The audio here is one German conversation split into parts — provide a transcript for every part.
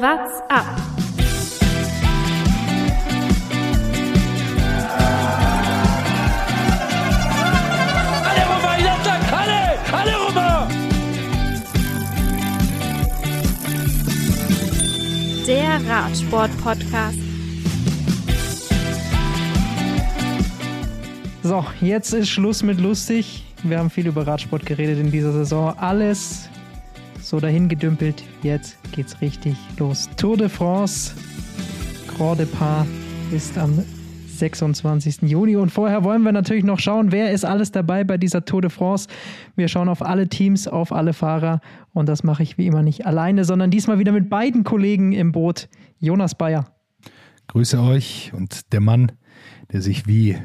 What's up? Alle rüber, Jatzak, alle! Alle rüber! Der Radsport-Podcast. So, jetzt ist Schluss mit lustig. Wir haben viel über Radsport geredet in dieser Saison. Alles so dahin gedümpelt. Jetzt geht's richtig los. Tour de France, Grand Depart ist am 26. Juni. Und vorher wollen wir natürlich noch schauen, wer ist alles dabei bei dieser Tour de France. Wir schauen auf alle Teams, auf alle Fahrer. Und das mache ich wie immer nicht alleine, sondern diesmal wieder mit beiden Kollegen im Boot. Jonas Bayer. Grüße euch und der Mann, der sich wie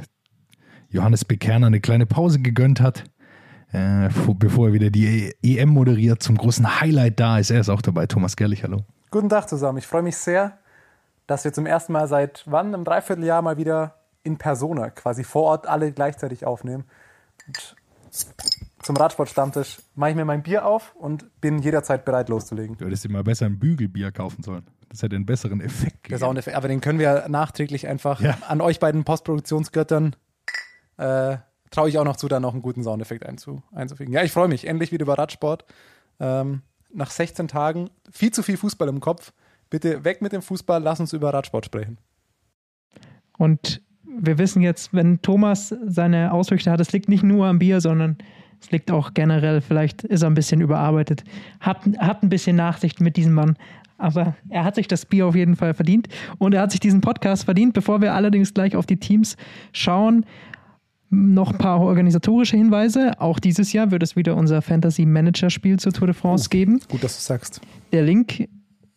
Johannes Bekerner eine kleine Pause gegönnt hat, äh, vor- bevor er wieder die EM moderiert, zum großen Highlight da ist. Er ist auch dabei, Thomas Gerlich, hallo. Guten Tag zusammen. Ich freue mich sehr, dass wir zum ersten Mal seit wann? Einem Dreivierteljahr mal wieder in Persona, quasi vor Ort, alle gleichzeitig aufnehmen. Und zum Radsport-Stammtisch mache ich mir mein Bier auf und bin jederzeit bereit loszulegen. Du hättest dir mal besser ein Bügelbier kaufen sollen. Das hätte einen besseren Effekt gegeben. Soundeffekt, aber den können wir nachträglich einfach Ja. an euch beiden Postproduktionsgöttern äh, traue ich auch noch zu, da noch einen guten Soundeffekt einzu, einzufügen. Ja, ich freue mich. Endlich wieder über Radsport. Ähm, nach 16 Tagen viel zu viel Fußball im Kopf. Bitte weg mit dem Fußball, lass uns über Radsport sprechen. Und wir wissen jetzt, wenn Thomas seine Ausflüchte hat, es liegt nicht nur am Bier, sondern es liegt auch generell, vielleicht ist er ein bisschen überarbeitet, hat, hat ein bisschen Nachsicht mit diesem Mann. Aber er hat sich das Bier auf jeden Fall verdient und er hat sich diesen Podcast verdient. Bevor wir allerdings gleich auf die Teams schauen, noch ein paar organisatorische Hinweise. Auch dieses Jahr wird es wieder unser Fantasy Manager Spiel zur Tour de France geben. Gut, dass du sagst. Der Link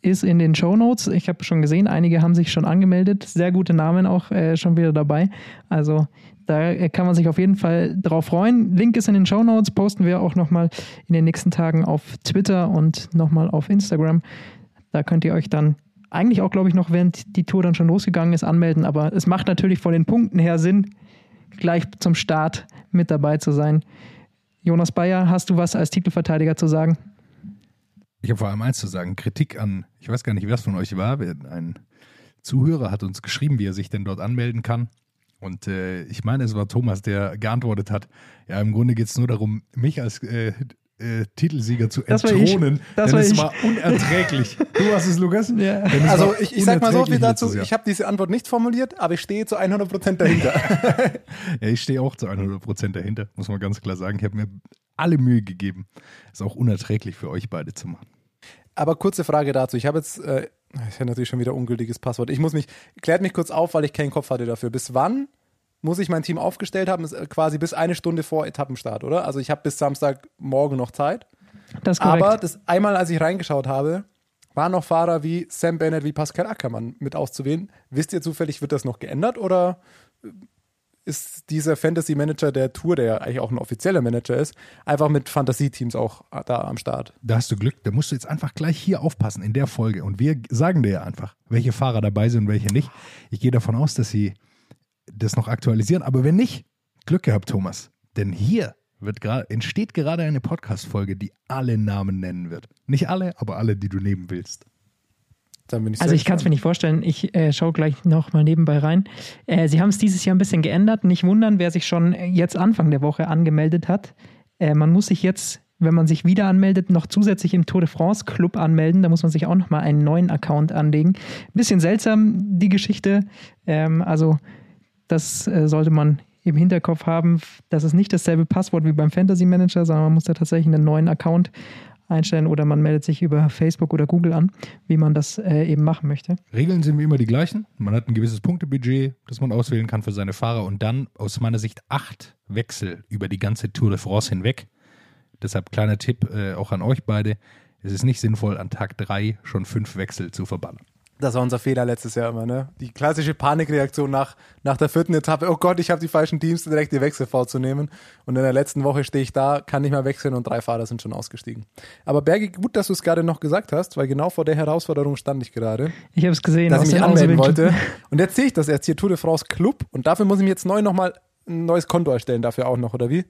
ist in den Show Notes. Ich habe schon gesehen, einige haben sich schon angemeldet. Sehr gute Namen auch äh, schon wieder dabei. Also da äh, kann man sich auf jeden Fall drauf freuen. Link ist in den Show Notes. Posten wir auch nochmal in den nächsten Tagen auf Twitter und nochmal auf Instagram. Da könnt ihr euch dann eigentlich auch, glaube ich, noch während die Tour dann schon losgegangen ist, anmelden. Aber es macht natürlich von den Punkten her Sinn, gleich zum Start mit dabei zu sein. Jonas Bayer, hast du was als Titelverteidiger zu sagen? Ich habe vor allem eins zu sagen: Kritik an, ich weiß gar nicht, wer es von euch war. Ein Zuhörer hat uns geschrieben, wie er sich denn dort anmelden kann. Und äh, ich meine, es war Thomas, der geantwortet hat: Ja, im Grunde geht es nur darum, mich als äh, äh, Titelsieger zu Das war ich. entthronen. Das war es ich. unerträglich. Du hast es, Lukas? Ja. Es Also ich, ich sag mal so viel dazu. Ich habe diese Antwort nicht formuliert, aber ich stehe zu 100% dahinter. Ja, ich stehe auch zu 100% dahinter, muss man ganz klar sagen. Ich habe mir alle Mühe gegeben. Ist auch unerträglich für euch beide zu machen. aber kurze Frage dazu. Ich habe jetzt, äh, ist ja natürlich schon wieder ungültiges Passwort. Ich muss mich, klärt mich kurz auf, weil ich keinen Kopf hatte dafür. Bis wann muss ich mein Team aufgestellt haben? Das ist äh, quasi bis eine Stunde vor Etappenstart, oder? Also ich habe bis Samstagmorgen noch Zeit. Das. Aber das einmal, als ich reingeschaut habe, waren noch Fahrer wie Sam Bennett, wie Pascal Ackermann mit auszuwählen. Wisst ihr zufällig, wird das noch geändert oder ist dieser Fantasy Manager der Tour, der ja eigentlich auch ein offizieller Manager ist, einfach mit Fantasieteams auch da am Start? Da hast du Glück, da musst du jetzt einfach gleich hier aufpassen in der Folge. Und wir sagen dir ja einfach, welche Fahrer dabei sind und welche nicht. Ich gehe davon aus, dass sie das noch aktualisieren. Aber wenn nicht, Glück gehabt, Thomas. Denn hier wird gra- entsteht gerade eine Podcast-Folge, die alle Namen nennen wird. Nicht alle, aber alle, die du nehmen willst. Dann bin ich Also ich kann es mir nicht vorstellen. Ich äh, schaue gleich noch mal nebenbei rein. Äh, sie haben es dieses Jahr ein bisschen geändert. Nicht wundern, wer sich schon jetzt Anfang der Woche angemeldet hat. Äh, man muss sich jetzt, wenn man sich wieder anmeldet, noch zusätzlich im Tour de France Club anmelden. Da muss man sich auch noch mal einen neuen Account anlegen. Bisschen seltsam die Geschichte. Ähm, also das äh, sollte man im Hinterkopf haben. Das ist nicht dasselbe Passwort wie beim Fantasy Manager, sondern man muss da tatsächlich einen neuen Account einstellen oder man meldet sich über Facebook oder Google an, wie man das äh, eben machen möchte. Regeln sind wie immer die gleichen. Man hat ein gewisses Punktebudget, das man auswählen kann für seine Fahrer und dann aus meiner Sicht acht Wechsel über die ganze Tour de France hinweg. Deshalb kleiner Tipp äh, auch an euch beide. Es ist nicht sinnvoll, an Tag drei schon fünf Wechsel zu verballern. Das war unser Fehler letztes Jahr immer, ne? Die klassische Panikreaktion nach, nach der vierten Etappe. Oh Gott, ich habe die falschen Teams, direkt die Wechsel vorzunehmen. Und in der letzten Woche stehe ich da, kann nicht mehr wechseln und drei Fahrer sind schon ausgestiegen. Aber Bergi, gut, dass du es gerade noch gesagt hast, weil genau vor der Herausforderung stand ich gerade, Ich habe es gesehen. dass ich mich den anmelden wollte. Und jetzt sehe ich das erst hier Tour de France Club und dafür muss ich mich jetzt neu nochmal ein neues Konto erstellen dafür auch noch, oder wie?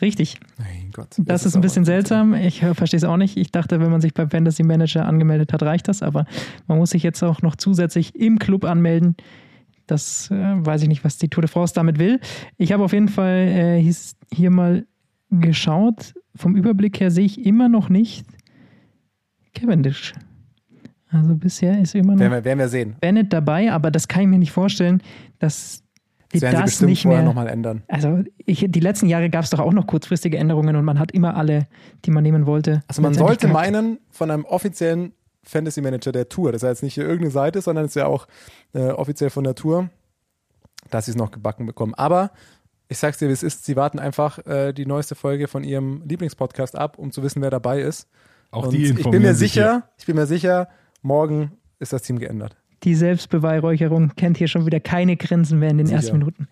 Richtig. Mein Gott. Das, ist ein bisschen seltsam. Ich äh, verstehe es auch nicht. Ich dachte, wenn man sich beim Fantasy Manager angemeldet hat, reicht das. Aber man muss sich jetzt auch noch zusätzlich im Club anmelden. Das äh, weiß ich nicht, was die Tour de France damit will. Ich habe auf jeden Fall äh, hier mal geschaut. Vom Überblick her sehe ich immer noch nicht Cavendish. Also bisher ist immer noch Werden wir, werden wir sehen. Bennett dabei, aber das kann ich mir nicht vorstellen, dass die Das werden sie das bestimmt nicht vorher mehr. nochmal ändern. Also ich, die letzten Jahre gab es doch auch noch kurzfristige Änderungen und man hat immer alle, die man nehmen wollte. Also man sollte gehabt. meinen, von einem offiziellen Fantasy Manager der Tour, das jetzt nicht hier irgendeine Seite, sondern ist ja auch äh, offiziell von der Tour, dass sie es noch gebacken bekommen. Aber ich sag's dir, wie es ist, sie warten einfach äh, die neueste Folge von ihrem Lieblingspodcast ab, um zu wissen, wer dabei ist. Auch Und die ich bin informieren mir sich sicher, ich bin mir sicher, morgen ist das Team geändert. Die Selbstbeweihräucherung kennt hier schon wieder keine Grenzen mehr in den Sicher. ersten Minuten.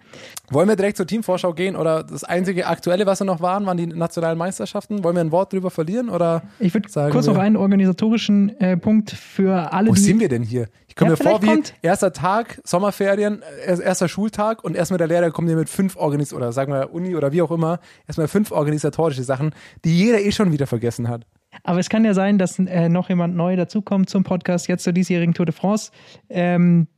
Wollen wir direkt zur Teamvorschau gehen oder das einzige aktuelle, was wir noch waren, waren die nationalen Meisterschaften? Wollen wir ein Wort drüber verlieren oder Ich würde Sagen kurz wir- noch einen organisatorischen äh, Punkt für alle, wo sind wir denn hier? Ich komme Ja, mir vor wie kommt- erster Tag, Sommerferien, erster Schultag und erstmal der Lehrer kommt hier mit fünf Organis oder sagen wir Uni oder wie auch immer, erstmal fünf organisatorische Sachen, die jeder eh schon wieder vergessen hat. Aber es kann ja sein, dass äh, noch jemand neu dazukommt zum Podcast, jetzt zur diesjährigen Tour de France. Ähm,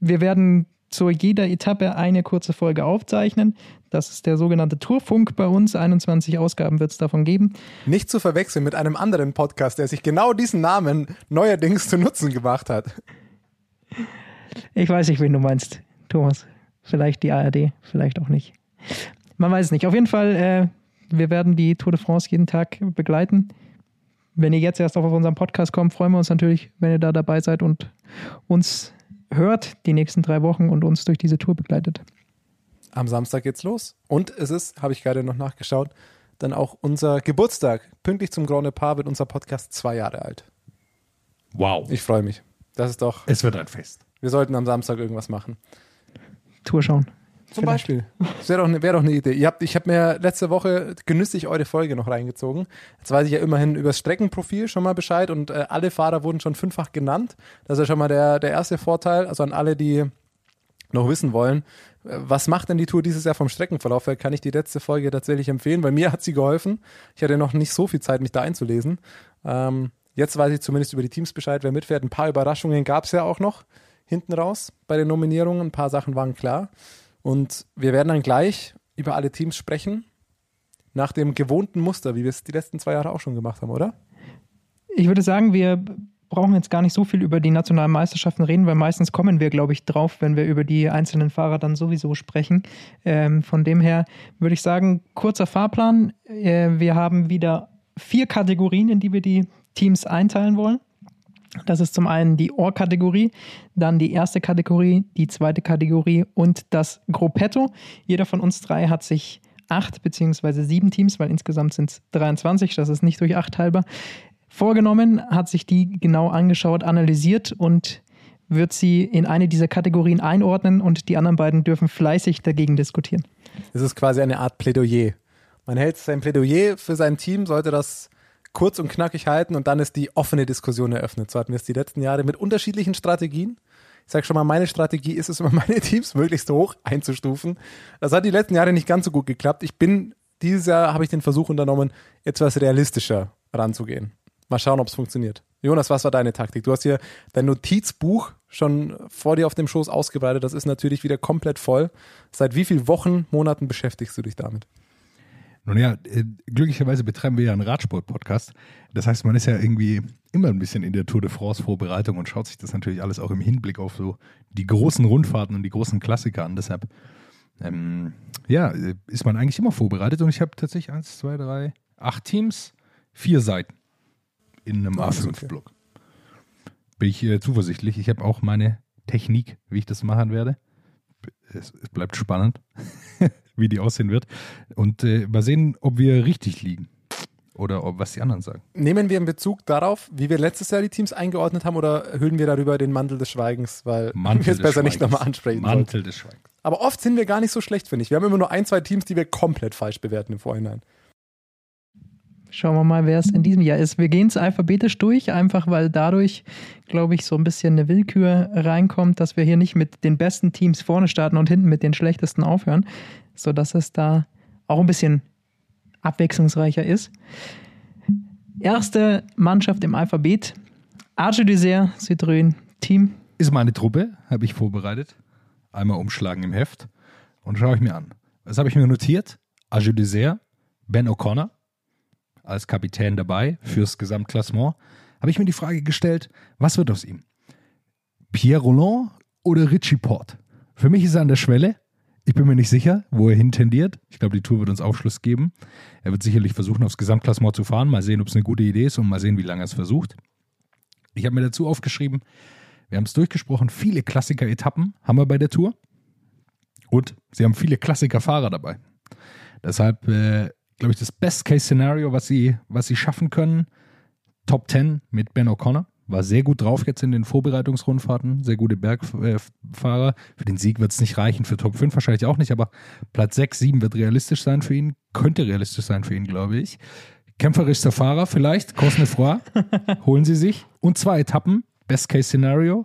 wir werden zu jeder Etappe eine kurze Folge aufzeichnen. Das ist der sogenannte Tourfunk bei uns. 21 Ausgaben wird es davon geben. Nicht zu verwechseln mit einem anderen Podcast, der sich genau diesen Namen neuerdings zu Nutzen gemacht hat. Ich weiß nicht, wen du meinst, Thomas. Vielleicht die ARD, vielleicht auch nicht. Man weiß es nicht. Auf jeden Fall, äh, wir werden die Tour de France jeden Tag begleiten. Wenn ihr jetzt erst auf unseren Podcast kommt, freuen wir uns natürlich, wenn ihr da dabei seid und uns hört die nächsten drei Wochen und uns durch diese Tour begleitet. Am Samstag geht's los. Und es ist, habe ich gerade noch nachgeschaut, dann auch unser Geburtstag. Pünktlich zum Grand Depart wird unser Podcast zwei Jahre alt. Wow. Ich freue mich. Das ist doch, es wird ein Fest. wir sollten am Samstag irgendwas machen. Tour schauen. Zum Beispiel. Das wäre doch, eine- wär doch eine Idee. Ihr habt, ich habe mir letzte Woche genüsslich eure Folge noch reingezogen. Jetzt weiß ich ja immerhin über das Streckenprofil schon mal Bescheid und äh, alle Fahrer wurden schon fünffach genannt. Das ist ja schon mal der, der erste Vorteil. Also an alle, die noch wissen wollen, äh, was macht denn die Tour dieses Jahr vom Streckenverlauf her, kann ich die letzte Folge tatsächlich empfehlen, weil mir hat sie geholfen. Ich hatte noch nicht so viel Zeit, mich da einzulesen. Ähm, jetzt weiß ich zumindest über die Teams Bescheid, wer mitfährt. Ein paar Überraschungen gab es ja auch noch hinten raus bei den Nominierungen. Ein paar Sachen waren klar. Und wir werden dann gleich über alle Teams sprechen, nach dem gewohnten Muster, wie wir es die letzten zwei Jahre auch schon gemacht haben, oder? Ich würde sagen, wir brauchen jetzt gar nicht so viel über die nationalen Meisterschaften reden, weil meistens kommen wir, glaube ich, drauf, wenn wir über die einzelnen Fahrer dann sowieso sprechen. Ähm, von dem her würde ich sagen, kurzer Fahrplan. Äh, wir haben wieder vier Kategorien, in die wir die Teams einteilen wollen. Das ist zum einen die Ohr-Kategorie, dann die erste Kategorie, die zweite Kategorie und das Gruppetto. Jeder von uns drei hat sich acht beziehungsweise sieben Teams, weil insgesamt sind es 23, das ist nicht durch acht teilbar, vorgenommen, hat sich die genau angeschaut, analysiert und wird sie in eine dieser Kategorien einordnen und die anderen beiden dürfen fleißig dagegen diskutieren. Es ist quasi eine Art Plädoyer. Man hält sein Plädoyer für sein Team, sollte das kurz und knackig halten und dann ist die offene Diskussion eröffnet. So hatten wir es die letzten Jahre mit unterschiedlichen Strategien. Ich sage schon mal, meine Strategie ist es immer, meine Teams möglichst hoch einzustufen. Das hat die letzten Jahre nicht ganz so gut geklappt. Ich bin, dieses Jahr habe ich den Versuch unternommen, etwas realistischer ranzugehen. Mal schauen, ob es funktioniert. Jonas, was war deine Taktik? Du hast hier dein Notizbuch schon vor dir auf dem Schoß ausgebreitet. Das ist natürlich wieder komplett voll. Seit wie vielen Wochen, Monaten beschäftigst du dich damit? Nun ja, äh, glücklicherweise betreiben wir ja einen Radsport-Podcast. Das heißt, man ist ja irgendwie immer ein bisschen in der Tour de France-Vorbereitung und schaut sich das natürlich alles auch im Hinblick auf so die großen Rundfahrten und die großen Klassiker an. Deshalb, ähm, ja, äh, ist man eigentlich immer vorbereitet und ich habe tatsächlich eins, zwei, drei, acht Teams, vier Seiten in einem Ah, ist okay. A5-Block. Bin ich äh, zuversichtlich. Ich habe auch meine Technik, wie ich das machen werde. Es, es bleibt spannend, wie die aussehen wird. Und äh, mal sehen, ob wir richtig liegen. Oder ob, was die anderen sagen. Nehmen wir in Bezug darauf, wie wir letztes Jahr die Teams eingeordnet haben, oder hüllen wir darüber den Mantel des Schweigens, weil Mantel wir es besser nicht nochmal ansprechen sollten. Mantel des Schweigens. Aber oft sind wir gar nicht so schlecht, finde ich. Wir haben immer nur ein, zwei Teams, die wir komplett falsch bewerten im Vorhinein. Schauen wir mal, wer es in diesem Jahr ist. Wir gehen es alphabetisch durch, einfach weil dadurch, glaube ich, so ein bisschen eine Willkür reinkommt, dass wir hier nicht mit den besten Teams vorne starten und hinten mit den schlechtesten aufhören. Sodass es da auch ein bisschen abwechslungsreicher ist. Erste Mannschaft im Alphabet. Arche Dessert, Citroën, Team. Ist meine Truppe, habe ich vorbereitet. Einmal umschlagen im Heft und schaue ich mir an. Was habe ich mir notiert? Arche Dessert, Ben O'Connor als Kapitän dabei fürs Gesamtklassement. Habe ich mir die Frage gestellt, was wird aus ihm? Pierre Roland oder Richie Port? Für mich ist er an der Schwelle. Ich bin mir nicht sicher, wo er hintendiert. Ich glaube, die Tour wird uns Aufschluss geben. Er wird sicherlich versuchen, aufs Gesamtklassement zu fahren. Mal sehen, ob es eine gute Idee ist und mal sehen, wie lange er es versucht. Ich habe mir dazu aufgeschrieben, wir haben es durchgesprochen, viele Klassiker-Etappen haben wir bei der Tour. Und sie haben viele Klassiker-Fahrer dabei. Deshalb, äh, glaube ich, das Best-Case-Szenario, was sie, was sie schaffen können, Top 10 mit Ben O'Connor. War sehr gut drauf jetzt in den Vorbereitungsrundfahrten. Sehr gute Bergfahrer. Für den Sieg wird es nicht reichen, für Top 5 wahrscheinlich auch nicht, aber Platz 6, 7 wird realistisch sein für ihn. Könnte realistisch sein für ihn, glaube ich. Kämpferischster Fahrer vielleicht, Cosnefroy, holen sie sich. Und zwei Etappen, Best-Case-Szenario.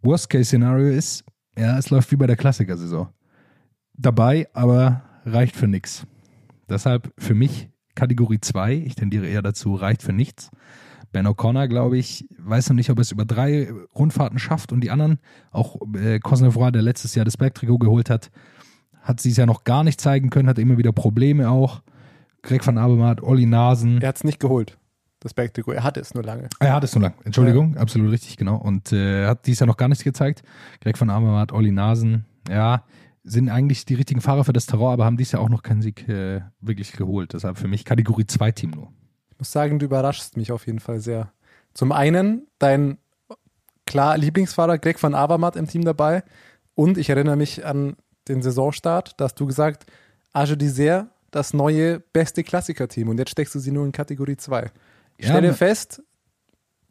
Worst-Case-Szenario ist, ja, es läuft wie bei der Klassiker-Saison. Dabei, aber reicht für nichts. Deshalb für mich Kategorie 2, ich tendiere eher dazu, reicht für nichts. Ben O'Connor, glaube ich, weiß noch nicht, ob er es über drei Rundfahrten schafft und die anderen, auch äh, Cosnefroy, der letztes Jahr das Bergtrikot geholt hat, hat sie es ja noch gar nicht zeigen können, hat immer wieder Probleme auch. Greg van Abermatt, Olli Nasen. Er hat es nicht geholt, das Bergtrikot. Er hatte es nur lange. Er hat es nur lange, Entschuldigung, ja. absolut richtig, genau. Und äh, hat dies ja noch gar nichts gezeigt. Greg van Abermatt, Olli Nasen, ja, sind eigentlich die richtigen Fahrer für das Terror, aber haben dies ja auch noch keinen Sieg äh, wirklich geholt. Deshalb für mich Kategorie 2 Team nur. Ich muss sagen, du überraschst mich auf jeden Fall sehr. Zum einen dein klar Lieblingsfahrer Greg van Avermaet im Team dabei und ich erinnere mich an den Saisonstart, dass du gesagt, Age d'Isère, das neue beste Klassiker-Team und jetzt steckst du sie nur in Kategorie 2. Ich Ja, stelle ne- fest,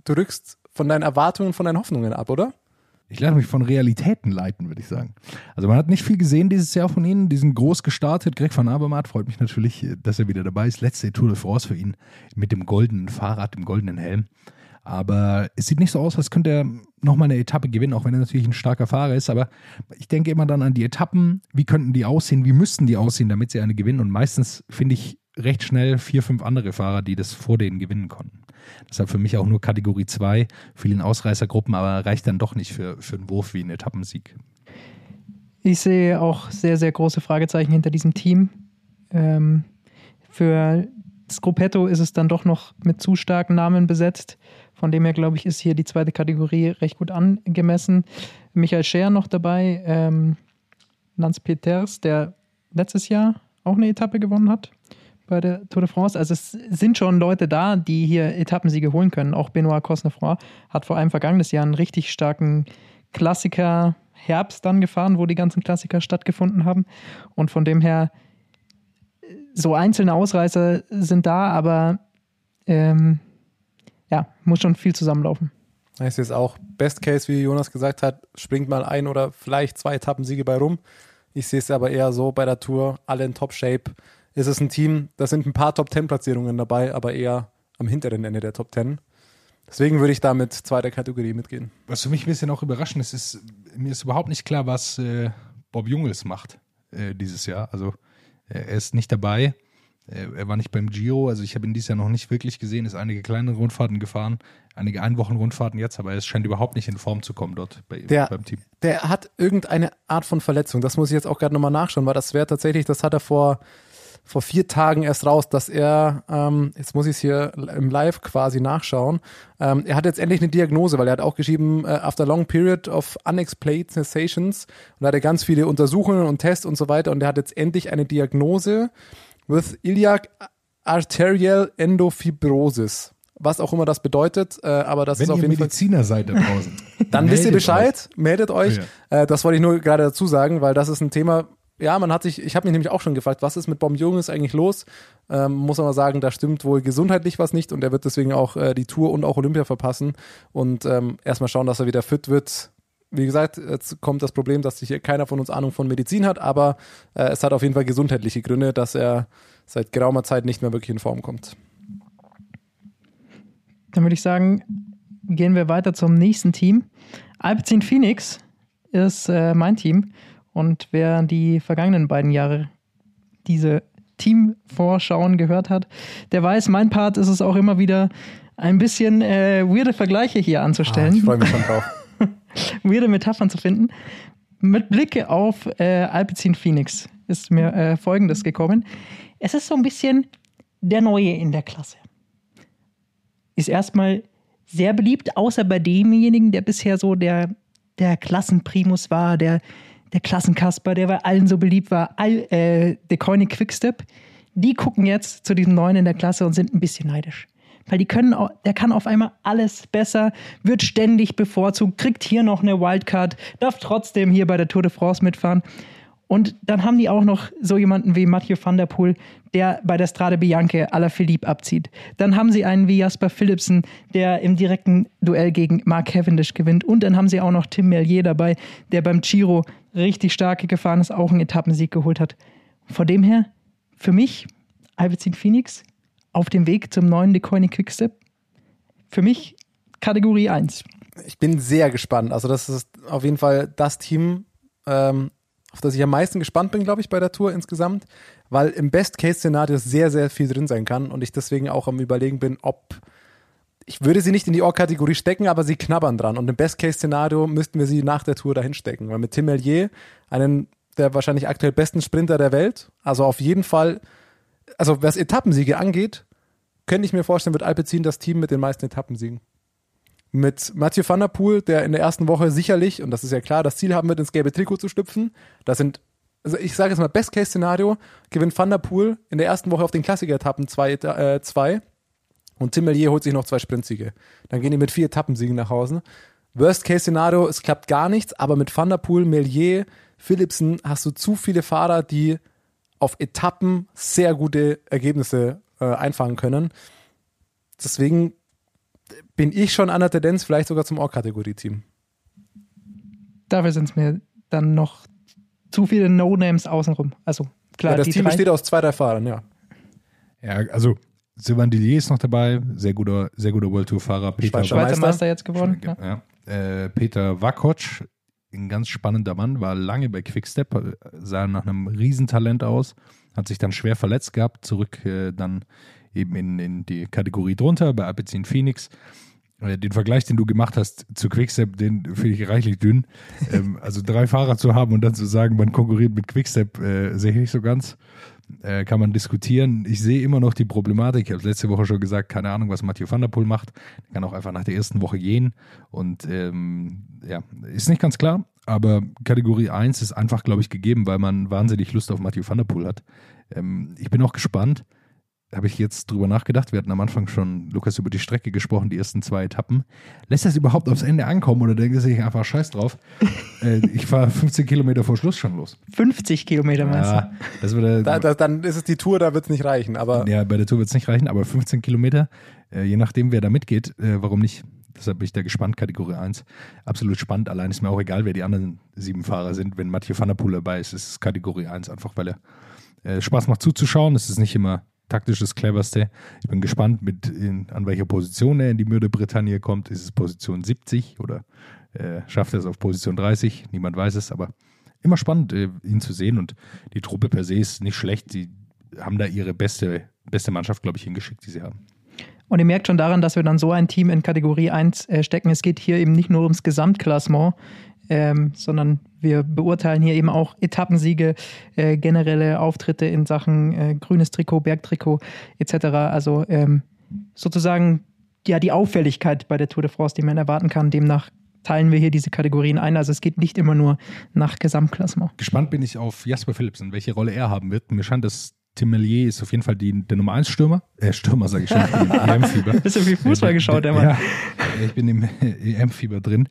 du rückst von deinen Erwartungen, von deinen Hoffnungen ab, oder? Ich lasse mich von Realitäten leiten, würde ich sagen. Also man hat nicht viel gesehen dieses Jahr von ihnen. Die sind groß gestartet. Greg van Abermatt freut mich natürlich, dass er wieder dabei ist. Letzte Tour de France für ihn mit dem goldenen Fahrrad, dem goldenen Helm. Aber es sieht nicht so aus, als könnte er nochmal eine Etappe gewinnen, auch wenn er natürlich ein starker Fahrer ist. Aber ich denke immer dann an die Etappen. Wie könnten die aussehen? Wie müssten die aussehen, damit sie eine gewinnen? Und meistens finde ich recht schnell vier, fünf andere Fahrer, die das vor denen gewinnen konnten. Deshalb für mich auch nur Kategorie 2, vielen Ausreißergruppen, aber reicht dann doch nicht für, für einen Wurf wie einen Etappensieg. Ich sehe auch sehr, sehr große Fragezeichen hinter diesem Team. Ähm, für das Gruppetto ist es dann doch noch mit zu starken Namen besetzt. Von dem her, glaube ich, ist hier die zweite Kategorie recht gut angemessen. Michael Scher noch dabei, ähm, Lance Peters, der letztes Jahr auch eine Etappe gewonnen hat bei der Tour de France. Also es sind schon Leute da, die hier Etappensiege holen können. Auch Benoit Cosnefroy hat vor allem vergangenes Jahr einen richtig starken Klassiker Herbst dann gefahren, wo die ganzen Klassiker stattgefunden haben. Und von dem her, so einzelne Ausreißer sind da, aber ähm, ja, muss schon viel zusammenlaufen. Es auch. Best Case, wie Jonas gesagt hat, springt mal ein oder vielleicht zwei Etappensiege bei rum. Ich sehe es aber eher so bei der Tour, alle in Top-Shape. Ist es ein Team, da sind ein paar Top-10-Platzierungen dabei, aber eher am hinteren Ende der Top 10. Deswegen würde ich da mit zweiter Kategorie mitgehen. Was für mich ein bisschen auch überraschend ist, ist, mir ist überhaupt nicht klar, was äh, Bob Jungels macht äh, dieses Jahr. Also äh, er ist nicht dabei. Er war nicht beim Giro. Also ich habe ihn dieses Jahr noch nicht wirklich gesehen. Ist einige kleine Rundfahrten gefahren, einige Einwochenrundfahrten jetzt, aber es scheint überhaupt nicht in Form zu kommen dort bei, Der- beim Team. Der hat irgendeine Art von Verletzung. Das muss ich jetzt auch gerade nochmal nachschauen, weil das wäre tatsächlich, das hat er vor, vor vier Tagen erst raus, dass er, ähm, jetzt muss ich es hier im Live quasi nachschauen, ähm, er hat jetzt endlich eine Diagnose, weil er hat auch geschrieben, äh, after long period of unexplained sensations und da hat er ganz viele Untersuchungen und Tests und so weiter und er hat jetzt endlich eine Diagnose with iliac arterial endofibrosis. Was auch immer das bedeutet, äh, aber das Wenn ist auf ihr jeden Fall Mediziner seid da draußen, dann wisst ihr Bescheid, meldet euch. Ja. Äh, das wollte ich nur gerade dazu sagen, weil das ist ein Thema, ja, man hat sich, ich habe mich nämlich auch schon gefragt, was ist mit Bom Junges eigentlich los? Ähm, muss mal sagen, da stimmt wohl gesundheitlich was nicht und er wird deswegen auch äh, die Tour und auch Olympia verpassen und ähm, erstmal schauen, dass er wieder fit wird. Wie gesagt, jetzt kommt das Problem, dass hier keiner von uns Ahnung von Medizin hat, aber äh, es hat auf jeden Fall gesundheitliche Gründe, dass er seit geraumer Zeit nicht mehr wirklich in Form kommt. Dann würde ich sagen, gehen wir weiter zum nächsten Team. Alpecin Phoenix ist äh, mein Team. Und wer die vergangenen beiden Jahre diese Teamvorschauen gehört hat, der weiß, mein Part ist es auch immer wieder ein bisschen äh, weirde Vergleiche hier Ah, anzustellen, ich freue mich schon drauf. weirde Metaphern zu finden. Mit Blick auf äh, Alpecin Phoenix ist mir äh, Folgendes gekommen. Es ist so ein bisschen der Neue in der Klasse. Ist erstmal sehr beliebt, außer bei demjenigen, der bisher so der, der Klassenprimus war, der, der Klassenkasper, der bei allen so beliebt war, All, äh, der Coiny Quickstep. Die gucken jetzt zu diesem Neuen in der Klasse und sind ein bisschen neidisch. Weil die können, der kann auf einmal alles besser, wird ständig bevorzugt, kriegt hier noch eine Wildcard, darf trotzdem hier bei der Tour de France mitfahren. Und dann haben die auch noch so jemanden wie Mathieu van der Poel, der bei der Strade Bianche Philippe abzieht. Dann haben sie einen wie Jasper Philipsen, der im direkten Duell gegen Mark Cavendish gewinnt. Und dann haben sie auch noch Tim Merlier dabei, der beim Giro richtig stark gefahren ist, auch einen Etappensieg geholt hat. Von dem her, für mich, Alpecin Phoenix auf dem Weg zum neuen Decoyne Quickstep. Für mich Kategorie 1. Ich bin sehr gespannt. Also das ist auf jeden Fall das Team, ähm, auf das ich am meisten gespannt bin, glaube ich, bei der Tour insgesamt, weil im Best-Case-Szenario sehr, sehr viel drin sein kann und ich deswegen auch am Überlegen bin, ob ich würde sie nicht in die Org-Kategorie stecken, aber sie knabbern dran. Und im Best-Case-Szenario müssten wir sie nach der Tour dahin stecken. Weil mit Tim Mellier, einen der wahrscheinlich aktuell besten Sprinter der Welt, also auf jeden Fall, also was Etappensiege angeht, könnte ich mir vorstellen, wird Alpecin das Team mit den meisten Etappensiegen mit Mathieu van der Poel, der in der ersten Woche sicherlich, und das ist ja klar, das Ziel haben wird, ins gelbe Trikot zu schlüpfen. Das sind, also ich sage jetzt mal, Best-Case-Szenario, gewinnt van der Poel in der ersten Woche auf den Klassiker-Etappen zwei, äh, zwei und Tim Mellier holt sich noch zwei Sprintsiege. Dann gehen die mit vier Etappensiegen nach Hause. Worst-Case-Szenario, es klappt gar nichts, aber mit Van der Poel, Mellier, Philipsen hast du zu viele Fahrer, die auf Etappen sehr gute Ergebnisse äh, einfahren können. Deswegen bin ich schon an der Tendenz, vielleicht sogar zum Org-Kategorie-Team. Dafür sind es mir dann noch zu viele No-Names außenrum. Also klar, Ja, das die Team drei, besteht aus zwei, drei Fahrern, ja. Ja, also Sylvain Dillier ist noch dabei, sehr guter, sehr guter World Tour Fahrer. Peter, Schweizer Meister. Meister jetzt geworden. Ja. ja. Äh, Peter Wakotsch, ein ganz spannender Mann, war lange bei Quickstep, sah nach einem Riesentalent aus, hat sich dann schwer verletzt gehabt, zurück äh, dann eben in, in die Kategorie drunter bei Alpecin Phoenix. Äh, Den Vergleich, den du gemacht hast zu Quickstep, den finde ich reichlich dünn. ähm, also drei Fahrer zu haben und dann zu sagen, man konkurriert mit Quickstep, äh, sehe ich nicht so ganz. Äh, kann man diskutieren. Ich sehe immer noch die Problematik. Ich habe letzte Woche schon gesagt, keine Ahnung, was Mathieu van der Poel macht. Der kann auch einfach nach der ersten Woche gehen. Und ähm, ja, ist nicht ganz klar. Aber Kategorie 1 ist einfach, glaube ich, gegeben, weil man wahnsinnig Lust auf Mathieu van der Poel hat. Ähm, ich bin auch gespannt. Habe ich jetzt drüber nachgedacht. Wir hatten am Anfang schon, Lukas, über die Strecke gesprochen, die ersten zwei Etappen. Lässt das überhaupt aufs Ende ankommen oder denkt er sich einfach Scheiß drauf? äh, ich fahre 15 Kilometer vor Schluss schon los. 50 Kilometer meinst du? Ja, das wird Da, da, dann ist es die Tour, da wird es nicht reichen. Aber ja, bei der Tour wird es nicht reichen, aber 15 Kilometer, äh, je nachdem, wer da mitgeht, äh, warum nicht? Deshalb bin ich da gespannt, Kategorie 1. Absolut spannend. Allein ist mir auch egal, wer die anderen sieben Fahrer sind. Wenn Mathieu van der Poel dabei ist, ist es Kategorie 1, einfach weil er äh, Spaß macht zuzuschauen. Es ist nicht immer taktisch das cleverste. Ich bin gespannt, mit in, an welcher Position er in die Mürde Bretagne kommt. Ist es Position 70 oder äh, schafft er es auf Position 30? Niemand weiß es, aber immer spannend, äh, ihn zu sehen. Und die Truppe per se ist nicht schlecht. Sie haben da ihre beste, beste Mannschaft, glaube ich, hingeschickt, die sie haben. Und ihr merkt schon daran, dass wir dann so ein Team in Kategorie 1 äh, stecken. Es geht hier eben nicht nur ums Gesamtklassement, ähm, sondern wir beurteilen hier eben auch Etappensiege, äh, generelle Auftritte in Sachen äh, grünes Trikot, Bergtrikot etc. Also ähm, sozusagen ja die Auffälligkeit bei der Tour de France, die man erwarten kann. Demnach teilen wir hier diese Kategorien ein. Also es geht nicht immer nur nach Gesamtklassement. Gespannt bin ich auf Jasper Philipsen, welche Rolle er haben wird. Mir scheint, dass Tim Mellier ist auf jeden Fall die, der Nummer 1 Stürmer. Äh, Stürmer sage ich schon, EM-Fieber. Bisschen viel Fußball geschaut, der Mann. Ja, ich bin im EM-Fieber drin.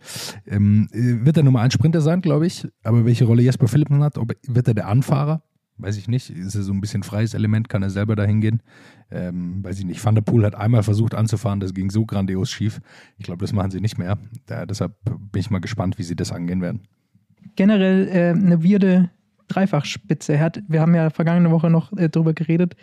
Ähm, äh, wird er Nummer 1 Sprinter sein, glaube ich. Aber welche Rolle Jasper Philipsen hat, ob, wird er der Anfahrer? Weiß ich nicht. Ist er so ein bisschen freies Element? Kann er selber dahin gehen? Ähm, weiß ich nicht. Van der Poel hat einmal versucht anzufahren, das ging so grandios schief. Ich glaube, das machen sie nicht mehr. Da, deshalb bin ich mal gespannt, wie sie das angehen werden. generell äh, eine weirde Dreifachspitze. Er hat, wir haben ja vergangene Woche noch äh, drüber geredet.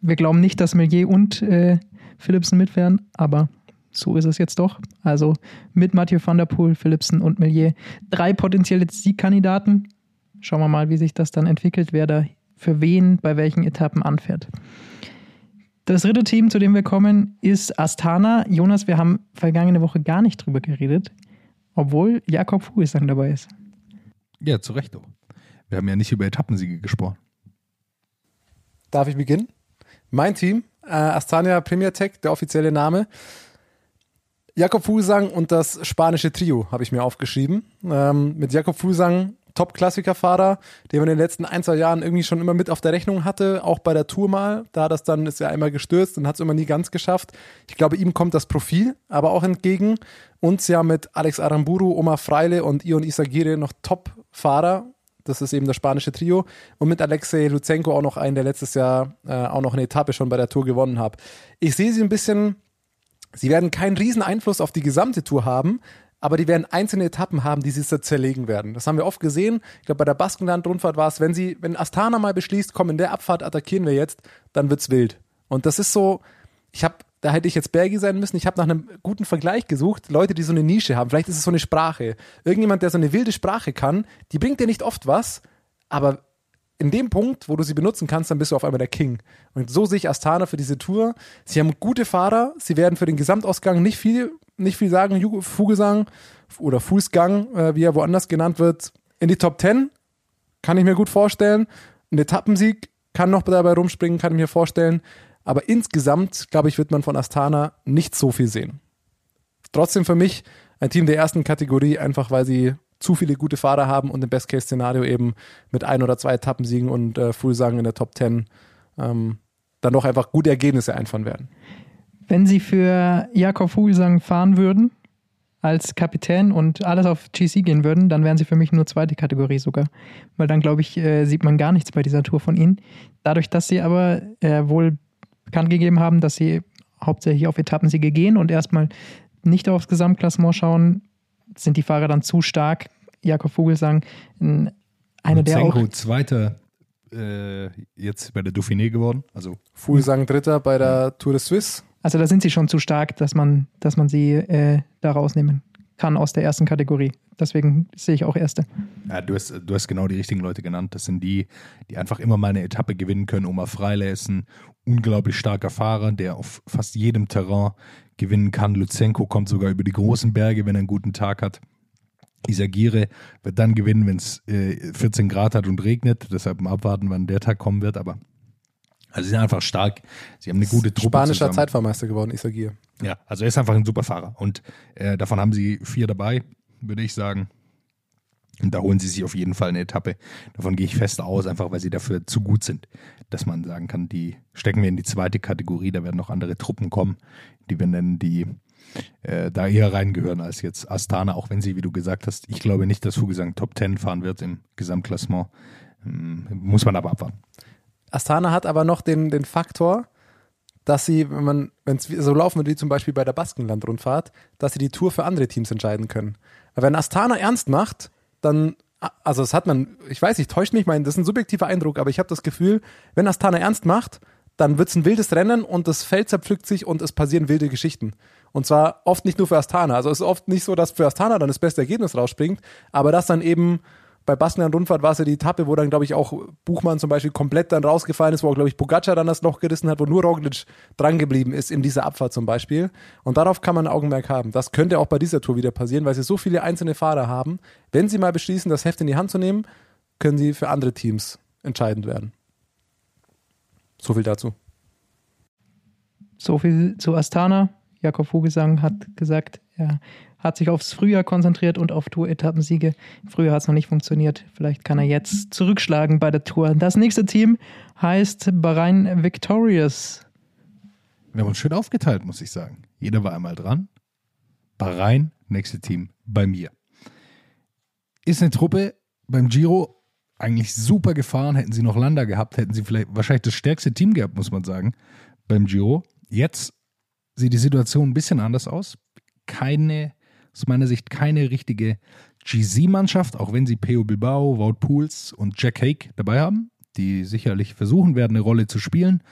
Wir glauben nicht, dass Melier und äh, Philipsen mitfahren, aber so ist es jetzt doch. Also mit Mathieu van der Poel, Philipsen und Melier drei potenzielle Siegkandidaten. Schauen wir mal, wie sich das dann entwickelt, wer da für wen bei welchen Etappen anfährt. Das dritte Team, zu dem wir kommen, ist Astana. Jonas, wir haben vergangene Woche gar nicht drüber geredet, obwohl Jakob Fuglsang dabei ist. Ja, zu Recht. Auch. Wir haben ja nicht über Etappensiege gesprochen. Darf ich beginnen? Mein Team, äh, Astana Premier Tech, der offizielle Name. Jakob Fuglsang und das spanische Trio habe ich mir aufgeschrieben. Ähm, mit Jakob Fuglsang Top-Klassikerfahrer, den man in den letzten ein, zwei Jahren irgendwie schon immer mit auf der Rechnung hatte, auch bei der Tour mal. Da das dann, ist er einmal gestürzt und hat es immer nie ganz geschafft. Ich glaube, ihm kommt das Profil aber auch entgegen. Uns ja mit Alex Aramburu, Oma Freile und Ion Isagire noch Top-Fahrer. Das ist eben das spanische Trio. Und mit Alexei Luzenko auch noch einen, der letztes Jahr äh, auch noch eine Etappe schon bei der Tour gewonnen hat. Ich sehe sie ein bisschen, sie werden keinen riesen Einfluss auf die gesamte Tour haben, aber die werden einzelne Etappen haben, die sie zerlegen werden. Das haben wir oft gesehen. Ich glaube, bei der Baskenland-Rundfahrt war es, wenn sie, wenn Astana mal beschließt, komm, in der Abfahrt attackieren wir jetzt, dann wird's wild. Und das ist so, ich habe, da hätte ich jetzt Bergi sein müssen. Ich habe nach einem guten Vergleich gesucht. Leute, die so eine Nische haben. Vielleicht ist es so eine Sprache. Irgendjemand, der so eine wilde Sprache kann, die bringt dir nicht oft was, aber in dem Punkt, wo du sie benutzen kannst, dann bist du auf einmal der King. Und so sehe ich Astana für diese Tour. Sie haben gute Fahrer. Sie werden für den Gesamtausgang nicht viel nicht viel sagen, Fugesang oder Fußgang, äh, wie er woanders genannt wird, in die Top 10 kann ich mir gut vorstellen. Ein Etappensieg kann noch dabei rumspringen, kann ich mir vorstellen. Aber insgesamt, glaube ich, wird man von Astana nicht so viel sehen. Trotzdem für mich ein Team der ersten Kategorie, einfach weil sie zu viele gute Fahrer haben und im Best-Case-Szenario eben mit ein oder zwei Etappensiegen und äh, Fullsagen in der Top 10 ähm, dann doch einfach gute Ergebnisse einfahren werden. Wenn Sie für Jakob Fuglsang fahren würden, als Kapitän und alles auf GC gehen würden, dann wären sie für mich nur zweite Kategorie sogar. Weil dann, glaube ich, äh, sieht man gar nichts bei dieser Tour von ihnen. Dadurch, dass sie aber äh, wohl bekannt gegeben haben, dass sie hauptsächlich auf Etappensiege gehen und erstmal nicht aufs Gesamtklassement schauen, sind die Fahrer dann zu stark. Jakob Vogelsang, einer der auch... Zweiter äh, jetzt bei der Dauphiné geworden. Also Vogelsang Dritter bei der Tour de Suisse also da sind sie schon zu stark, dass man, dass man sie äh, da rausnehmen kann aus der ersten Kategorie. Deswegen sehe ich auch erste. Ja, du hast, du hast genau die richtigen Leute genannt. Das sind die, die einfach immer mal eine Etappe gewinnen können. Oma Freile unglaublich starker Fahrer, der auf fast jedem Terrain gewinnen kann. Luzenko kommt sogar über die großen Berge, wenn er einen guten Tag hat. Isagire wird dann gewinnen, wenn es äh, 14 Grad hat und regnet. Deshalb mal abwarten, wann der Tag kommen wird. Aber also sie sind einfach stark. Sie haben eine gute Truppe. Spanischer zusammen. Zeitfahrmeister geworden, Isagir. Ja, also er ist einfach ein super Fahrer. Und äh, davon haben sie vier dabei, würde ich sagen. Und da holen sie sich auf jeden Fall eine Etappe. Davon gehe ich fest aus, einfach weil sie dafür zu gut sind, dass man sagen kann, die stecken wir in die zweite Kategorie. Da werden noch andere Truppen kommen, die wir nennen, die äh, da eher reingehören als jetzt Astana, auch wenn sie, wie du gesagt hast, ich glaube nicht, dass Fugesang Top 10 fahren wird im Gesamtklassement. Ähm, muss man aber abwarten. Astana hat aber noch den, den Faktor, dass sie, wenn es so laufen würde wie zum Beispiel bei der Baskenland-Rundfahrt, dass sie die Tour für andere Teams entscheiden können. Weil wenn Astana ernst macht, dann, also das hat man, ich weiß, ich täusche mich, mein, das ist ein subjektiver Eindruck, aber ich habe das Gefühl, wenn Astana ernst macht, dann wird es ein wildes Rennen und das Feld zerpflückt sich und es passieren wilde Geschichten. Und zwar oft nicht nur für Astana. Also es ist oft nicht so, dass für Astana dann das beste Ergebnis rausspringt, aber dass dann eben bei Baskenland Rundfahrt war es ja die Etappe, wo dann, glaube ich, auch Buchmann zum Beispiel komplett dann rausgefallen ist, wo auch, glaube ich, Pogacar dann das Loch gerissen hat, wo nur Roglic drangeblieben ist in dieser Abfahrt zum Beispiel. Und darauf kann man ein Augenmerk haben. Das könnte auch bei dieser Tour wieder passieren, weil sie so viele einzelne Fahrer haben. Wenn sie mal beschließen, das Heft in die Hand zu nehmen, können sie für andere Teams entscheidend werden. So viel dazu. So viel zu Astana. Jakob Vogelsang hat gesagt, er hat sich aufs Frühjahr konzentriert und auf Tour-Etappensiege. Früher hat es noch nicht funktioniert. Vielleicht kann er jetzt zurückschlagen bei der Tour. Das nächste Team heißt Bahrain Victorious. Wir haben uns schön aufgeteilt, muss ich sagen. Jeder war einmal dran. Bahrain, nächste Team bei mir. Ist eine Truppe beim Giro eigentlich super gefahren. Hätten sie noch Landa gehabt, hätten sie vielleicht wahrscheinlich das stärkste Team gehabt, muss man sagen, beim Giro. Jetzt sieht die Situation ein bisschen anders aus. Keine aus meiner Sicht keine richtige GC-Mannschaft, auch wenn sie Peo Bilbao, Wout Pools und Jack Hake dabei haben, die sicherlich versuchen werden, eine Rolle zu spielen.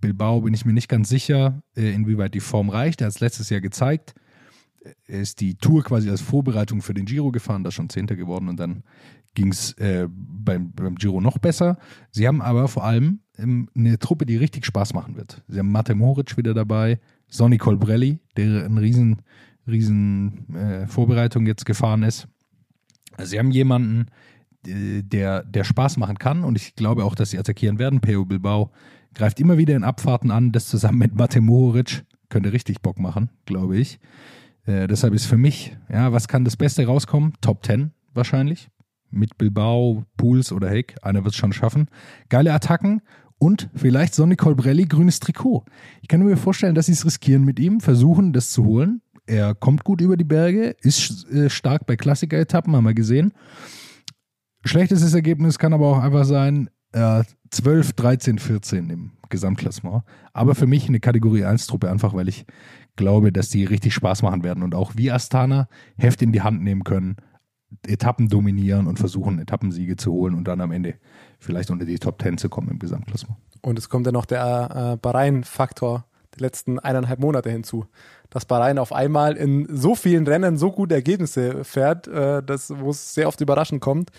Bilbao bin ich mir nicht ganz sicher, äh, inwieweit die Form reicht. Er hat es letztes Jahr gezeigt. er ist die Tour quasi als Vorbereitung für den Giro gefahren, da schon Zehnter geworden und dann ging es äh, beim, beim Giro noch besser. Sie haben aber vor allem ähm, eine Truppe, die richtig Spaß machen wird. Sie haben Mate Moric wieder dabei, Sonny Colbrelli, der eine riesen, riesen äh, Vorbereitung jetzt gefahren ist. Sie haben jemanden, der, der Spaß machen kann und ich glaube auch, dass sie attackieren werden. Peo Bilbao greift immer wieder in Abfahrten an, das zusammen mit Mate Mohoric könnte richtig Bock machen, glaube ich. Äh, deshalb ist für mich, ja, was kann das Beste rauskommen? Top 10 wahrscheinlich. Mit Bilbao, Pools oder Heck. Einer wird es schon schaffen. Geile Attacken und vielleicht Sonny Colbrelli grünes Trikot. Ich kann mir vorstellen, dass sie es riskieren mit ihm, versuchen, das zu holen. Er kommt gut über die Berge, ist äh, stark bei Klassiker-Etappen, haben wir gesehen. Schlechtestes Ergebnis kann aber auch einfach sein, äh, 12, 13, 14 im Gesamtklassement. Aber für mich eine Kategorie 1-Truppe, einfach weil ich glaube, dass die richtig Spaß machen werden und auch wie Astana Heft in die Hand nehmen können, Etappen dominieren und versuchen, Etappensiege zu holen und dann am Ende vielleicht unter die Top 10 zu kommen im Gesamtklassement. Und es kommt ja noch der äh, Bahrain-Faktor die letzten eineinhalb Monate hinzu. Dass Bahrain auf einmal in so vielen Rennen so gute Ergebnisse fährt, äh, das, wo es sehr oft überraschend kommt.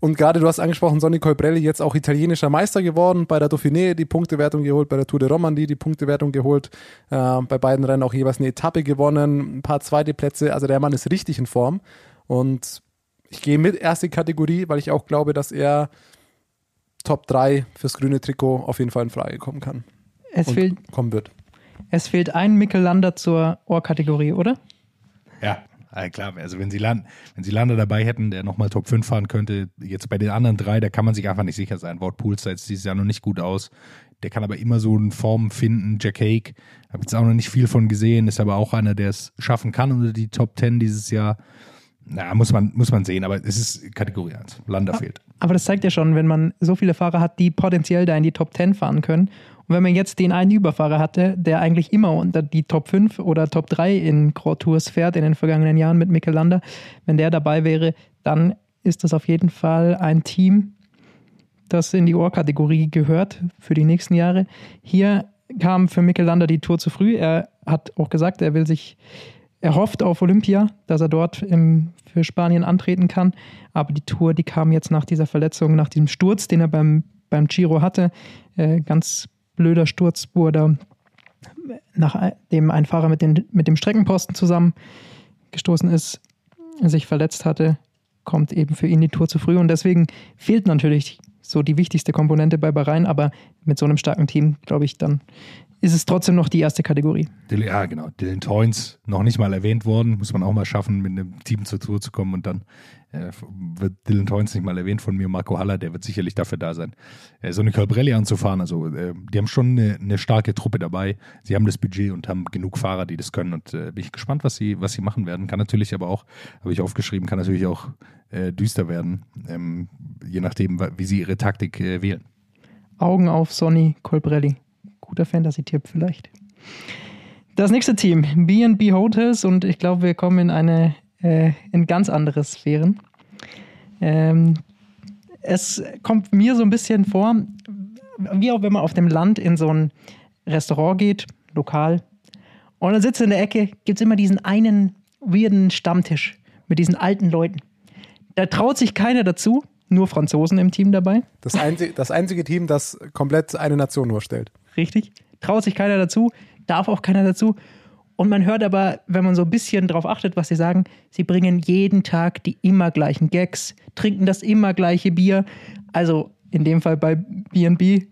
Und gerade du hast angesprochen, Sonny Colbrelli jetzt auch italienischer Meister geworden, bei der Dauphiné die Punktewertung geholt, bei der Tour de Romandie die Punktewertung geholt, äh, bei beiden Rennen auch jeweils eine Etappe gewonnen, ein paar zweite Plätze, also der Mann ist richtig in Form und ich gehe mit erste Kategorie, weil ich auch glaube, dass er Top 3 fürs grüne Trikot auf jeden Fall in Frage kommen kann. Es und fehlt, kommen wird. Es fehlt ein Mikkel Lander zur Ohrkategorie, oder? Ja, klar. Also wenn sie, Land, wenn sie Lander dabei hätten, der nochmal Top 5 fahren könnte, jetzt bei den anderen drei, da kann man sich einfach nicht sicher sein. Wort Pools sah jetzt dieses Jahr noch nicht gut aus. Der kann aber immer so eine Form finden. Jack Hake, habe jetzt auch noch nicht viel von gesehen, ist aber auch einer, der es schaffen kann unter die Top 10 dieses Jahr. Na, muss man, muss man sehen, aber es ist Kategorie 1. Lander fehlt. Aber das zeigt ja schon, wenn man so viele Fahrer hat, die potenziell da in die Top 10 fahren können. Und wenn man jetzt den einen Überfahrer hatte, der eigentlich immer unter die Top 5 oder Top 3 in Grand Tours fährt in den vergangenen Jahren mit Mikkel Lander, wenn der dabei wäre, dann ist das auf jeden Fall ein Team, das in die Ohrkategorie gehört für die nächsten Jahre. Hier kam für Mikkel Lander die Tour zu früh. Er hat auch gesagt, er will sich, er hofft auf Olympia, dass er dort im, für Spanien antreten kann. Aber die Tour, die kam jetzt nach dieser Verletzung, nach diesem Sturz, den er beim, beim Giro hatte, äh, ganz blöder Sturz, wo er da nachdem ein Fahrer mit, den, mit dem Streckenposten zusammengestoßen ist, sich verletzt hatte, kommt eben für ihn die Tour zu früh. Und deswegen fehlt natürlich so die wichtigste Komponente bei Bahrain, aber mit so einem starken Team, glaube ich, dann ist es trotzdem noch die erste Kategorie. Ja, genau. Dylan Toynes noch nicht mal erwähnt worden. Muss man auch mal schaffen, mit einem Team zur Tour zu kommen. Und dann äh, wird Dylan Toynes nicht mal erwähnt von mir. Marco Haller, der wird sicherlich dafür da sein, äh, so eine Colbrelli anzufahren. Also, äh, die haben schon eine, eine starke Truppe dabei. Sie haben das Budget und haben genug Fahrer, die das können. Und äh, bin ich gespannt, was sie, was sie machen werden. Kann natürlich aber auch, habe ich aufgeschrieben, kann natürlich auch äh, düster werden. Ähm, je nachdem, wie sie ihre Taktik äh, wählen. Augen auf Sonny Colbrelli. Guter Fantasy-Tipp vielleicht. Das nächste Team, B&B Hotels und ich glaube, wir kommen in eine äh, in ganz andere Sphären. Ähm, es kommt mir so ein bisschen vor, wie auch wenn man auf dem Land in so ein Restaurant geht, lokal, und dann sitzt in der Ecke, gibt es immer diesen einen weirden Stammtisch mit diesen alten Leuten. Da traut sich keiner dazu, nur Franzosen im Team dabei. Das, einzige, das einzige Team, das komplett eine Nation nur stellt. Richtig. Traut sich keiner dazu, darf auch keiner dazu. Und man hört aber, wenn man so ein bisschen drauf achtet, was sie sagen, sie bringen jeden Tag die immer gleichen Gags, trinken das immer gleiche Bier. Also in dem Fall bei B&B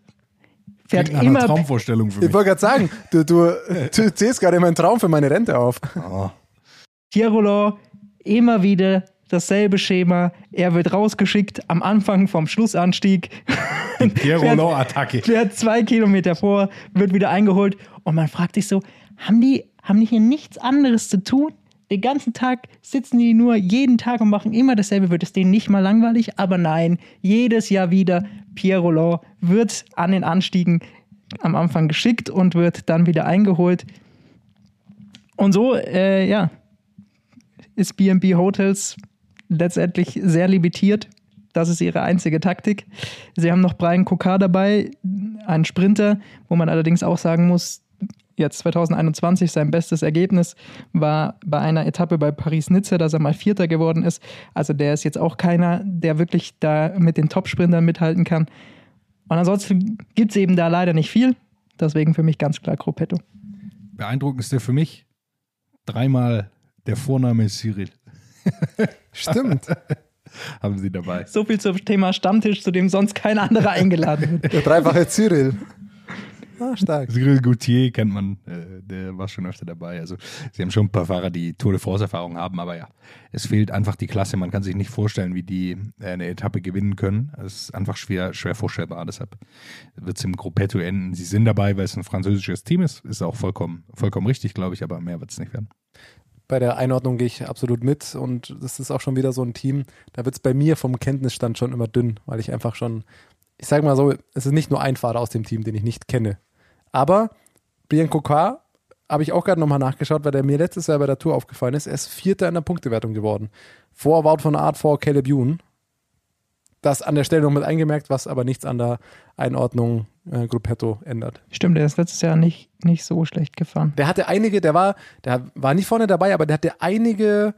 fährt Klingt immer Traumvorstellung für Ich mich. wollte gerade sagen, du, du, du zählst gerade meinen Traum für meine Rente auf. Oh. Pierre Roland, immer wieder dasselbe Schema. Er wird rausgeschickt am Anfang vom Schlussanstieg. Pierre Fährt- zwei Kilometer vor, wird wieder eingeholt und man fragt sich so, haben die, haben die hier nichts anderes zu tun? Den ganzen Tag sitzen die nur jeden Tag und machen immer dasselbe. Wird es denen nicht mal langweilig? Aber nein, jedes Jahr wieder. Pierre Roland wird an den Anstiegen am Anfang geschickt und wird dann wieder eingeholt. Und so, äh, ja, ist B&B Hotels letztendlich sehr limitiert. Das ist ihre einzige Taktik. Sie haben noch Brian Kokar dabei, einen Sprinter, wo man allerdings auch sagen muss, jetzt 2021 sein bestes Ergebnis war bei einer Etappe bei Paris-Nizza, dass er mal Vierter geworden ist. Also der ist jetzt auch keiner, der wirklich da mit den Top-Sprintern mithalten kann. Und ansonsten gibt es eben da leider nicht viel. Deswegen für mich ganz klar Gruppetto. Beeindruckendste für mich, dreimal der Vorname ist Cyril. Stimmt. Haben sie dabei. So viel zum Thema Stammtisch, zu dem sonst kein anderer eingeladen wird. Der dreifache Cyril. Ah, stark. Cyril Gauthier kennt man, äh, der war schon öfter dabei. Also sie haben schon ein paar Fahrer, die Tour de France-Erfahrung haben, aber ja, es fehlt einfach die Klasse. Man kann sich nicht vorstellen, wie die äh, eine Etappe gewinnen können. Es ist einfach schwer, schwer vorstellbar. Deshalb wird es im Gruppetto enden. Sie sind dabei, weil es ein französisches Team ist. Ist auch vollkommen, vollkommen richtig, glaube ich, aber mehr wird es nicht werden. Bei der Einordnung gehe ich absolut mit und das ist auch schon wieder so ein Team, da wird es bei mir vom Kenntnisstand schon immer dünn, weil ich einfach schon, ich sage mal so, es ist nicht nur ein Fahrer aus dem Team, den ich nicht kenne. Aber Brian Kokar habe ich auch gerade nochmal nachgeschaut, weil der mir letztes Jahr bei der Tour aufgefallen ist. Er ist Vierter in der Punktewertung geworden. Vor Wout von Art, vor Caleb Ewan. Das an der Stelle noch mit eingemerkt, was aber nichts an der Einordnung äh, Gruppetto ändert. Stimmt, der ist letztes Jahr nicht, nicht so schlecht gefahren. Der hatte einige, der war, der war nicht vorne dabei, aber der hatte einige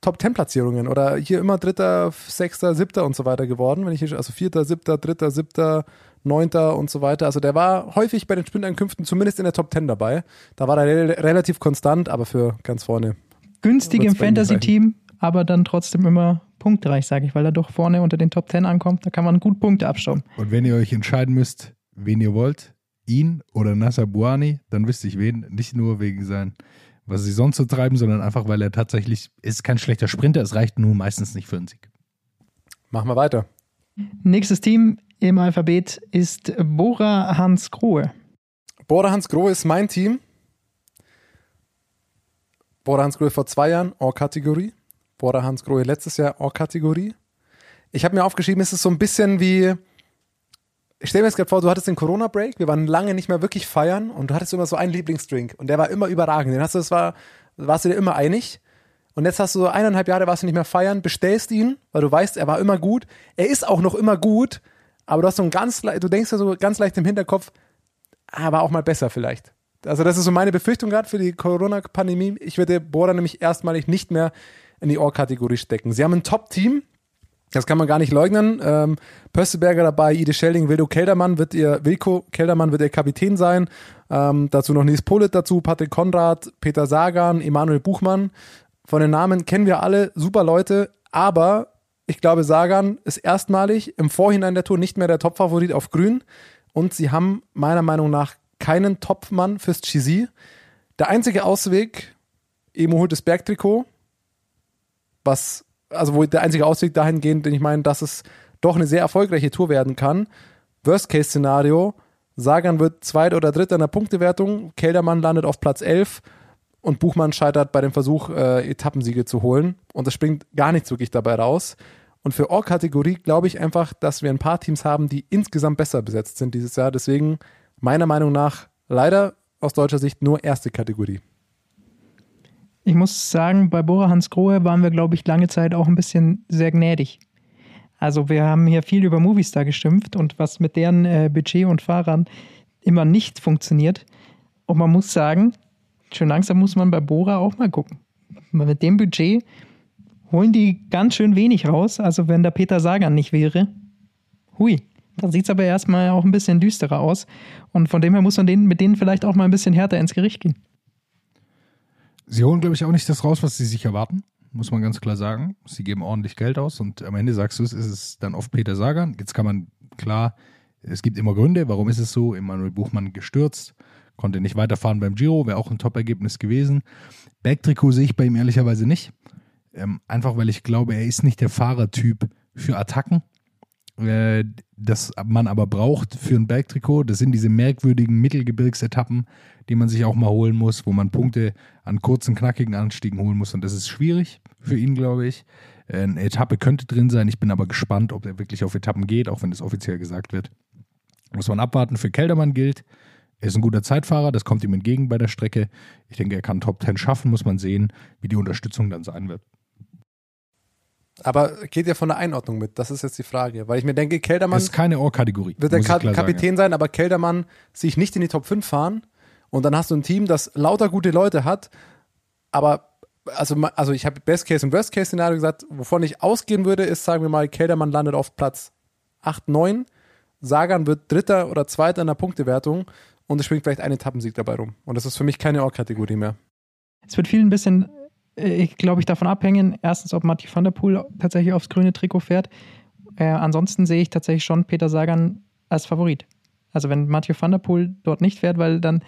Top Ten Platzierungen oder hier immer Dritter, Sechster, Siebter und so weiter geworden. Wenn ich hier, also Vierter, Siebter, Dritter, Siebter, Neunter und so weiter. Also der war häufig bei den Sprintankünften zumindest in der Top Ten dabei. Da war er re relativ konstant, aber für ganz vorne. Günstig im Fantasy-Team, aber dann trotzdem immer punktreich, sage ich, weil er doch vorne unter den Top 10 ankommt. Da kann man gut Punkte abstauben. Und wenn ihr euch entscheiden müsst, wen ihr wollt, ihn oder Nasser Buani, dann wüsste ich wen. Nicht nur wegen sein, was sie sonst so treiben, sondern einfach, weil er tatsächlich, ist kein schlechter Sprinter, es reicht nur meistens nicht für einen Sieg. Machen wir weiter. Nächstes Team im Alphabet ist Bora Hans Grohe. Bora Hans Grohe ist mein Team. Bora Hans Grohe vor zwei Jahren, Or-Kategorie. Bora Hans Grohe letztes Jahr, Or-Kategorie. Ich habe mir aufgeschrieben, es ist so ein bisschen wie, ich stelle mir jetzt gerade vor, du hattest den Corona-Break, wir waren lange nicht mehr wirklich feiern und du hattest immer so einen Lieblingsdrink und der war immer überragend. Den hast du, das war, warst du dir immer einig. Und jetzt hast du so eineinhalb Jahre, warst du nicht mehr feiern, bestellst ihn, weil du weißt, er war immer gut. Er ist auch noch immer gut, aber du hast so ein ganz, du denkst ja so ganz leicht im Hinterkopf, ah, war auch mal besser vielleicht. Also das ist so meine Befürchtung gerade für die Corona-Pandemie. Ich würde Bora nämlich erstmalig nicht mehr in die Ohr-Kategorie stecken. Sie haben ein Top-Team, das kann man gar nicht leugnen. Ähm, Pösselberger dabei, Ide Schelding, Wildo Keldermann wird ihr, Wilko Keldermann wird ihr Kapitän sein. Ähm, dazu noch Nils Polit dazu, Patrick Konrad, Peter Sagan, Emanuel Buchmann. Von den Namen kennen wir alle, super Leute, aber ich glaube, Sagan ist erstmalig im Vorhinein der Tour nicht mehr der Topfavorit auf Grün und sie haben meiner Meinung nach keinen Topmann fürs Chisi. Der einzige Ausweg, Emo holt das Bergtrikot, was, also wo der einzige Ausweg dahingehend, den ich meine, dass es doch eine sehr erfolgreiche Tour werden kann. Worst-Case-Szenario, Sagan wird Zweiter oder Dritter in der Punktewertung, Keldermann landet auf Platz 11 und Buchmann scheitert bei dem Versuch, äh, Etappensiege zu holen. Und es springt gar nichts wirklich dabei raus. Und für Or-Kategorie glaube ich einfach, dass wir ein paar Teams haben, die insgesamt besser besetzt sind dieses Jahr. Deswegen meiner Meinung nach leider aus deutscher Sicht nur erste Kategorie. Ich muss sagen, bei Bora Hans Grohe waren wir, glaube ich, lange Zeit auch ein bisschen sehr gnädig. Also wir haben hier viel über Movistar geschimpft und was mit deren äh, Budget und Fahrern immer nicht funktioniert. Und man muss sagen, schon langsam muss man bei Bora auch mal gucken. Mit dem Budget holen die ganz schön wenig raus. Also wenn der Peter Sagan nicht wäre, hui, dann sieht es aber erstmal auch ein bisschen düsterer aus. Und von dem her muss man denen, mit denen vielleicht auch mal ein bisschen härter ins Gericht gehen. Sie holen, glaube ich, auch nicht das raus, was sie sich erwarten, muss man ganz klar sagen. Sie geben ordentlich Geld aus und am Ende sagst du es, ist es dann oft Peter Sagan. Jetzt kann man, klar, es gibt immer Gründe, warum ist es so? Emanuel Buchmann gestürzt, konnte nicht weiterfahren beim Giro, wäre auch ein Top-Ergebnis gewesen. Bergtrikot sehe ich bei ihm ehrlicherweise nicht. Ähm, einfach weil ich glaube, er ist nicht der Fahrertyp für Attacken, äh, das man aber braucht für ein Bergtrikot. Das sind diese merkwürdigen Mittelgebirgsetappen, die man sich auch mal holen muss, wo man Punkte an kurzen, knackigen Anstiegen holen muss. Und das ist schwierig für ihn, glaube ich. Eine Etappe könnte drin sein. Ich bin aber gespannt, ob er wirklich auf Etappen geht, auch wenn das offiziell gesagt wird. Muss man abwarten. Für Keldermann gilt, er ist ein guter Zeitfahrer, das kommt ihm entgegen bei der Strecke. Ich denke, er kann Top 10 schaffen, muss man sehen, wie die Unterstützung dann sein wird. Aber geht ihr von der Einordnung mit? Das ist jetzt die Frage. Weil ich mir denke, Keldermann Das ist keine Ohrkategorie. wird der Ka Kapitän Sagen. sein, aber Keldermann sich nicht in die Top 5 fahren. Und dann hast du ein Team, das lauter gute Leute hat, aber also, also ich habe Best Case und Worst Case Szenario gesagt, wovon ich ausgehen würde, ist, sagen wir mal, Keldermann landet auf Platz 8, 9, Sagan wird Dritter oder Zweiter in der Punktewertung und es schwingt vielleicht ein Etappensieg dabei rum. Und das ist für mich keine Or-Kategorie mehr. Es wird viel ein bisschen, glaube ich, davon abhängen, erstens, ob Mathieu van der Poel tatsächlich aufs grüne Trikot fährt. Äh, ansonsten sehe ich tatsächlich schon Peter Sagan als Favorit. Also wenn Mathieu van der Poel dort nicht fährt, weil dann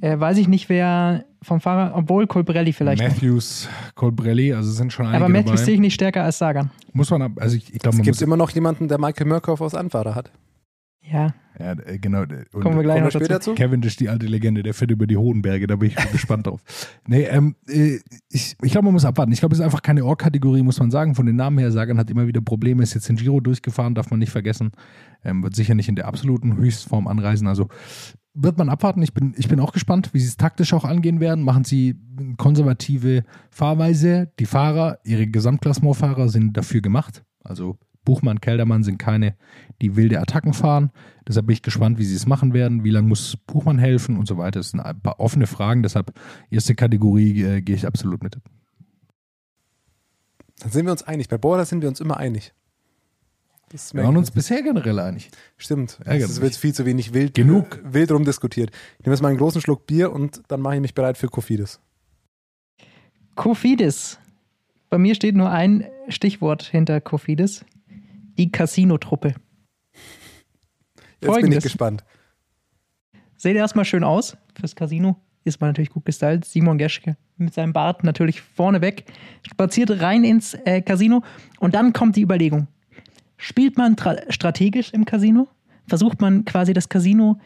äh, weiß ich nicht, wer vom Fahrer, obwohl Colbrelli vielleicht. noch. Matthews, Colbrelli, also sind schon einige Aber Matthews sehe dabei. ich nicht stärker als Sagan. Muss man, ab- also ich, ich glaube, Es gibt muss, immer noch jemanden, der Michael Murkoff als Anfahrer hat. Ja, ja, äh, genau. äh, Und kommen wir gleich noch später dazu. zu? Cavendish, die alte Legende, der fährt über die hohen Berge, da bin ich gespannt drauf. Nee, ähm, äh, ich, ich glaube, man muss abwarten. Ich glaube, es ist einfach keine Or-Kategorie, muss man sagen. Von den Namen her, Sagan hat immer wieder Probleme, ist jetzt in Giro durchgefahren, darf man nicht vergessen. Ähm, wird sicher nicht in der absoluten Höchstform anreisen. Also wird man abwarten. Ich bin, ich bin auch gespannt, wie sie es taktisch auch angehen werden. Machen sie konservative Fahrweise. Die Fahrer, ihre Gesamtklassementfahrer sind dafür gemacht. Also Buchmann, Keldermann sind keine, die wilde Attacken fahren. Deshalb bin ich gespannt, wie sie es machen werden. Wie lange muss Buchmann helfen und so weiter. Das sind ein paar offene Fragen. Deshalb erste Kategorie äh, gehe ich absolut mit. Dann sind wir uns einig. Bei Border sind wir uns immer einig. Das Wir waren uns bisher generell einig. Stimmt. Ärgert Es wird mich. viel zu wenig wild, Genug. wild rumdiskutiert. Ich nehme jetzt mal einen großen Schluck Bier und dann mache ich mich bereit für Kofidis. Kofidis. Bei mir steht nur ein Stichwort hinter Kofidis. Die Casino-Truppe. Jetzt bin ich Folgendes. gespannt. Seht erstmal schön aus fürs Casino. Ist man natürlich gut gestylt. Simon Geschke mit seinem Bart natürlich vorneweg. Spaziert rein ins äh, Casino. Und dann kommt die Überlegung. Spielt man tra- strategisch im Casino? Versucht man quasi das Casino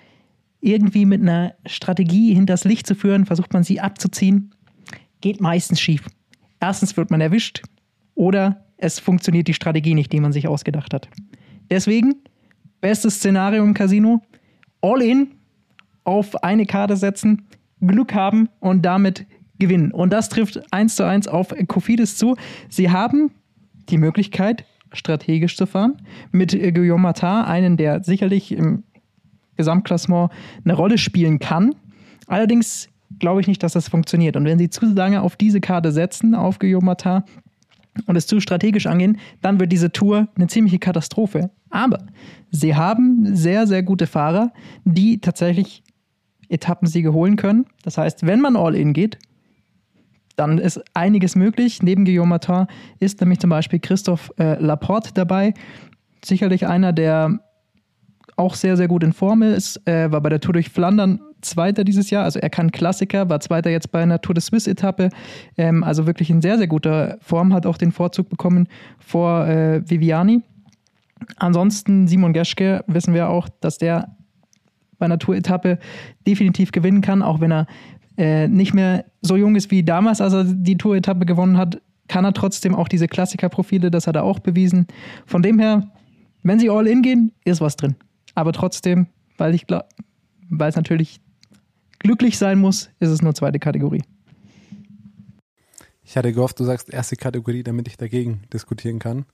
irgendwie mit einer Strategie hinters Licht zu führen? Versucht man sie abzuziehen? Geht meistens schief. Erstens wird man erwischt oder es funktioniert die Strategie nicht, die man sich ausgedacht hat. Deswegen, bestes Szenario im Casino, all in, auf eine Karte setzen, Glück haben und damit gewinnen. Und das trifft eins zu eins auf Kofidis zu. Sie haben die Möglichkeit, strategisch zu fahren. Mit Guillaume Martin, einen, der sicherlich im Gesamtklassement eine Rolle spielen kann. Allerdings glaube ich nicht, dass das funktioniert. Und wenn sie zu lange auf diese Karte setzen, auf Guillaume Martin, und es zu strategisch angehen, dann wird diese Tour eine ziemliche Katastrophe. Aber sie haben sehr, sehr gute Fahrer, die tatsächlich Etappensiege holen können. Das heißt, wenn man all in geht, dann ist einiges möglich. Neben Guillaume Martin ist nämlich zum Beispiel Christoph äh, Laporte dabei. Sicherlich einer, der auch sehr, sehr gut in Form ist. Äh, war bei der Tour durch Flandern Zweiter dieses Jahr. Also er kann Klassiker, war Zweiter jetzt bei einer Tour de Suisse-Etappe. Ähm, also wirklich in sehr, sehr guter Form, hat auch den Vorzug bekommen vor äh, Viviani. Ansonsten Simon Geschke wissen wir auch, dass der bei einer Tour-Etappe definitiv gewinnen kann, auch wenn er äh, nicht mehr so jung ist wie damals, als er die Tour-Etappe gewonnen hat, kann er trotzdem auch diese Klassiker-Profile, das hat er auch bewiesen. Von dem her, wenn sie all in gehen, ist was drin. Aber trotzdem, weil ich glaube, weil es natürlich glücklich sein muss, ist es nur zweite Kategorie. Ich hatte gehofft, du sagst erste Kategorie, damit ich dagegen diskutieren kann.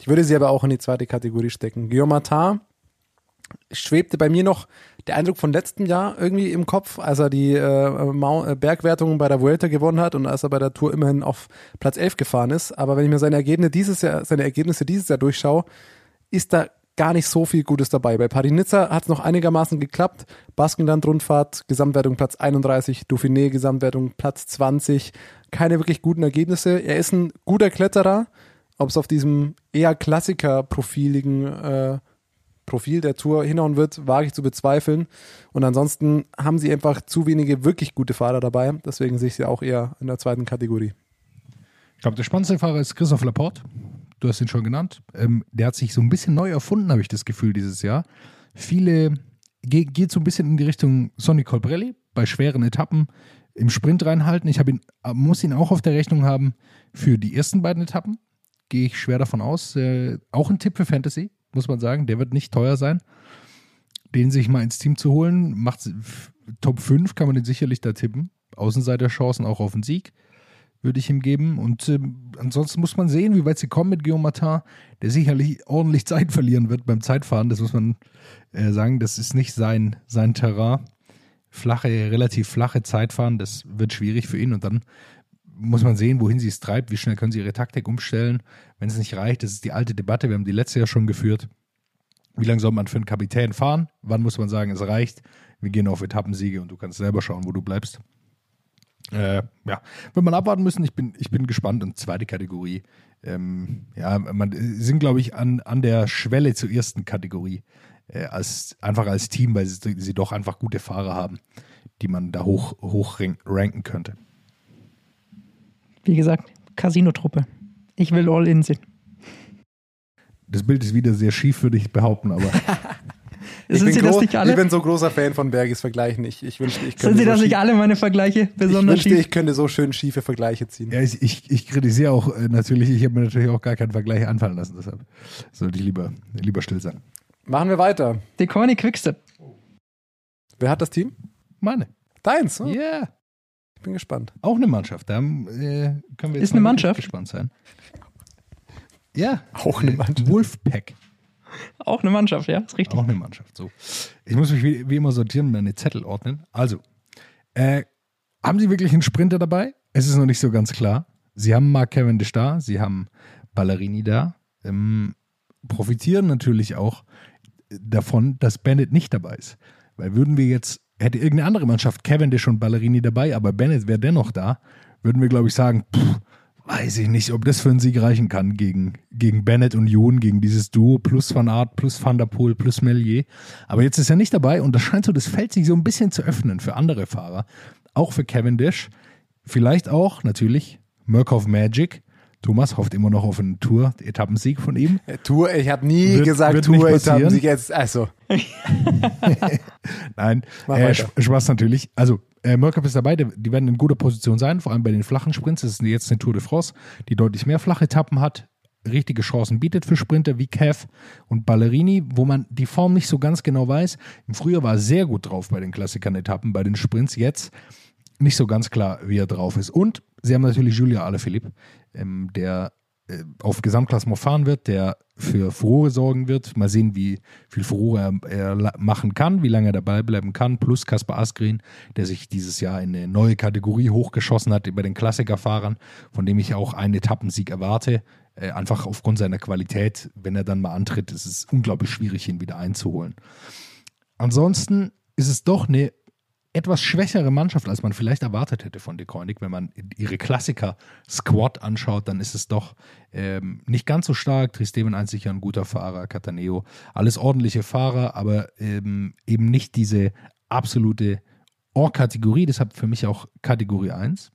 Ich würde sie aber auch in die zweite Kategorie stecken. Guillaume schwebte bei mir noch der Eindruck von letztem Jahr irgendwie im Kopf, als er die äh, äh, Bergwertung bei der Vuelta gewonnen hat und als er bei der Tour immerhin auf Platz 11 gefahren ist. Aber wenn ich mir seine Ergebnisse dieses Jahr, seine Ergebnisse dieses Jahr durchschaue, ist da gar nicht so viel Gutes dabei. Bei Paris-Nizza hat es noch einigermaßen geklappt. Baskenland-Rundfahrt, Gesamtwertung Platz 31, Dauphiné, Gesamtwertung Platz 20. Keine wirklich guten Ergebnisse. Er ist ein guter Kletterer. Ob es auf diesem eher Klassiker-profiligen äh, Profil der Tour hinhauen wird, wage ich zu bezweifeln. Und ansonsten haben sie einfach zu wenige wirklich gute Fahrer dabei. Deswegen sehe ich sie auch eher in der zweiten Kategorie. Ich glaube, der spannendste Fahrer ist Christoph Laporte. Du hast ihn schon genannt. Ähm, der hat sich so ein bisschen neu erfunden, habe ich das Gefühl, dieses Jahr. Viele ge geht so ein bisschen in die Richtung Sonny Colbrelli bei schweren Etappen im Sprint reinhalten. Ich ihn, äh, muss ihn auch auf der Rechnung haben für die ersten beiden Etappen. Gehe ich schwer davon aus. Äh, auch ein Tipp für Fantasy, muss man sagen. Der wird nicht teuer sein. Den sich mal ins Team zu holen, macht Top 5, kann man den sicherlich da tippen. Außenseiterchancen auch auf den Sieg würde ich ihm geben. Und ähm, ansonsten muss man sehen, wie weit sie kommen mit Martin, der sicherlich ordentlich Zeit verlieren wird beim Zeitfahren. Das muss man äh, sagen. Das ist nicht sein, sein Terrain. flache, relativ flache Zeit fahren, das wird schwierig für ihn und dann muss man sehen, wohin sie es treibt, wie schnell können sie ihre Taktik umstellen. Wenn es nicht reicht, das ist die alte Debatte, wir haben die letzte Jahr schon geführt. Wie lange soll man für einen Kapitän fahren? Wann muss man sagen, es reicht? Wir gehen auf Etappensiege und du kannst selber schauen, wo du bleibst. Äh, ja, wird man abwarten müssen. Ich bin, ich bin gespannt. Und zweite Kategorie, ähm, ja, man sie sind, glaube ich, an, an der Schwelle zur ersten Kategorie. Äh, als, einfach als Team, weil sie, sie doch einfach gute Fahrer haben, die man da hoch, hoch ranken könnte. Wie gesagt, Casino-Truppe. Ich will All-In sehen. Das Bild ist wieder sehr schief, würde ich behaupten, aber. ich, bin groß, ich bin so großer Fan von Bergis Vergleichen. Ich, ich wünschte, ich könnte. Sind Sie so das nicht alle meine Vergleiche besonders ich wünschte, schief? ich könnte so schön schiefe Vergleiche ziehen. Ja, ich, ich, ich kritisiere auch äh, natürlich, ich habe mir natürlich auch gar keinen Vergleich anfallen lassen, deshalb sollte ich lieber, lieber still sein. Machen wir weiter. Decorny Quickstep. Wer hat das Team? Meine. Deins? Ja. Oh. Yeah. Ich bin gespannt. Auch eine Mannschaft. Da äh, können wir jetzt Ist eine Mannschaft? gespannt sein. Ja. Auch eine Mannschaft. Wolfpack. Auch eine Mannschaft, ja, ist richtig. Auch eine Mannschaft, so. Ich muss mich wie, wie immer sortieren, meine Zettel ordnen. Also, äh, haben Sie wirklich einen Sprinter dabei? Es ist noch nicht so ganz klar. Sie haben Mark Cavendish da, Sie haben Ballerini da, ähm, profitieren natürlich auch davon, dass Bennett nicht dabei ist. Weil würden wir jetzt, hätte irgendeine andere Mannschaft Cavendish und Ballerini dabei, aber Bennett wäre dennoch da, würden wir, glaube ich, sagen, pff, weiß ich nicht, ob das für einen Sieg reichen kann gegen, gegen Bennett und Jon, gegen dieses Duo plus Van Aert, plus Van der Poel, plus Melier. Aber jetzt ist er nicht dabei und das scheint so das Feld sich so ein bisschen zu öffnen für andere Fahrer. Auch für Cavendish. Vielleicht auch natürlich Murkoff Magic. Thomas hofft immer noch auf einen Tour-Etappensieg von ihm. Tour, ich habe nie wird, gesagt Tour-Etappensieg. Jetzt, also. Nein, äh, Spaß natürlich. Also äh, Murkoff ist dabei, die werden in guter Position sein, vor allem bei den flachen Sprints. Das ist jetzt eine Tour de France, die deutlich mehr flache Etappen hat, richtige Chancen bietet für Sprinter wie Kev und Ballerini, wo man die Form nicht so ganz genau weiß. Im Frühjahr war er sehr gut drauf bei den Klassikern-Etappen, bei den Sprints. Jetzt nicht so ganz klar, wie er drauf ist. Und sie haben natürlich Julia Alaphilippe, ähm, der äh, auf Gesamtklassement fahren wird, der für Furore sorgen wird. Mal sehen, wie viel Furore er, er machen kann, wie lange er dabei bleiben kann. Plus Kaspar Asgreen, der sich dieses Jahr in eine neue Kategorie hochgeschossen hat über den Klassikerfahrern, von dem ich auch einen Etappensieg erwarte. Äh, einfach aufgrund seiner Qualität, wenn er dann mal antritt, ist es unglaublich schwierig, ihn wieder einzuholen. Ansonsten ist es doch eine etwas schwächere Mannschaft, als man vielleicht erwartet hätte von De Koenig. Wenn man ihre Klassiker-Squad anschaut, dann ist es doch ähm, nicht ganz so stark. Tristeven ein sicher ein guter Fahrer, Cataneo, alles ordentliche Fahrer, aber ähm, eben nicht diese absolute Or-Kategorie. Deshalb für mich auch Kategorie 1,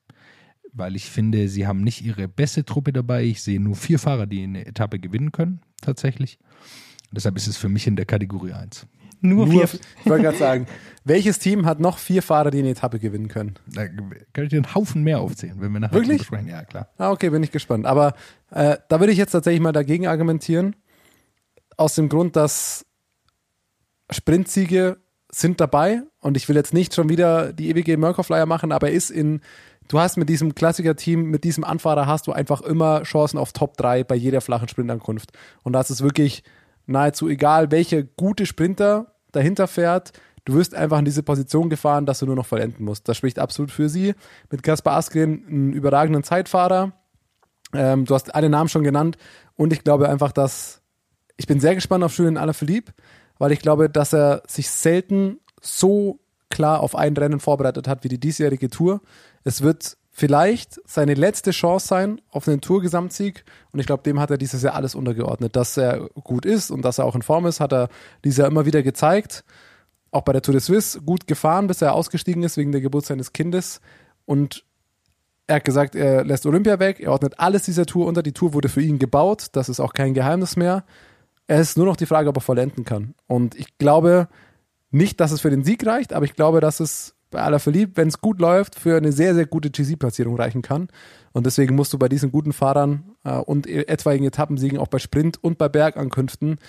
weil ich finde, sie haben nicht ihre beste Truppe dabei. Ich sehe nur vier Fahrer, die eine Etappe gewinnen können, tatsächlich. Deshalb ist es für mich in der Kategorie 1. Nur, Nur vier. Ich wollte gerade sagen, welches Team hat noch vier Fahrer, die eine Etappe gewinnen können? Da kann ich dir einen Haufen mehr aufzählen, wenn wir nachher Wirklich? besprechen. Ja, klar. Ah, okay, bin ich gespannt. Aber äh, da würde ich jetzt tatsächlich mal dagegen argumentieren. Aus dem Grund, dass Sprintsiege sind dabei und ich will jetzt nicht schon wieder die ewige Murkoff-Leier machen, aber er ist in, du hast mit diesem Klassiker-Team, mit diesem Anfahrer hast du einfach immer Chancen auf Top 3 bei jeder flachen Sprintankunft. Und das ist wirklich nahezu egal, welche gute Sprinter dahinter fährt. Du wirst einfach in diese Position gefahren, dass du nur noch vollenden musst. Das spricht absolut für sie. Mit Kaspar Askren einen überragenden Zeitfahrer. Ähm, du hast alle Namen schon genannt. Und ich glaube einfach, dass ich bin sehr gespannt auf Julian Alaphilippe, weil ich glaube, dass er sich selten so klar auf ein Rennen vorbereitet hat wie die diesjährige Tour. Es wird vielleicht seine letzte Chance sein auf einen Tour-Gesamtsieg. Und ich glaube, dem hat er dieses Jahr alles untergeordnet. Dass er gut ist und dass er auch in Form ist, hat er dieses Jahr immer wieder gezeigt. Auch bei der Tour de Suisse gut gefahren, bis er ausgestiegen ist wegen der Geburt seines Kindes. Und er hat gesagt, er lässt Olympia weg, er ordnet alles dieser Tour unter. Die Tour wurde für ihn gebaut, das ist auch kein Geheimnis mehr. Es ist nur noch die Frage, ob er vollenden kann. Und ich glaube nicht, dass es für den Sieg reicht, aber ich glaube, dass es bei aller verliebt, wenn es gut läuft, für eine sehr, sehr gute GC-Platzierung reichen kann. Und deswegen musst du bei diesen guten Fahrern äh, und e-, etwaigen Etappensiegen auch bei Sprint und bei Bergankünften,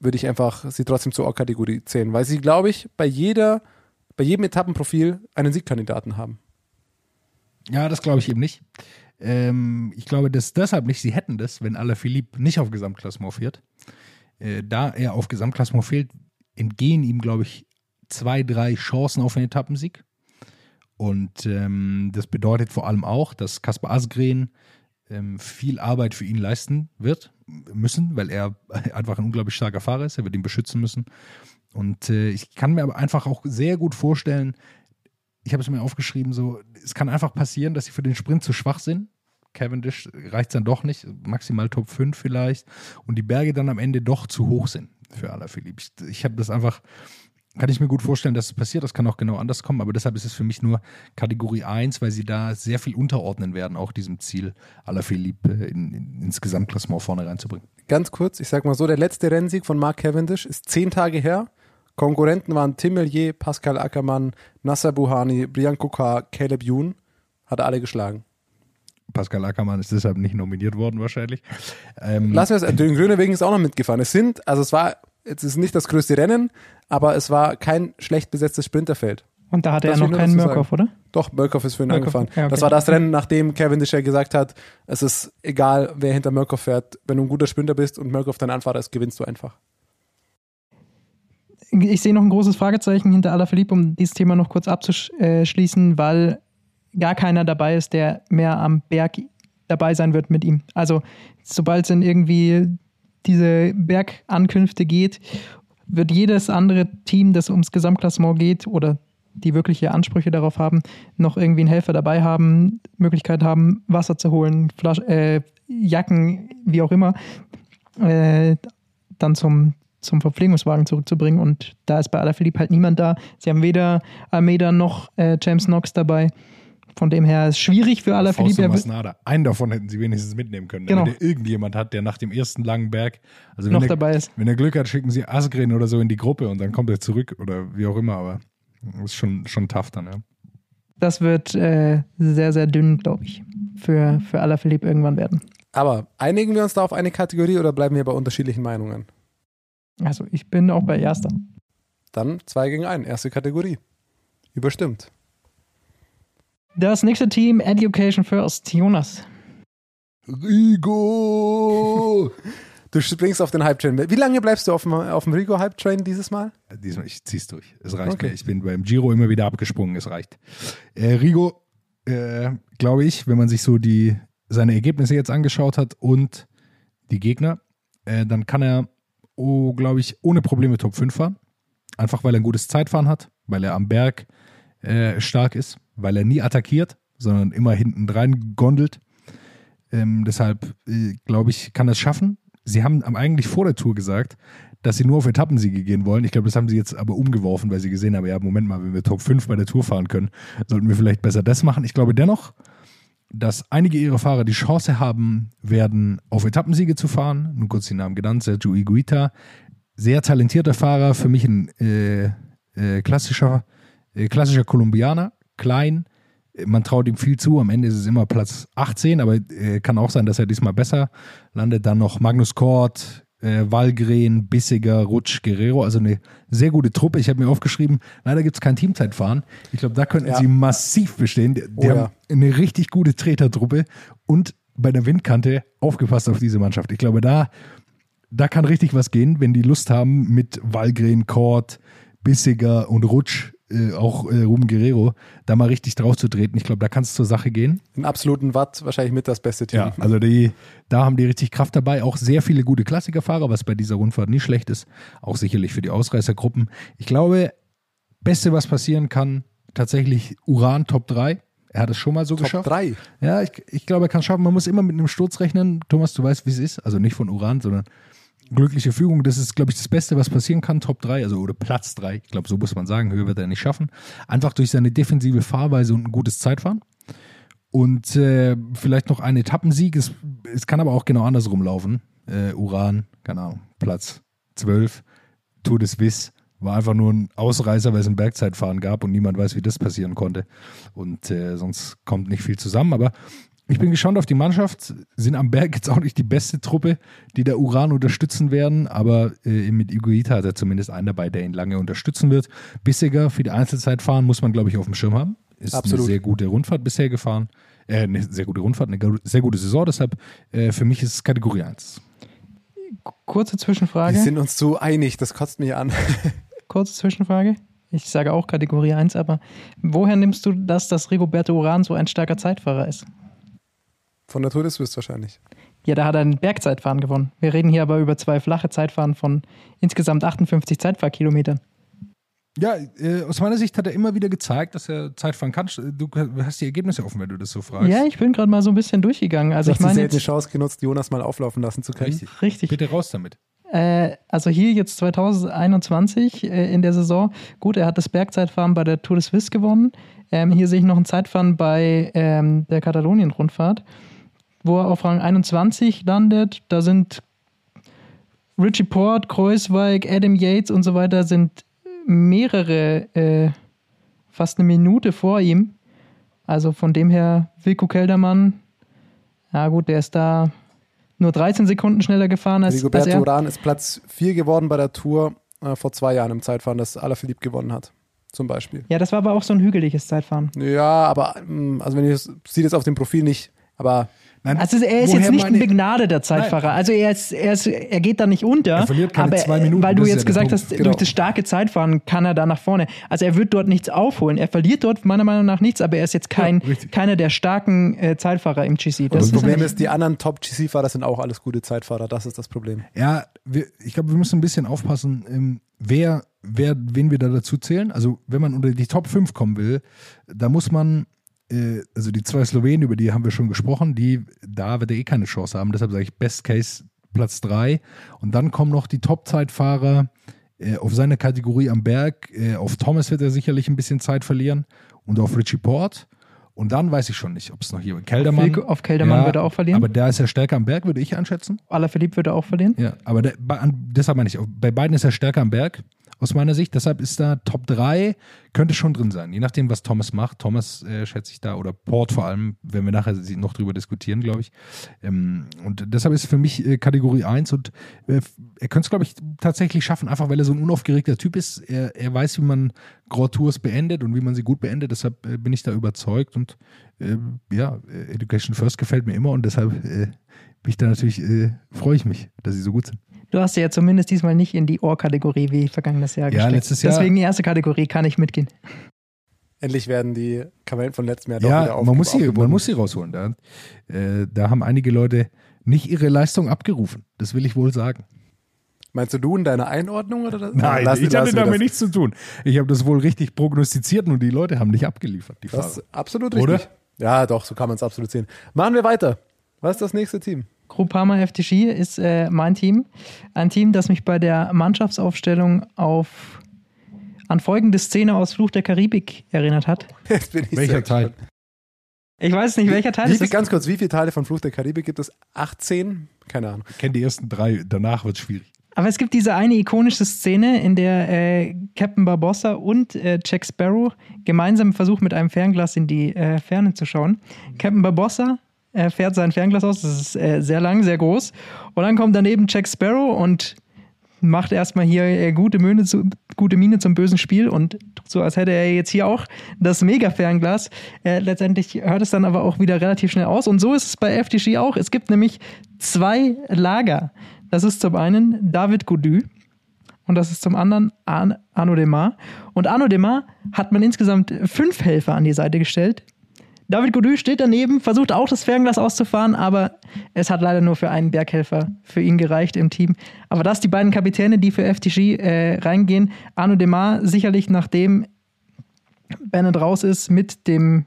würde ich einfach sie trotzdem zur O-Kategorie zählen, weil sie, glaube ich, bei jeder, bei jedem Etappenprofil einen Siegkandidaten haben. Ja, das glaube ich eben nicht. Ähm, ich glaube, dass deshalb nicht, sie hätten das, wenn Alaphilippe nicht auf Gesamtklassement fährt. Äh, da er auf Gesamtklassement fehlt, entgehen ihm, glaube ich, zwei, drei Chancen auf einen Etappensieg. Und ähm, das bedeutet vor allem auch, dass Kaspar Asgren ähm, viel Arbeit für ihn leisten wird, müssen, weil er einfach ein unglaublich starker Fahrer ist. Er wird ihn beschützen müssen. Und äh, ich kann mir aber einfach auch sehr gut vorstellen, ich habe es mir aufgeschrieben, so, es kann einfach passieren, dass sie für den Sprint zu schwach sind. Cavendish reicht dann doch nicht, maximal Top 5 vielleicht. Und die Berge dann am Ende doch zu hoch sind für Alaphilippe. Ich, ich habe das einfach, kann ich mir gut vorstellen, dass es passiert. Das kann auch genau anders kommen, aber deshalb ist es für mich nur Kategorie 1, weil sie da sehr viel unterordnen werden, auch diesem Ziel Alaphilippe in, in, ins Gesamtklassement vorne reinzubringen. Ganz kurz, ich sag mal so, der letzte Rennsieg von Mark Cavendish ist zehn Tage her. Konkurrenten waren Tim Mellier, Pascal Ackermann, Nasser Buhani, Brian Kukar, Caleb Youn. Hat er alle geschlagen. Pascal Ackermann ist deshalb nicht nominiert worden wahrscheinlich. Ähm, Lassen wir es, den Grönewegen ist auch noch mitgefahren. Es sind, also es war, es ist nicht das größte Rennen, aber es war kein schlecht besetztes Sprinterfeld. Und da hatte Das er noch keinen Murkoff, oder? Doch, Murkoff ist für ihn Murkoff, angefahren. ja, okay. Das war das Rennen, nachdem Cavendish ja gesagt hat, es ist egal, wer hinter Murkoff fährt. Wenn du ein guter Sprinter bist und Murkoff dein Anfahrer ist, gewinnst du einfach. Ich sehe noch ein großes Fragezeichen hinter Alaphilippe, um dieses Thema noch kurz abzuschließen, weil gar keiner dabei ist, der mehr am Berg dabei sein wird mit ihm. Also sobald es in irgendwie diese Bergankünfte geht, wird jedes andere Team, das ums Gesamtklassement geht oder die wirkliche Ansprüche darauf haben, noch irgendwie einen Helfer dabei haben, Möglichkeit haben, Wasser zu holen, Flasch, äh, Jacken, wie auch immer, äh, dann zum, zum Verpflegungswagen zurückzubringen. Und da ist bei Alaphilippe halt niemand da. Sie haben weder Almeida noch äh, James Knox dabei. Von dem her ist es schwierig für Alaphilippe. Fausto Masnada. Einen davon hätten sie wenigstens mitnehmen können. Genau. Wenn er irgendjemand hat, der nach dem ersten langen Berg, also noch wenn er, dabei ist. wenn er Glück hat, schicken sie Asgren oder so in die Gruppe und dann kommt er zurück oder wie auch immer, aber das ist schon, schon tough dann, ja. Das wird äh, sehr, sehr dünn, glaube ich, für, für Alaphilippe irgendwann werden. Aber einigen wir uns da auf eine Kategorie oder bleiben wir bei unterschiedlichen Meinungen? Also ich bin auch bei Erster. Dann zwei gegen ein, erste Kategorie. Überstimmt. Das nächste Team, Education First, Jonas. Rigo! Du springst auf den Hype-Train. Wie lange bleibst du auf dem, auf dem Rigo-Hype-Train dieses Mal? Diesmal, ich zieh's durch. Es reicht Okay. mir. Ich bin beim Giro immer wieder abgesprungen. Es reicht. Äh, Rigo, äh, glaube ich, wenn man sich so die, seine Ergebnisse jetzt angeschaut hat und die Gegner, äh, dann kann er, oh, glaube ich, ohne Probleme Top 5 fahren. Einfach weil er ein gutes Zeitfahren hat, weil er am Berg äh, stark ist, weil er nie attackiert, sondern immer hinten rein gondelt. Ähm, deshalb, äh, glaube ich, kann es schaffen. Sie haben eigentlich vor der Tour gesagt, dass sie nur auf Etappensiege gehen wollen. Ich glaube, das haben sie jetzt aber umgeworfen, weil sie gesehen haben, ja, Moment mal, wenn wir Top 5 bei der Tour fahren können, sollten wir vielleicht besser das machen. Ich glaube dennoch, dass einige ihrer Fahrer die Chance haben werden, auf Etappensiege zu fahren. Nur kurz die Namen genannt, Sergio Iguita, sehr talentierter Fahrer, für mich ein äh, äh, klassischer, äh, klassischer Kolumbianer, klein, man traut ihm viel zu. Am Ende ist es immer Platz 18, aber äh, kann auch sein, dass er diesmal besser landet. Dann noch Magnus Kort, äh, Walgren, Bissiger, Rutsch, Guerrero. Also eine sehr gute Truppe. Ich habe mir aufgeschrieben, leider gibt es kein Teamzeitfahren. Ich glaube, da könnten Ja. sie massiv bestehen. Die, Oh ja. haben eine richtig gute Tretertruppe und bei der Windkante aufgepasst auf diese Mannschaft. Ich glaube, da, da kann richtig was gehen, wenn die Lust haben, mit Walgren, Kort, Bissiger und Rutsch, äh, auch äh, Ruben Guerrero, da mal richtig drauf zu treten. Ich glaube, da kann es zur Sache gehen. Im absoluten Watt wahrscheinlich mit das beste Team. Ja, also die, da haben die richtig Kraft dabei. Auch sehr viele gute Klassikerfahrer, was bei dieser Rundfahrt nicht schlecht ist. Auch sicherlich für die Ausreißergruppen. Ich glaube, Beste, was passieren kann, tatsächlich Uran Top 3. Er hat es schon mal so Top geschafft. 3. Ja, ich, ich glaube, er kann es schaffen. Man muss immer mit einem Sturz rechnen. Thomas, du weißt, wie es ist. Also nicht von Uran, sondern glückliche Fügung. Das ist, glaube ich, das Beste, was passieren kann. Top 3, also oder Platz 3. Ich glaube, so muss man sagen. Höher wird er nicht schaffen. Einfach durch seine defensive Fahrweise und ein gutes Zeitfahren. Und äh, vielleicht noch ein Etappensieg. Es, es kann aber auch genau andersrum laufen. Äh, Uran, keine Ahnung, Platz 12. Tour des Wiss war einfach nur ein Ausreißer, weil es ein Bergzeitfahren gab und niemand weiß, wie das passieren konnte. Und äh, sonst kommt nicht viel zusammen. Aber ich bin gespannt auf die Mannschaft. Sind am Berg jetzt auch nicht die beste Truppe, die der Uran unterstützen werden. Aber äh, mit Iguita hat er zumindest einen dabei, der ihn lange unterstützen wird. Bissiger für die Einzelzeitfahren muss man, glaube ich, auf dem Schirm haben. Ist Absolut. eine sehr gute Rundfahrt bisher gefahren. Äh, eine sehr gute Rundfahrt, eine sehr gute Saison. Deshalb äh, für mich ist es Kategorie 1. Kurze Wir Zwischenfrage. sind uns so einig, das kotzt mich an. Kurze Zwischenfrage. Ich sage auch Kategorie 1, aber woher nimmst du das, dass Rigoberto Uran so ein starker Zeitfahrer ist? Von der Tour des Swiss wahrscheinlich. Ja, da hat er ein Bergzeitfahren gewonnen. Wir reden hier aber über zwei flache Zeitfahren von insgesamt 58 Zeitfahrkilometern. Ja, äh, aus meiner Sicht hat er immer wieder gezeigt, dass er Zeitfahren kann. Du hast die Ergebnisse offen, wenn du das so fragst. Ja, ich bin gerade mal so ein bisschen durchgegangen. Also du ich meine seltene Chance genutzt, Jonas mal auflaufen lassen zu können. Richtig. richtig. Bitte raus damit. Äh, also hier jetzt 2021 äh, in der Saison. Gut, er hat das Bergzeitfahren bei der Tour de Suisse gewonnen. Ähm, hier sehe ich noch ein Zeitfahren bei ähm, der Katalonien-Rundfahrt, wo er auf Rang 21 landet. Da sind Richie Port, Kreuzweig, Adam Yates und so weiter sind mehrere, äh, fast eine Minute vor ihm. Also von dem her, Wilko Keldermann, ja gut, der ist da nur 13 Sekunden schneller gefahren als, als Rigoberto er. Uran ist Platz 4 geworden bei der Tour äh, vor zwei Jahren im Zeitfahren, das Alaphilippe gewonnen hat. Zum Beispiel. Ja, das war aber auch so ein hügeliges Zeitfahren. Ja, aber ähm, also wenn ihr sieht jetzt auf dem Profil nicht, aber Nein, Also er ist jetzt nicht ein begnadeter Zeitfahrer. Also er, ist, er, ist, er geht da nicht unter. Er verliert keine aber zwei Minuten, weil du das jetzt ja gesagt Punkt. hast, Genau. durch das starke Zeitfahren kann er da nach vorne. Also er wird dort nichts aufholen. Er verliert dort meiner Meinung nach nichts, aber er ist jetzt kein, Ja, keiner der starken äh, Zeitfahrer im GC. das, ist Problem ist, die anderen Top-GC-Fahrer sind auch alles gute Zeitfahrer. Das ist das Problem. Ja, wir, ich glaube, wir müssen ein bisschen aufpassen, ähm, wer, wer, wen wir da dazu zählen. Also, wenn man unter die Top 5 kommen will, da muss man, also die zwei Slowenen, über die haben wir schon gesprochen, die, da wird er eh keine Chance haben. Deshalb sage ich Best Case Platz 3. Und dann kommen noch die Top-Zeitfahrer äh, auf seine Kategorie am Berg. Äh, auf Thomas wird er sicherlich ein bisschen Zeit verlieren und auf Richie Port. Und dann weiß ich schon nicht, ob es noch jemand. Keldermann. Wilko- auf Keldermann wird er auch verlieren. Aber der ist ja stärker am Berg, würde ich einschätzen. Alaphilippe würde auch verlieren. Ja, aber der, bei, an, deshalb meine ich, bei beiden ist er stärker am Berg, aus meiner Sicht. Deshalb ist da Top 3, könnte schon drin sein, je nachdem, was Thomas macht. Thomas äh, schätze ich da, oder Port vor allem, wenn wir nachher noch drüber diskutieren, glaube ich. Ähm, und deshalb ist für mich äh, Kategorie 1 und äh, er könnte es, glaube ich, tatsächlich schaffen, einfach weil er so ein unaufgeregter Typ ist. Er, er weiß, wie man Grand Tours beendet und wie man sie gut beendet. Deshalb äh, bin ich da überzeugt und äh, ja, äh, Education First gefällt mir immer und deshalb äh, bin ich da natürlich, äh, freue ich mich, dass sie so gut sind. Du hast sie ja zumindest diesmal nicht in die Ohr-Kategorie wie vergangenes Jahr Ja, gesteckt. letztes Jahr- Deswegen erste Kategorie kann ich mitgehen. Endlich werden die Kamellen von letztem Jahr doch Ja, wieder man muss, sie, man muss sie rausholen. Da, äh, da haben einige Leute nicht ihre Leistung abgerufen. Das will ich wohl sagen. Meinst du du in deiner Einordnung? Oder das? Nein, Lass- ich hatte mir damit das. nichts zu tun. Ich habe das wohl richtig prognostiziert und die Leute haben nicht abgeliefert, die Das Fahrer. ist absolut Oder? richtig. Ja, doch, so kann man es absolut sehen. Machen wir weiter. Was ist das nächste Team? Groupama FTG ist äh, mein Team. Ein Team, das mich bei der Mannschaftsaufstellung auf an folgende Szene aus Fluch der Karibik erinnert hat. Jetzt bin ich Welcher sehr Teil? Ich weiß nicht, welcher Teil Wie ist. ganz kurz, wie viele Teile von Fluch der Karibik gibt es? 18? Keine Ahnung. Ich kenne die ersten drei, danach wird es schwierig. Aber es gibt diese eine ikonische Szene, in der äh, Captain Barbossa und äh, Jack Sparrow gemeinsam versuchen, mit einem Fernglas in die äh, Ferne zu schauen. Captain Barbossa äh, fährt sein Fernglas aus, das ist äh, sehr lang, sehr groß. Und dann kommt daneben Jack Sparrow und macht erstmal hier äh, gute, Miene zu, gute Miene zum bösen Spiel und so, als hätte er jetzt hier auch das Mega-Fernglas. Äh, letztendlich hört es dann aber auch wieder relativ schnell aus. Und so ist es bei FTG auch. Es gibt nämlich zwei Lager. Das ist zum einen David Goudu und das ist zum anderen Ar Arno Demar. Und Arno Demar hat man insgesamt fünf Helfer an die Seite gestellt. David Goudu steht daneben, versucht auch das Fernglas auszufahren, aber es hat leider nur für einen Berghelfer für ihn gereicht im Team. Aber das die beiden Kapitäne, die für FTG äh, reingehen. Arno Demar sicherlich nachdem Bennett raus ist mit dem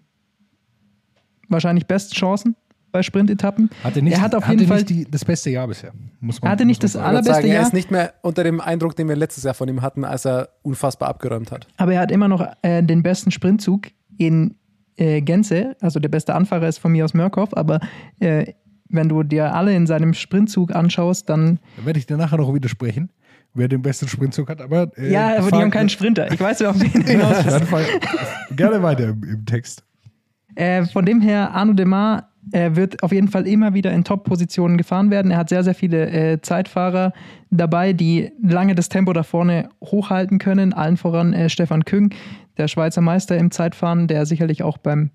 wahrscheinlich besten Chancen bei Sprintetappen. Hatte nicht, er hat auf hatte jeden Fall nicht die, das beste Jahr bisher. Muss man, Er hatte nicht muss das Allerbeste sagen, er Jahr. ist nicht mehr unter dem Eindruck, den wir letztes Jahr von ihm hatten, als er unfassbar abgeräumt hat. Aber er hat immer noch äh, den besten Sprintzug in äh, Gänze. Also der beste Anfahrer ist von mir aus Murkoff, aber äh, wenn du dir alle in seinem Sprintzug anschaust, dann. Da werde ich dir nachher noch widersprechen, wer den besten Sprintzug hat. Aber, äh, ja, aber die haben keinen Sprinter. Ich weiß, auf wen hinaus gerne weiter im, im Text. Äh, von dem her, Arno Demar äh, wird auf jeden Fall immer wieder in Top-Positionen gefahren werden. Er hat sehr, sehr viele äh, Zeitfahrer dabei, die lange das Tempo da vorne hochhalten können. Allen voran äh, Stefan Küng, der Schweizer Meister im Zeitfahren, der sicherlich auch beim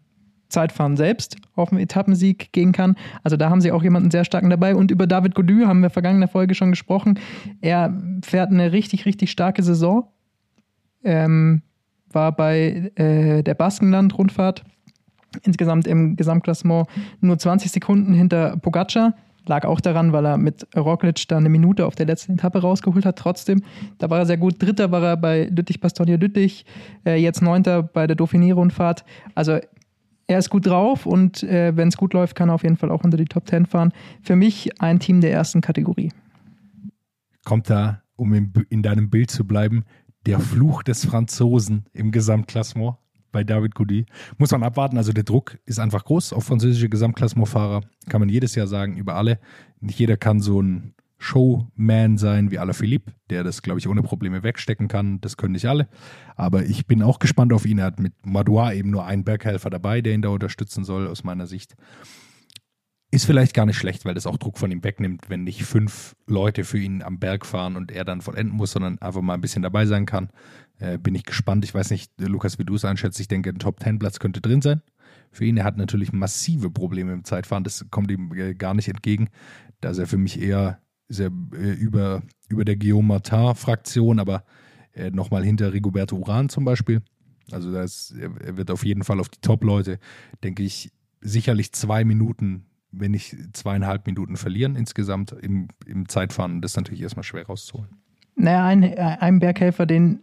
Zeitfahren selbst auf den Etappensieg gehen kann. Also da haben sie auch jemanden sehr starken dabei. Und über David Gody haben wir vergangene Folge schon gesprochen. Er fährt eine richtig, richtig starke Saison. Ähm, war bei äh, der Baskenland-Rundfahrt insgesamt im Gesamtklassement nur 20 Sekunden hinter Pogacar. Lag auch daran, weil er mit Roglic da eine Minute auf der letzten Etappe rausgeholt hat. Trotzdem, da war er sehr gut. Dritter war er bei Lüttich-Bastogne-Lüttich, äh, jetzt Neunter bei der Dauphiné-Rundfahrt. Also er ist gut drauf und äh, wenn es gut läuft, kann er auf jeden Fall auch unter die Top 10 fahren. Für mich ein Team der ersten Kategorie. Kommt da, um in, in deinem Bild zu bleiben, der Fluch des Franzosen im Gesamtklassement bei David Goudy. Muss man abwarten, also der Druck ist einfach groß auf französische Gesamtklassementfahrer. Kann man jedes Jahr sagen, über alle. Nicht jeder kann so ein Showman sein wie Alaphilippe, der das, glaube ich, ohne Probleme wegstecken kann. Das können nicht alle. Aber ich bin auch gespannt auf ihn. Er hat mit Madouas eben nur einen Berghelfer dabei, der ihn da unterstützen soll, aus meiner Sicht. Ist vielleicht gar nicht schlecht, weil das auch Druck von ihm wegnimmt, wenn nicht fünf Leute für ihn am Berg fahren und er dann vollenden muss, sondern einfach mal ein bisschen dabei sein kann. Äh, bin ich gespannt. Ich weiß nicht, Lukas, wie du es einschätzt. Ich denke, ein Top-10-Platz könnte drin sein für ihn. Er hat natürlich massive Probleme im Zeitfahren. Das kommt ihm äh, gar nicht entgegen. Da ist er für mich eher sehr, äh, über, über der Guillaume Martin-Fraktion, aber äh, nochmal hinter Rigoberto Uran zum Beispiel. Also das, er wird auf jeden Fall auf die Top-Leute, denke ich, sicherlich zwei Minuten, wenn nicht zweieinhalb Minuten verlieren insgesamt im, im Zeitfahren. Das ist natürlich erstmal schwer rauszuholen. Naja, ein, ein Berghelfer, den,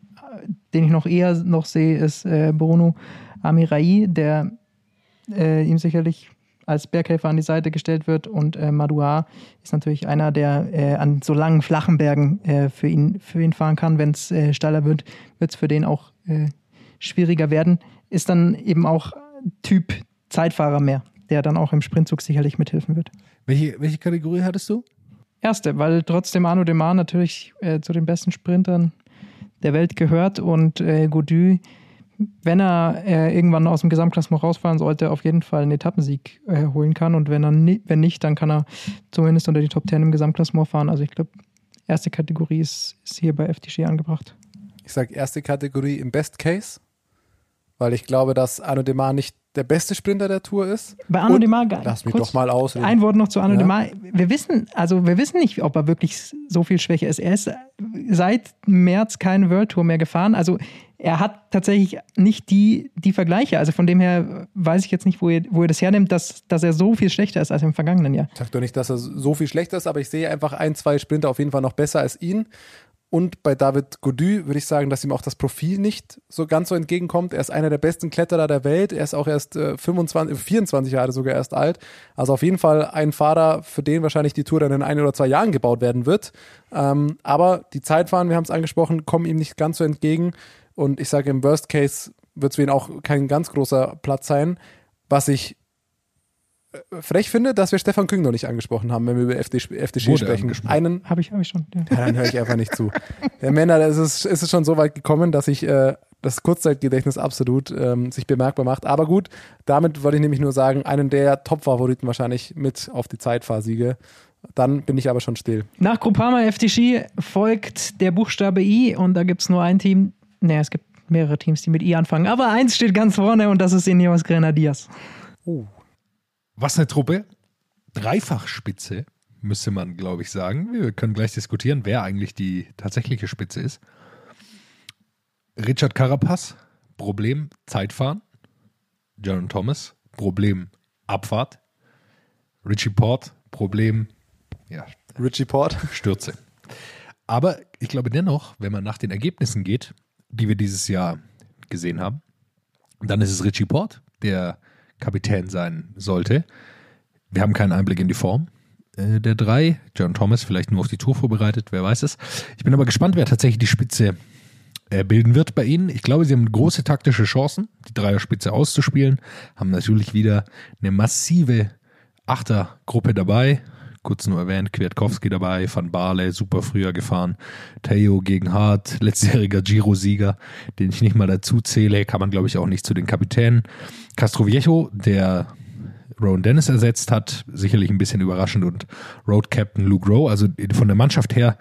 den ich noch eher noch sehe, ist äh, Bruno Amirai, der äh, ihm sicherlich als Berghelfer an die Seite gestellt wird. Und äh, Madouar ist natürlich einer, der äh, an so langen, flachen Bergen äh, für, ihn, für ihn fahren kann. Wenn es äh, steiler wird, wird es für den auch äh, schwieriger werden. Ist dann eben auch Typ Zeitfahrer mehr, der dann auch im Sprintzug sicherlich mithelfen wird. Welche, welche Kategorie hattest du? Erste, weil trotzdem Arno Demar natürlich äh, zu den besten Sprintern der Welt gehört und äh, Gaudu wenn er äh, irgendwann aus dem Gesamtklassement rausfahren sollte, auf jeden Fall einen Etappensieg äh, holen kann. Und wenn er ni wenn nicht, dann kann er zumindest unter die Top 10 im Gesamtklassement fahren. Also ich glaube, erste Kategorie ist, ist hier bei FTG angebracht. Ich sage erste Kategorie im Best Case, weil ich glaube, dass Arno Demar nicht der beste Sprinter der Tour ist. Bei Arno Demar, Lass mich doch mal ausreden. Ein Wort noch zu Arno Ja. Demar. Wir wissen, also wir wissen nicht, ob er wirklich so viel Schwäche ist. Er ist seit März keine World Tour mehr gefahren. Also er hat tatsächlich nicht die, die Vergleiche. Also von dem her weiß ich jetzt nicht, wo er, wo er das hernimmt, dass, dass er so viel schlechter ist als im vergangenen Jahr. Ich sage doch nicht, dass er so viel schlechter ist, aber ich sehe einfach ein, zwei Sprinter auf jeden Fall noch besser als ihn. Und bei David Gaudu würde ich sagen, dass ihm auch das Profil nicht so ganz so entgegenkommt. Er ist einer der besten Kletterer der Welt. Er ist auch erst äh, 25, 24 Jahre sogar erst alt. Also auf jeden Fall ein Fahrer, für den wahrscheinlich die Tour dann in ein oder zwei Jahren gebaut werden wird. Ähm, aber die Zeitfahren, wir haben es angesprochen, kommen ihm nicht ganz so entgegen. Und ich sage, im Worst Case wird es für ihn auch kein ganz großer Platz sein. Was ich frech finde, dass wir Stefan Küng noch nicht angesprochen haben, wenn wir über FD, FDG Wurde sprechen. Einen, Habe ich, hab ich schon. Ja. ja, dann höre ich einfach nicht zu. Der Männer, es ist, es ist schon so weit gekommen, dass ich äh, das Kurzzeitgedächtnis absolut ähm, sich bemerkbar macht. Aber gut, damit wollte ich nämlich nur sagen, einen der Top-Favoriten wahrscheinlich mit auf die Zeitfahrsiege. Dann bin ich aber schon still. Nach Groupama FTG folgt der Buchstabe I und da gibt es nur ein Team. Nee, es gibt mehrere Teams, die mit I anfangen. Aber eins steht ganz vorne und das ist Ineos Grenadiers. Was eine Truppe. Dreifachspitze, müsste man, glaube ich, sagen. Wir können gleich diskutieren, wer eigentlich die tatsächliche Spitze ist. Richard Carapaz, Problem Zeitfahren. Jaron Thomas, Problem Abfahrt. Richie Port, Problem ja, Richie Port. Stürze. Aber ich glaube dennoch, wenn man nach den Ergebnissen geht, die wir dieses Jahr gesehen haben, dann ist es Richie Port, der Kapitän sein sollte. Wir haben keinen Einblick in die Form äh, der drei. John Thomas vielleicht nur auf die Tour vorbereitet, wer weiß es. Ich bin aber gespannt, wer tatsächlich die Spitze äh, bilden wird bei ihnen. Ich glaube, sie haben große taktische Chancen, die Dreierspitze auszuspielen. Haben natürlich wieder eine massive Achtergruppe dabei. Kurz nur erwähnt, Kwiatkowski dabei, Van Baarle, super früher gefahren, Theo gegen Hart, letztjähriger Giro-Sieger, den ich nicht mal dazu zähle, kann man glaube ich auch nicht zu den Kapitänen. Castroviejo, der Rowan Dennis ersetzt hat, sicherlich ein bisschen überraschend und Road Captain Luke Rowe, also von der Mannschaft her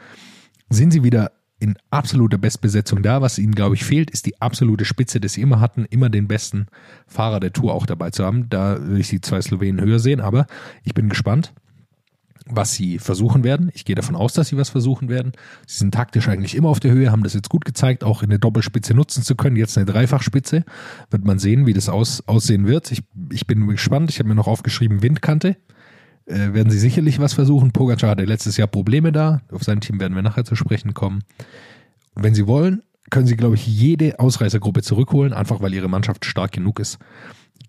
sind sie wieder in absoluter Bestbesetzung da. Was ihnen, glaube ich, fehlt, ist die absolute Spitze, dass sie immer hatten, immer den besten Fahrer der Tour auch dabei zu haben. Da will ich die zwei Slowenen höher sehen, aber ich bin gespannt. Was sie versuchen werden. Ich gehe davon aus, dass sie was versuchen werden. Sie sind taktisch eigentlich immer auf der Höhe, haben das jetzt gut gezeigt, auch eine Doppelspitze nutzen zu können. Jetzt eine Dreifachspitze. Wird man sehen, wie das aus, aussehen wird. Ich, ich bin gespannt. Ich habe mir noch aufgeschrieben, Windkante. Äh, werden sie sicherlich was versuchen. Pogacar hatte letztes Jahr Probleme da. Auf sein Team werden wir nachher zu sprechen kommen. wenn sie wollen, können sie, glaube ich, jede Ausreißergruppe zurückholen, einfach weil ihre Mannschaft stark genug ist,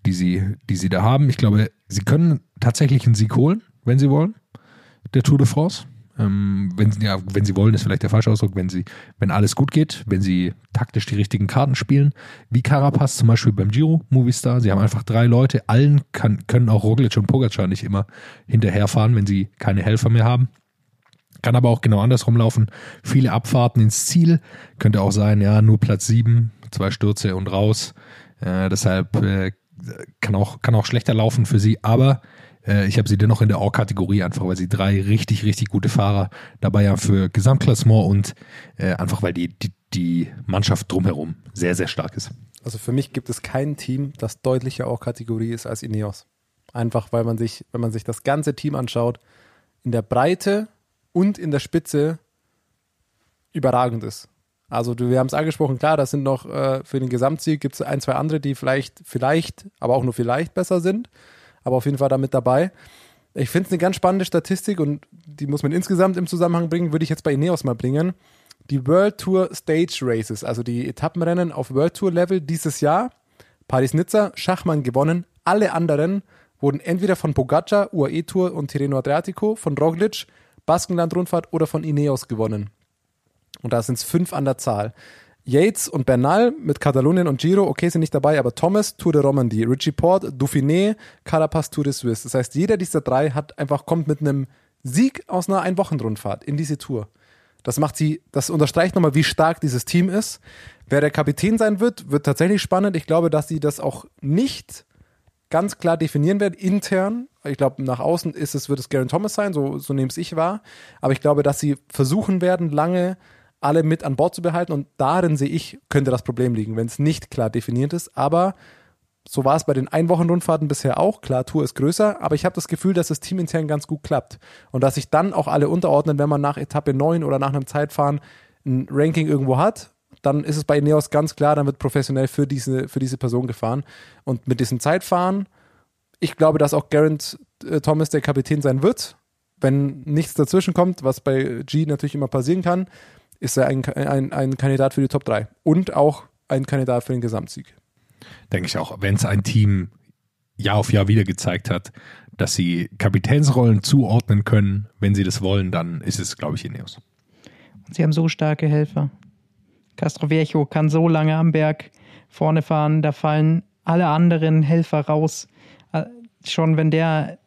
die sie, die sie da haben. Ich glaube, sie können tatsächlich einen Sieg holen, wenn sie wollen der Tour de France. Ähm, wenn, ja, wenn sie wollen, ist vielleicht der falsche Ausdruck, wenn sie, wenn alles gut geht, wenn sie taktisch die richtigen Karten spielen, wie Carapaz zum Beispiel beim Giro Movistar. Sie haben einfach drei Leute, allen kann, können auch Roglic und Pogacar nicht immer hinterherfahren, wenn sie keine Helfer mehr haben. Kann aber auch genau andersrum laufen. Viele Abfahrten ins Ziel. Könnte auch sein, ja, nur Platz sieben, zwei Stürze und raus. Äh, deshalb äh, kann, auch, kann auch schlechter laufen für sie. Aber äh, ich habe sie dennoch in der Or-Kategorie, einfach weil sie drei richtig, richtig gute Fahrer dabei haben für Gesamtklassement und äh, einfach weil die, die, die Mannschaft drumherum sehr, sehr stark ist. Also für mich gibt es kein Team, das deutlicher Or-Kategorie ist als Ineos. Einfach weil man sich, wenn man sich das ganze Team anschaut, in der Breite und in der Spitze überragend ist. Also wir haben es angesprochen, klar, das sind noch äh, für den Gesamtsieg gibt es ein, zwei andere, die vielleicht, vielleicht, aber auch nur vielleicht besser sind aber auf jeden Fall damit dabei. Ich finde es eine ganz spannende Statistik und die muss man insgesamt im Zusammenhang bringen, würde ich jetzt bei Ineos mal bringen. Die World Tour Stage Races, also die Etappenrennen auf World Tour Level dieses Jahr, Paris-Nizza, Schachmann gewonnen. Alle anderen wurden entweder von Pogacar, UAE Tour und Tirreno Adriatico, von Roglic, Baskenland-Rundfahrt oder von Ineos gewonnen. Und da sind es fünf an der Zahl. Yates und Bernal mit Katalonien und Giro, okay, sind nicht dabei, aber Thomas, Tour de Romandie, Richie Port, Dauphiné, Carapaz, Tour de Suisse. Das heißt, jeder dieser drei hat einfach, kommt mit einem Sieg aus einer Einwochenrundfahrt in diese Tour. Das macht sie, das unterstreicht nochmal, wie stark dieses Team ist. Wer der Kapitän sein wird, wird tatsächlich spannend. Ich glaube, dass sie das auch nicht ganz klar definieren werden, intern. Ich glaube, nach außen ist es, wird es Garen Thomas sein, so, so nehme es ich wahr. Aber ich glaube, dass sie versuchen werden, lange alle mit an Bord zu behalten. Und darin sehe ich, könnte das Problem liegen, wenn es nicht klar definiert ist. Aber so war es bei den Einwochenrundfahrten bisher auch. Klar, Tour ist größer, aber ich habe das Gefühl, dass das Team intern ganz gut klappt. Und dass sich dann auch alle unterordnen, wenn man nach Etappe 9 oder nach einem Zeitfahren ein Ranking irgendwo hat. Dann ist es bei Ineos ganz klar, dann wird professionell für diese, für diese Person gefahren. Und mit diesem Zeitfahren, ich glaube, dass auch Garant äh, Thomas der Kapitän sein wird. Wenn nichts dazwischen kommt, was bei G natürlich immer passieren kann, ist er ein, ein, ein Kandidat für die Top 3 und auch ein Kandidat für den Gesamtsieg. Denke ich auch, wenn es ein Team Jahr auf Jahr wieder gezeigt hat, dass sie Kapitänsrollen zuordnen können, wenn sie das wollen, dann ist es, glaube ich, Ineos. Und sie haben so starke Helfer. Castroviejo kann so lange am Berg vorne fahren, da fallen alle anderen Helfer raus. Äh, schon wenn der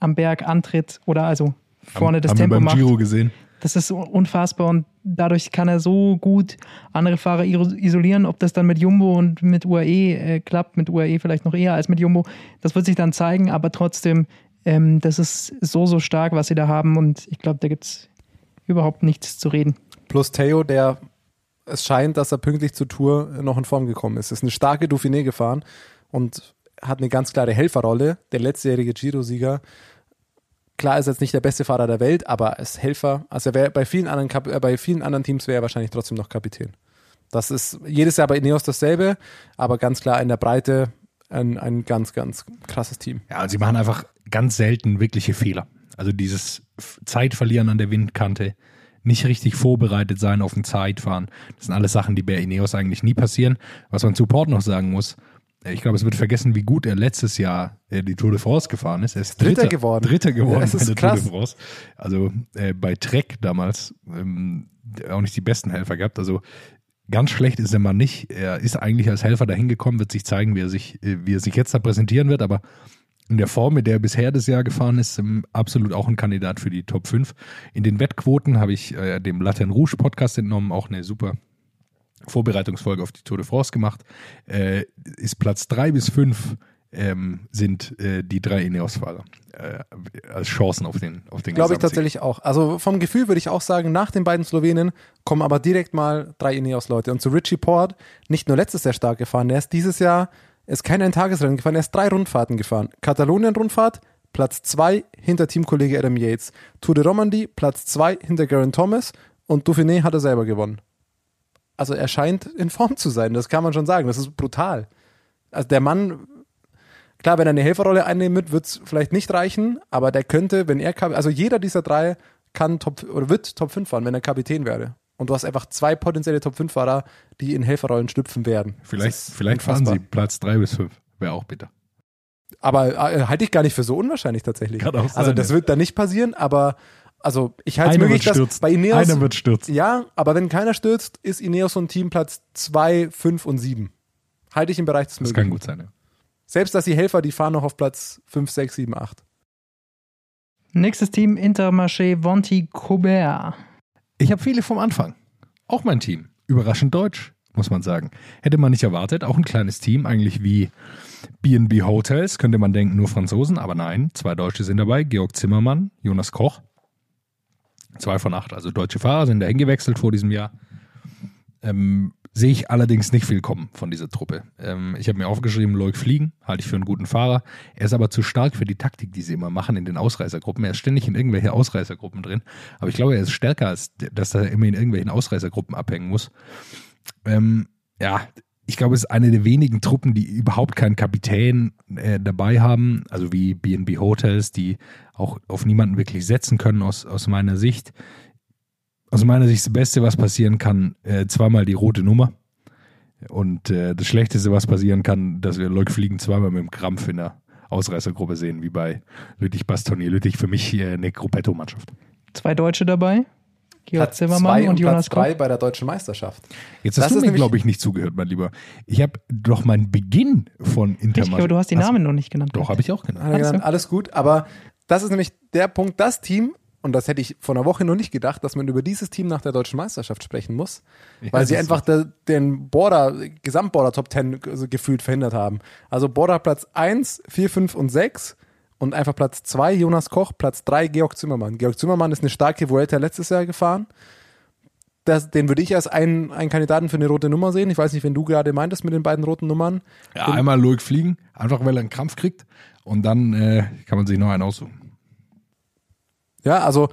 am Berg antritt oder also vorne haben, das haben Tempo wir beim macht. Giro gesehen. Das ist unfassbar und dadurch kann er so gut andere Fahrer isolieren. Ob das dann mit Jumbo und mit UAE äh, klappt, mit UAE vielleicht noch eher als mit Jumbo, das wird sich dann zeigen, aber trotzdem, ähm, das ist so, so stark, was sie da haben und ich glaube, da gibt es überhaupt nichts zu reden. Plus Theo, der es scheint, dass er pünktlich zur Tour noch in Form gekommen ist. Ist eine starke Dauphiné gefahren und hat eine ganz klare Helferrolle. Der letztjährige Giro-Sieger Klar ist er jetzt nicht der beste Fahrer der Welt, aber als Helfer, also er wäre bei vielen anderen Kap äh, bei vielen anderen Teams wäre er wahrscheinlich trotzdem noch Kapitän. Das ist jedes Jahr bei Ineos dasselbe, aber ganz klar in der Breite ein, ein ganz, ganz krasses Team. Ja, und sie machen einfach ganz selten wirkliche Fehler. Also dieses Zeitverlieren an der Windkante, nicht richtig vorbereitet sein auf ein Zeitfahren. Das sind alles Sachen, die bei Ineos eigentlich nie passieren. Was man zu Port noch sagen muss, ich glaube, es wird vergessen, wie gut er letztes Jahr äh, die Tour de France gefahren ist. Er ist Dritter Dritter, geworden. Dritter geworden das ist krass. Tour de France. Also äh, bei Trek damals ähm, auch nicht die besten Helfer gehabt. Also ganz schlecht ist der Mann nicht. Er ist eigentlich als Helfer dahin gekommen, wird sich zeigen, wie er sich, äh, wie er sich jetzt da präsentieren wird, aber in der Form, mit der er bisher das Jahr gefahren ist, ähm, absolut auch ein Kandidat für die Top 5. In den Wettquoten habe ich äh, dem Latin Rouge Podcast entnommen, auch eine super Vorbereitungsfolge auf die Tour de France gemacht. Äh, ist Platz 3 bis 5 ähm, sind äh, die drei Ineos-Fahrer äh, als Chancen auf den auf den Glaube ich tatsächlich auch. Also vom Gefühl würde ich auch sagen, nach den beiden Slowenen kommen aber direkt mal drei Ineos-Leute. Und zu Richie Port, nicht nur letztes Jahr stark gefahren, er ist dieses Jahr, ist kein Eintagesrennen gefahren, er ist drei Rundfahrten gefahren. Katalonien-Rundfahrt, Platz 2 hinter Teamkollege Adam Yates. Tour de Romandie, Platz 2 hinter Garen Thomas und Dauphiné hat er selber gewonnen. Also er scheint in Form zu sein, das kann man schon sagen. Das ist brutal. Also der Mann, klar, wenn er eine Helferrolle einnehmen wird, wird es vielleicht nicht reichen, aber der könnte, wenn er, also jeder dieser drei kann Top oder wird Top 5 fahren, wenn er Kapitän wäre. Und du hast einfach zwei potenzielle Top 5 Fahrer, die in Helferrollen schlüpfen werden. Vielleicht, vielleicht fahren sie Platz 3 bis 5. Wäre auch bitter. Aber äh, halte ich gar nicht für so unwahrscheinlich tatsächlich. Kann auch sein, also das ja. wird da nicht passieren, aber also ich halte es möglich, dass bei Ineos Einer wird stürzen. ja, aber wenn keiner stürzt, ist Ineos so ein Team Platz 2, 5 und 7. Halte ich im Bereich des Das Möglichen. kann gut sein, ja. Selbst dass die Helfer, die fahren noch auf Platz 5, 6, 7, 8. Nächstes Team Intermarché Vonti Cobert. Ich habe viele vom Anfang. Auch mein Team. Überraschend deutsch, muss man sagen. Hätte man nicht erwartet. Auch ein kleines Team, eigentlich wie B&B Hotels, könnte man denken, nur Franzosen. Aber nein, zwei Deutsche sind dabei. Georg Zimmermann, Jonas Koch. Zwei von acht. Also deutsche Fahrer sind dahin gewechselt vor diesem Jahr. Ähm, sehe ich allerdings nicht viel kommen von dieser Truppe. Ähm, ich habe mir aufgeschrieben, Loic Fliegen, halte ich für einen guten Fahrer. Er ist aber zu stark für die Taktik, die sie immer machen in den Ausreißergruppen. Er ist ständig in irgendwelche Ausreißergruppen drin. Aber ich glaube, er ist stärker, als dass er immer in irgendwelchen Ausreißergruppen abhängen muss. Ähm, ja, ich glaube, es ist eine der wenigen Truppen, die überhaupt keinen Kapitän äh, dabei haben, also wie BNB Hotels, die auch auf niemanden wirklich setzen können aus, aus meiner Sicht. Aus meiner Sicht das Beste, was passieren kann, äh, zweimal die rote Nummer. Und äh, das Schlechteste, was passieren kann, dass wir Leuk Fliegen zweimal mit dem Krampf in der Ausreißergruppe sehen, wie bei Lüttich Bastogne. Lüttich für mich äh, eine Gruppetto-Mannschaft. Zwei Deutsche dabei. Georg Platz Zimmermann 2 und Jonas Platz 3 Koch. bei der deutschen Meisterschaft. Jetzt Das hast du ist mir, glaube ich, nicht zugehört, mein Lieber. Ich habe doch meinen Beginn von Intermarché. Richtig, aber du hast die Namen noch nicht genannt. Doch, habe ich auch genannt. Genannt, alles gut, aber das ist nämlich der Punkt, das Team, und das hätte ich vor einer Woche noch nicht gedacht, dass man über dieses Team nach der deutschen Meisterschaft sprechen muss, Ja, weil sie einfach der, den Border, Gesamtborder Top 10 also gefühlt verhindert haben. Also Border Platz 1, 4, 5 und 6 und einfach Platz 2 Jonas Koch, Platz 3 Georg Zimmermann. Georg Zimmermann ist eine starke Vuelta letztes Jahr gefahren. Das, den würde ich als einen, einen Kandidaten für eine rote Nummer sehen. Ich weiß nicht, wenn du gerade meintest mit den beiden roten Nummern. Ja, einmal Loic fliegen, einfach weil er einen Krampf kriegt und dann äh, kann man sich noch einen aussuchen. Ja, also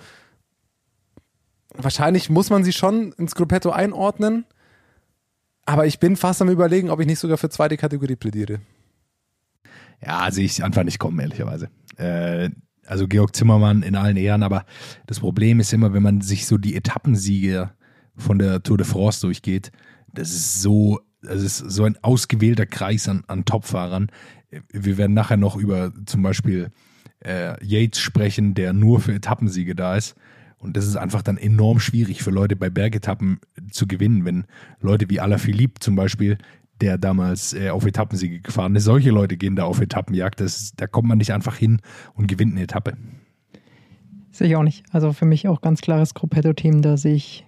wahrscheinlich muss man sie schon ins Gruppetto einordnen, aber ich bin fast am überlegen, ob ich nicht sogar für zweite Kategorie plädiere. Ja, sehe ich einfach nicht kommen, ehrlicherweise. Äh, also Georg Zimmermann in allen Ehren, aber das Problem ist immer, wenn man sich so die Etappensiege von der Tour de France durchgeht, das ist so, das ist so ein ausgewählter Kreis an, an Topfahrern. Wir werden nachher noch über zum Beispiel äh, Yates sprechen, der nur für Etappensiege da ist. Und das ist einfach dann enorm schwierig für Leute bei Bergetappen zu gewinnen, wenn Leute wie Alaphilippe zum Beispiel, der damals äh, auf Etappensiege gefahren ist, solche Leute gehen da auf Etappenjagd. Das, da kommt man nicht einfach hin und gewinnt eine Etappe. Sehe ich auch nicht. Also für mich auch ganz klares Gruppetto-Team. Da sehe ich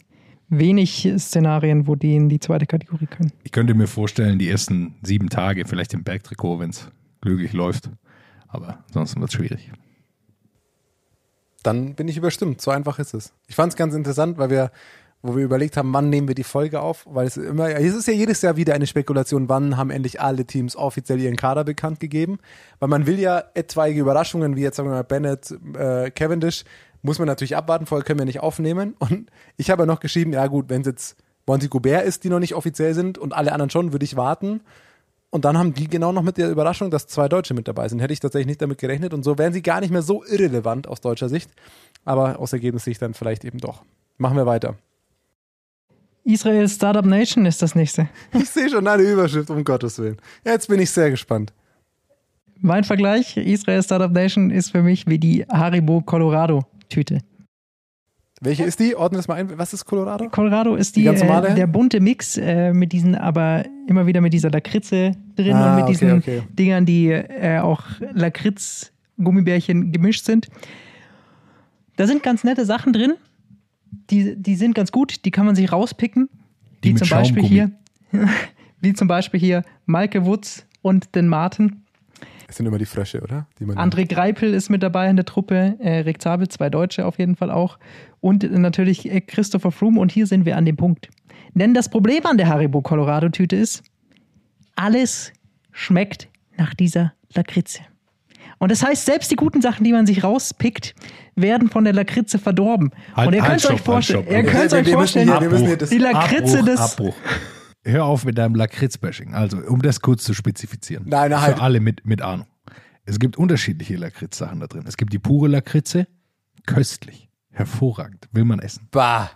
wenig Szenarien, wo die in die zweite Kategorie können. Ich könnte mir vorstellen, die ersten sieben Tage vielleicht im Bergtrikot, wenn es glücklich läuft. Aber ansonsten wird es schwierig. Dann bin ich überstimmt. So einfach ist es. Ich fand es ganz interessant, weil wir, wo wir überlegt haben, wann nehmen wir die Folge auf, weil es immer, es ist ja jedes Jahr wieder eine Spekulation, wann haben endlich alle Teams offiziell ihren Kader bekannt gegeben, weil man will ja etwaige Überraschungen, wie jetzt sagen wir mal Bennett, äh, Cavendish, muss man natürlich abwarten, vorher können wir nicht aufnehmen. Und ich habe ja noch geschrieben, ja gut, wenn es jetzt Monty Gobert ist, die noch nicht offiziell sind und alle anderen schon, würde ich warten. Und dann haben die genau noch mit der Überraschung, dass zwei Deutsche mit dabei sind. Hätte ich tatsächlich nicht damit gerechnet. Und so wären sie gar nicht mehr so irrelevant aus deutscher Sicht. Aber aus Ergebnissicht dann vielleicht eben doch. Machen wir weiter. Israel Startup Nation ist das nächste. Ich sehe schon eine Überschrift, um Gottes Willen. Jetzt bin ich sehr gespannt. Mein Vergleich, Israel Startup Nation ist für mich wie die Haribo Colorado Tüte. Welche ist die? Ordne das mal ein. Was ist Colorado? Colorado ist Die die, ganz normale? äh, der bunte Mix äh, mit diesen, aber immer wieder mit dieser Lakritze drin Ah, und mit okay, diesen okay. Dingern, die äh, auch Lakritz-Gummibärchen gemischt sind. Da sind ganz nette Sachen drin. Die, die sind ganz gut, die kann man sich rauspicken. Die wie zum Beispiel hier, wie zum Beispiel hier Maike Wutz und den Martin. Das sind immer die Frösche, oder? Die man André Greipel ist mit dabei in der Truppe, äh, Rick Zabel, zwei Deutsche auf jeden Fall auch. Und äh, natürlich äh, Christopher Froome. Und hier sind wir an dem Punkt. Denn das Problem an der Haribo Colorado Tüte ist, alles schmeckt nach dieser Lakritze. Und das heißt, selbst die guten Sachen, die man sich rauspickt, werden von der Lakritze verdorben. Halt, und ihr halt, könnt es euch stopp, halt, vorstellen, ihr könnt es euch vorstellen, hier- wir müssen hier das- die Lakritze Abbruch, des Abbruch. Hör auf mit deinem Lakritz-Bashing. Also, um das kurz zu spezifizieren. Nein, nein, Für halt. alle mit, mit Ahnung. Es gibt unterschiedliche Lakritz-Sachen da drin. Es gibt die pure Lakritze, köstlich, hervorragend, will man essen. Bah.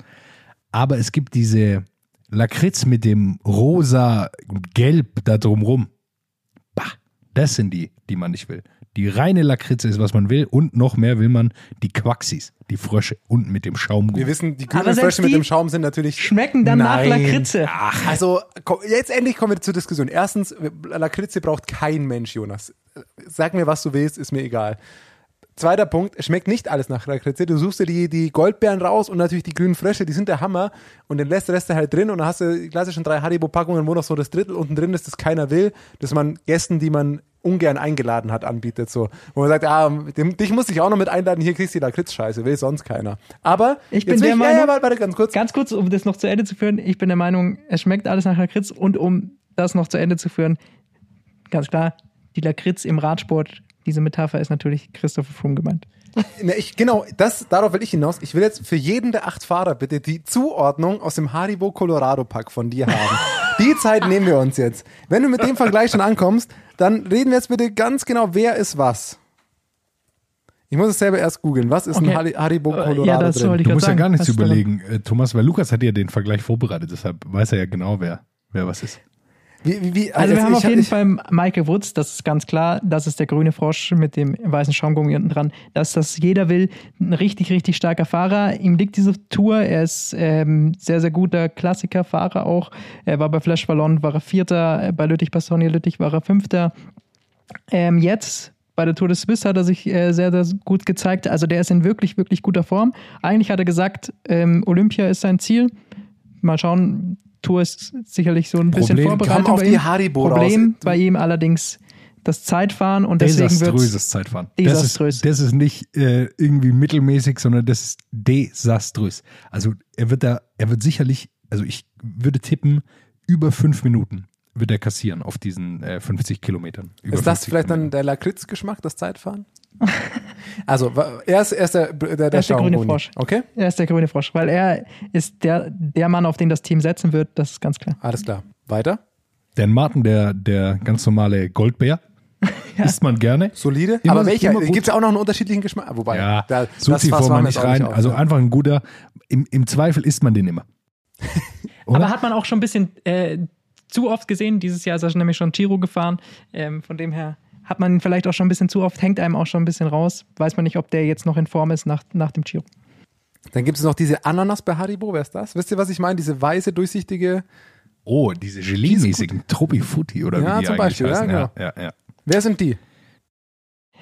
Aber es gibt diese Lakritz mit dem rosa und gelb da drumrum. Bah, das sind die, die man nicht will. Die reine Lakritze ist, was man will und noch mehr will man die Quaxis, die Frösche unten mit dem Schaumgummi. Wir wissen, die grünen Frösche mit dem Schaum sind natürlich. schmecken dann nach. Lakritze. Also, komm, jetzt endlich kommen wir zur Diskussion. Erstens, Lakritze braucht kein Mensch, Jonas. Sag mir, was du willst, ist mir egal. Zweiter Punkt, es schmeckt nicht alles nach Lakritze. Du suchst dir die, die Goldbeeren raus und natürlich die grünen Frösche, die sind der Hammer. Und den lässt der Rest halt drin und dann hast du die klassischen drei Haribo-Packungen, wo noch so das Drittel unten drin ist, das keiner will, das man Gästen, die man ungern eingeladen hat, anbietet. So. Wo man sagt, ah, dem, dich muss ich auch noch mit einladen, hier kriegst du die Lakritz-Scheiße, will sonst keiner. Aber Ich bin der ja, Meinung- ja, warte, warte, ganz kurz. Ganz kurz, um das noch zu Ende zu führen, ich bin der Meinung, es schmeckt alles nach Lakritz und um das noch zu Ende zu führen, ganz klar, die Lakritz im Radsport, diese Metapher ist natürlich Christopher Froome gemeint. Ne, ich, genau, das, darauf will ich hinaus. Ich will jetzt für jeden der acht Fahrer bitte die Zuordnung aus dem Haribo Colorado Pack von dir haben. die Zeit nehmen wir uns jetzt. Wenn du mit dem Vergleich schon ankommst, dann reden wir jetzt bitte ganz genau, wer ist was. Ich muss es selber erst googeln. Was ist ein Okay. Hari- Haribo Äh, Colorado ja, das drin? ich Du musst ja sagen. gar nichts überlegen, äh, Thomas, weil Lukas hat ja den Vergleich vorbereitet, deshalb weiß er ja genau, wer, wer was ist. Wie, wie, wie, Also wir haben auf jeden Fall Michael Woods, das ist ganz klar, das ist der grüne Frosch mit dem weißen Schaumgummi unten dran. Dass das jeder will, ein richtig, richtig starker Fahrer. Ihm liegt diese Tour, er ist ähm, sehr, sehr guter Klassikerfahrer auch. Er war bei Flash Ballon, war er Vierter, bei Lüttich Bastogne Lüttich war er Fünfter. Ähm, jetzt bei der Tour de Suisse hat er sich äh, sehr, sehr gut gezeigt. Also der ist in wirklich, wirklich guter Form. Eigentlich hat er gesagt, ähm, Olympia ist sein Ziel. Mal schauen, Tour ist sicherlich so ein bisschen Problem, Vorbereitung kam auf bei die ihm. Haribo Problem raus. bei ihm allerdings das Zeitfahren und deswegen wird Desaströses Zeitfahren. Desaströs. Das ist, das ist nicht äh, irgendwie mittelmäßig, sondern das ist desaströs. Also er wird da, er wird sicherlich, also ich würde tippen, über fünf Minuten wird er kassieren auf diesen äh, 50 Kilometern. Über ist das 50 vielleicht dann Kilometer. der Lakritz-Geschmack, das Zeitfahren? also, er ist, er ist der, der, der, ist der grüne. Frosch. Okay, er ist der grüne Frosch, weil er ist der, der Mann, auf den das Team setzen wird, das ist ganz klar. alles klar. Weiter? Dan Martin, der, der ganz normale Goldbär, isst man gerne. Solide. Immer- aber welcher? Gibt es auch noch einen unterschiedlichen Geschmack? Wobei, Ja, da, so das wir machen nicht rein. auf, also ja. einfach ein guter, im, im Zweifel isst man den immer. Oder? Aber hat man auch schon ein bisschen äh, zu oft gesehen. Dieses Jahr ist er nämlich schon Giro gefahren. Ähm, von dem her hat man ihn vielleicht auch schon ein bisschen zu oft, hängt einem auch schon ein bisschen raus. Weiß man nicht, ob der jetzt noch in Form ist nach, nach dem Giro. Dann gibt es noch diese Ananas bei Haribo. Wer ist das? Wisst ihr, was ich meine? Diese weiße, durchsichtige. oh, diese Gelee-mäßigen Troppi-Futti oder Ja, wie die zum Beispiel, ja, heißen. genau. ja, ja, ja. Wer sind die?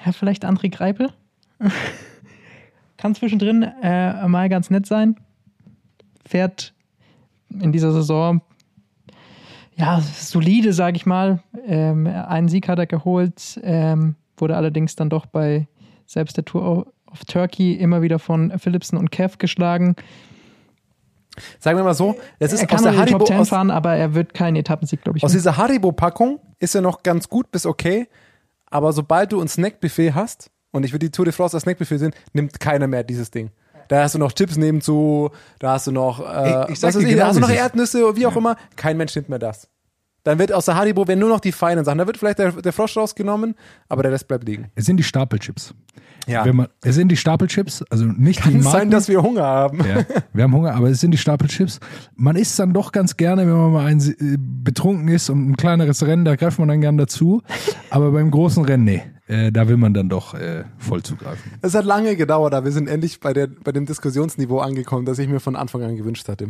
Ja, vielleicht André Greipel. Kann zwischendrin äh, mal ganz nett sein. Fährt in dieser Saison ja solide, sage ich mal. Ähm, einen Sieg hat er geholt, ähm, wurde allerdings dann doch bei selbst der Tour of Turkey immer wieder von Philipsen und Kev geschlagen. Sagen wir mal so, das ist er aus kann der in die Haribo, Top 10 aus, fahren, aber er wird keinen Etappensieg, glaube ich. aus dieser Haribo-Packung ist er noch ganz gut bis okay. Aber sobald du ein Snackbuffet hast, und ich würde die Tour de France als Snackbuffet sehen, nimmt keiner mehr dieses Ding. Da hast du noch Chips nebenzu, da hast du noch, äh, Ich- ich was weiß ich, genau, da hast du wie noch. Erdnüsse, wie auch immer. Kein Mensch nimmt mehr das. Dann wird aus der Haribo, wenn nur noch die feinen Sachen, da wird vielleicht der, der Frosch rausgenommen, aber der Rest bleibt liegen. Es sind die Stapelchips. Ja. Man, es sind die Stapelchips, also nicht die Kann Marken. sein, dass wir Hunger haben. ja, wir haben Hunger, aber es sind die Stapelchips. Man isst dann doch ganz gerne, wenn man mal ein, äh, betrunken ist und ein kleineres Rennen, da greift man dann gern dazu. Aber beim großen Rennen, nee, äh, da will man dann doch äh, voll zugreifen. Es hat lange gedauert, aber wir sind endlich bei, der, bei dem Diskussionsniveau angekommen, das ich mir von Anfang an gewünscht hatte.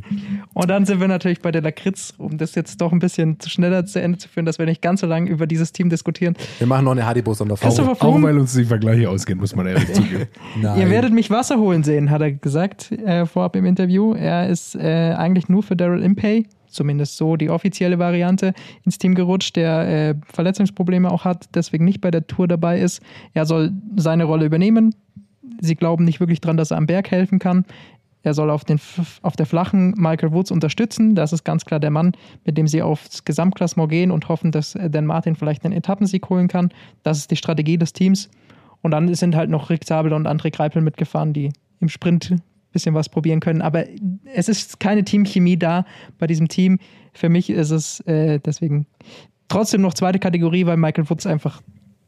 Und dann sind wir natürlich bei der Lakritz, um das jetzt doch ein bisschen zu schneller zu Ende zu führen, dass wir nicht ganz so lange über dieses Team diskutieren. Wir machen noch eine Haribo-Sonderfolge. Christopher Auch weil uns die Vergleiche ausgehen, muss man ehrlich zugeben. Nein. ihr werdet mich Wasser holen sehen, hat er gesagt äh, vorab im Interview. Er ist äh, eigentlich nur für Daryl Impey, zumindest so die offizielle Variante, ins Team gerutscht, der äh, Verletzungsprobleme auch hat, deswegen nicht bei der Tour dabei ist. Er soll seine Rolle übernehmen. Sie glauben nicht wirklich dran, dass er am Berg helfen kann. Er soll auf, den, auf der flachen Michael Woods unterstützen. Das ist ganz klar der Mann, mit dem sie aufs Gesamtklassement gehen und hoffen, dass äh, Dan Martin vielleicht einen Etappensieg holen kann. Das ist die Strategie des Teams. Und dann sind halt noch Rick Zabel und André Greipel mitgefahren, die im Sprint bisschen was probieren können. Aber es ist keine Teamchemie da bei diesem Team. Für mich ist es äh, deswegen trotzdem noch zweite Kategorie, weil Michael Woods einfach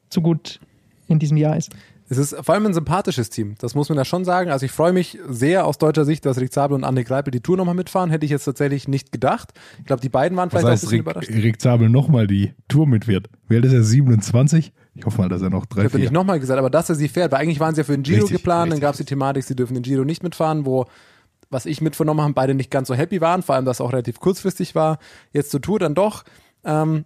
zu gut in diesem Jahr ist. Es ist vor allem ein sympathisches Team, das muss man ja schon sagen. Also ich freue mich sehr aus deutscher Sicht, dass Rick Zabel und André Greipel die Tour nochmal mitfahren. Hätte ich jetzt tatsächlich nicht gedacht. Ich glaube, die beiden waren Was vielleicht auch ein heißt, bisschen Rick, überrascht. Rick Zabel nochmal die Tour mitfährt? Wie alt ist er? 27? Ich hoffe mal, dass er noch drei, Ich habe nicht nochmal gesagt, aber dass er sie fährt, weil eigentlich waren sie ja für den Giro Richtig, geplant, dann richtig, gab es die Thematik, sie dürfen den Giro nicht mitfahren, wo, was ich mitvernommen habe, beide nicht ganz so happy waren, vor allem, dass es auch relativ kurzfristig war. Jetzt zur Tour dann doch. Ähm,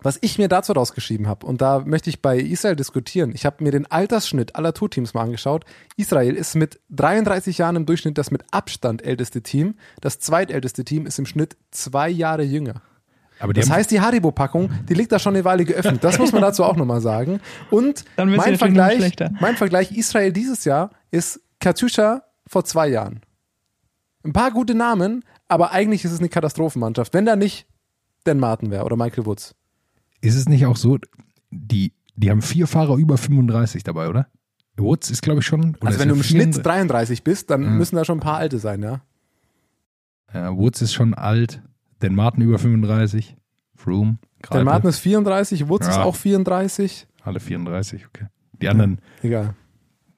was ich mir dazu rausgeschrieben habe, und da möchte ich bei Israel diskutieren, ich habe mir den Altersschnitt aller Tourteams mal angeschaut. Israel ist mit 33 Jahren im Durchschnitt das mit Abstand älteste Team. Das zweitälteste Team ist im Schnitt zwei Jahre jünger. Aber Das heißt, die Haribo-Packung, die liegt da schon eine Weile geöffnet. Das muss man dazu auch nochmal sagen. Und mein Vergleich, mein Vergleich Israel dieses Jahr ist Katjuscha vor zwei Jahren. Ein paar gute Namen, aber eigentlich ist es eine Katastrophenmannschaft. Wenn da nicht Dan Martin wäre oder Michael Woods. Ist es nicht auch so, die, die haben vier Fahrer über 35 dabei, oder? Woods ist, glaube ich, schon. Also wenn du im Schnitt 34? 33 bist, dann müssen da schon ein paar alte sein, ja. Ja, Woods ist schon alt. Dan Martin über 35. Froome. Dan Greipel, Martin ist 34, Woods ist Ja. auch 34. Alle 34, okay. Die anderen, Egal.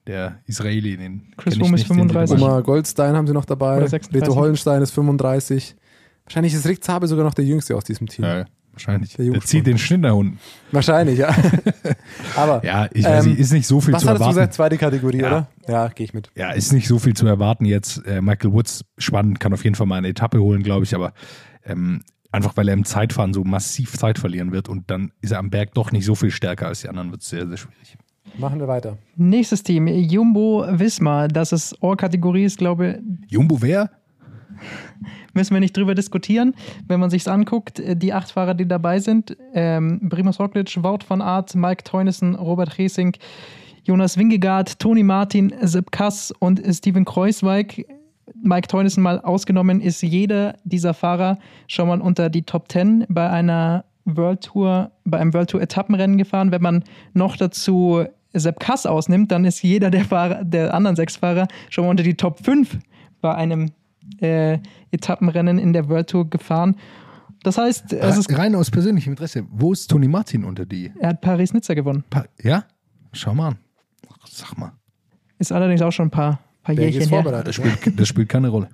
der Israeli, den. Chris Froome ist nicht, den sie 35. dabei- Oma Goldstein haben sie noch dabei. Oder 36. Reto Hollenstein ist 35. Wahrscheinlich ist Rick Zabel sogar noch der Jüngste aus diesem Team. Ja, wahrscheinlich. Der Der, zieht den Schnitt nach unten. Wahrscheinlich, ja. Aber Ja, ich weiß Ähm, nicht, ist nicht so viel was zu hattest du erwarten. gesagt? Zweite Kategorie, Ja. oder? Ja, gehe ich mit. Ja, ist nicht so viel zu erwarten jetzt. Äh, Michael Woods, spannend, kann auf jeden Fall mal eine Etappe holen, glaube ich, aber ähm, einfach weil er im Zeitfahren so massiv Zeit verlieren wird und dann ist er am Berg doch nicht so viel stärker als die anderen, wird es sehr, sehr schwierig. Machen wir weiter. Nächstes Team, Jumbo Wismar. Das ist All-Kategorie, ist glaube Jumbo wer? müssen wir nicht drüber diskutieren. Wenn man sich's anguckt, die acht Fahrer, die dabei sind, ähm, Primoz Roglic, Wout von Aert, Mike Teunissen, Robert Resing, Jonas Wingegaard, Toni Martin, Sepp Kass und Steven Kreuzweig. Mike Teunissen mal ausgenommen, ist jeder dieser Fahrer schon mal unter die Top 10 bei einer World Tour, bei einem World Tour Etappenrennen gefahren. Wenn man noch dazu Sepp Kass ausnimmt, dann ist jeder der Fahrer, der anderen sechs Fahrer schon mal unter die Top 5 bei einem äh, Etappenrennen in der World Tour gefahren. Das heißt, es ist, Rein aus persönlichem Interesse. Wo ist Toni Martin unter die? er hat Paris-Nizza gewonnen. Pa ja? Schau mal an. Sag mal. Ist allerdings auch schon ein paar, paar Jährchen ist her. Das spielt, das spielt keine Rolle.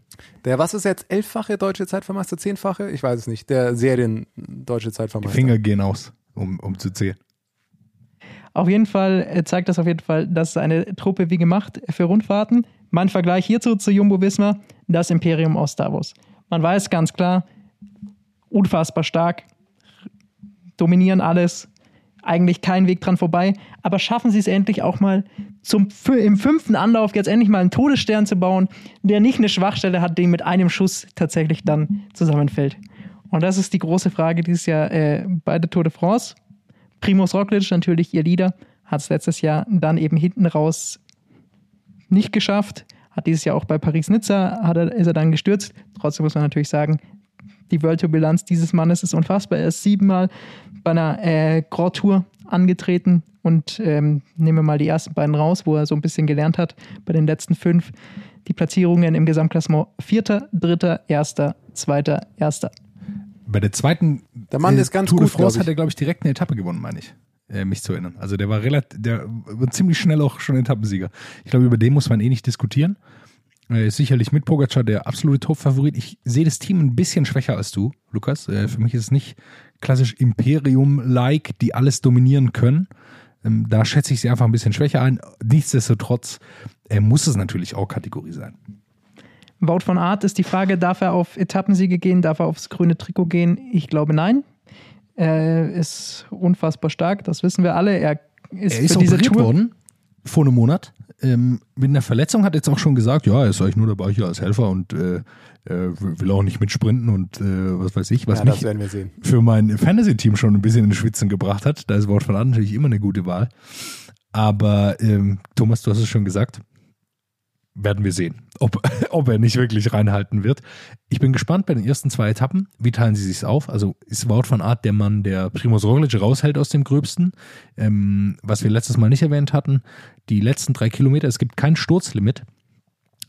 Der, was ist jetzt, elffache deutsche Zeitvermeister, zehnfache? Ich weiß es nicht. Der Serien deutsche Die Zeitvermeister. Finger gehen aus, um, um zu zählen. Auf jeden Fall äh, zeigt das auf jeden Fall, dass eine Truppe wie gemacht für Rundfahrten. Mein Vergleich hierzu zu Jumbo Visma, das Imperium aus Davos. Man weiß ganz klar, unfassbar stark, dominieren alles, eigentlich kein Weg dran vorbei, aber schaffen sie es endlich auch mal zum, im fünften Anlauf jetzt endlich mal einen Todesstern zu bauen, der nicht eine Schwachstelle hat, die mit einem Schuss tatsächlich dann zusammenfällt. Und das ist die große Frage dieses Jahr äh, bei der Tour de France. Primoz Roglic, natürlich ihr Leader, hat es letztes Jahr dann eben hinten raus nicht geschafft. Hat dieses Jahr auch bei Paris-Nizza, ist er dann gestürzt. Trotzdem muss man natürlich sagen, die World Tour Bilanz dieses Mannes ist unfassbar. Er ist siebenmal bei einer äh, Grand Tour angetreten und ähm, nehmen wir mal die ersten beiden raus, wo er so ein bisschen gelernt hat. Bei den letzten fünf die Platzierungen im Gesamtklassement Vierter, Dritter, Erster, Zweiter, Erster. Bei der zweiten Der Mann äh, ist ganz Tour de gut, glaub France hat er, glaube ich, direkt eine Etappe gewonnen, meine ich. Äh, mich zu erinnern. Also der war relativ, der war ziemlich schnell auch schon Etappensieger. Ich glaube, über den muss man eh nicht diskutieren. Äh, ist sicherlich mit Pogacar der absolute Top-Favorit. Ich sehe das Team ein bisschen schwächer als du, Lukas. Äh, für mich ist es nicht klassisch Imperium-like, die alles dominieren können. Ähm, da schätze ich sie einfach ein bisschen schwächer ein. Nichtsdestotrotz äh, muss es natürlich auch Kategorie sein. Wout von Art ist die Frage, darf er auf Etappensiege gehen, darf er aufs grüne Trikot gehen? Ich glaube nein. Er ist unfassbar stark, das wissen wir alle. Er ist, Er ist operiert Tour. worden vor einem Monat. Ähm, mit einer Verletzung hat jetzt auch schon gesagt, ja, er ist eigentlich nur dabei hier als Helfer und äh, äh, will auch nicht mitsprinten und äh, was weiß ich, was Ja, mich für mein Fantasy-Team schon ein bisschen in Schwitzen gebracht hat. Da ist Wort von Art natürlich immer eine gute Wahl. Aber ähm, Thomas, du hast es schon gesagt, werden wir sehen, ob, ob er nicht wirklich reinhalten wird. Ich bin gespannt bei den ersten zwei Etappen. Wie teilen sie sich auf? Also ist Wout van Art der Mann, der Primus Roglic raushält aus dem Gröbsten? Ähm, was wir letztes Mal nicht erwähnt hatten, die letzten drei Kilometer, es gibt kein Sturzlimit.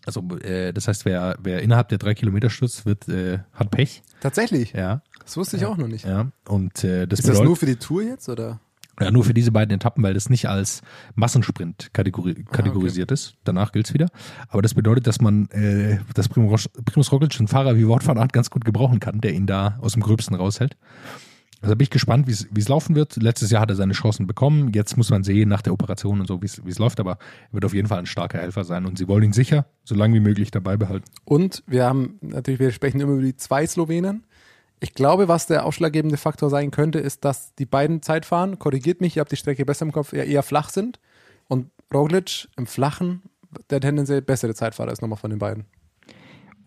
Also äh, das heißt, wer, wer innerhalb der drei Kilometer stürzt, wird, äh, hat Pech. Tatsächlich. Ja, Das wusste ich auch noch nicht. ja. Und äh, das Ist das nur für die Tour jetzt oder? Ja, nur für diese beiden Etappen, weil das nicht als Massensprint kategori kategorisiert ist. Danach gilt's wieder. Aber das bedeutet, dass man äh, das Primus, Primus Roglic einen Fahrer wie Wout van Aert ganz gut gebrauchen kann, der ihn da aus dem Gröbsten raushält. Also bin ich gespannt, wie es laufen wird. Letztes Jahr hat er seine Chancen bekommen. Jetzt muss man sehen nach der Operation und so, wie es wie es läuft. Aber er wird auf jeden Fall ein starker Helfer sein. Und sie wollen ihn sicher so lange wie möglich dabei behalten. Und wir haben natürlich, wir sprechen immer über die zwei Slowenen. Ich glaube, was der ausschlaggebende Faktor sein könnte, ist, dass die beiden Zeitfahren, korrigiert mich, ihr habt die Strecke besser im Kopf, eher, eher flach sind. Und Roglic im Flachen der tendenziell bessere Zeitfahrer ist nochmal von den beiden.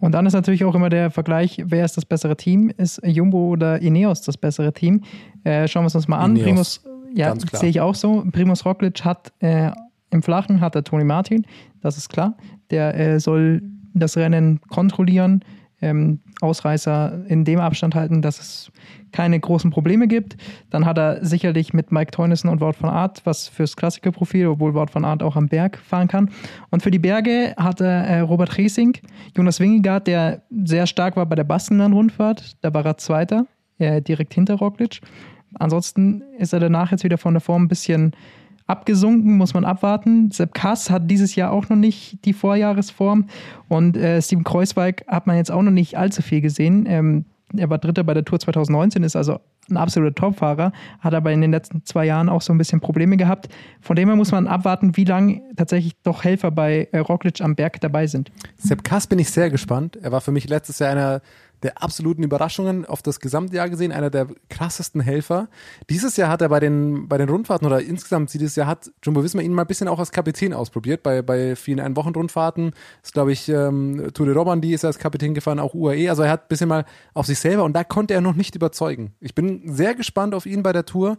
Und dann ist natürlich auch immer der Vergleich, wer ist das bessere Team? Ist Jumbo oder Ineos das bessere Team? Äh, schauen wir uns das mal an. Ineos, Primus, ja, sehe ich auch so. Primus Roglic hat äh, im Flachen hat er Toni Martin, das ist klar. Der äh, soll das Rennen kontrollieren, ähm, Ausreißer in dem Abstand halten, dass es keine großen Probleme gibt. Dann hat er sicherlich mit Mike Teunissen und Wout van Aert was fürs Klassikerprofil, obwohl Wout van Aert auch am Berg fahren kann. Und für die Berge hat er äh, Robert Riesing, Jonas Wingegaard, der sehr stark war bei der Baskenland-Rundfahrt. Da war er Zweiter, äh, direkt hinter Roglic. Ansonsten ist er danach jetzt wieder von der Form ein bisschen abgesunken, muss man abwarten. Sepp Kass hat dieses Jahr auch noch nicht die Vorjahresform und äh, Steven Kreuzweig hat man jetzt auch noch nicht allzu viel gesehen. Ähm, er war Dritter bei der Tour 2019, ist also ein absoluter Topfahrer, hat aber in den letzten zwei Jahren auch so ein bisschen Probleme gehabt. Von dem her muss man abwarten, wie lange tatsächlich doch Helfer bei äh, Roglic am Berg dabei sind. Sepp Kass bin ich sehr gespannt. Er war für mich letztes Jahr einer der absoluten Überraschungen auf das Gesamtjahr gesehen, einer der krassesten Helfer. Dieses Jahr hat er bei den, bei den Rundfahrten oder insgesamt dieses Jahr hat Jumbo Visma ihn mal ein bisschen auch als Kapitän ausprobiert. Bei, bei vielen Ein-Wochen-Rundfahrten ist, glaube ich, ähm, Tour de Romandie ist er als Kapitän gefahren, auch UAE. Also er hat ein bisschen mal auf sich selber und da konnte er noch nicht überzeugen. Ich bin sehr gespannt auf ihn bei der Tour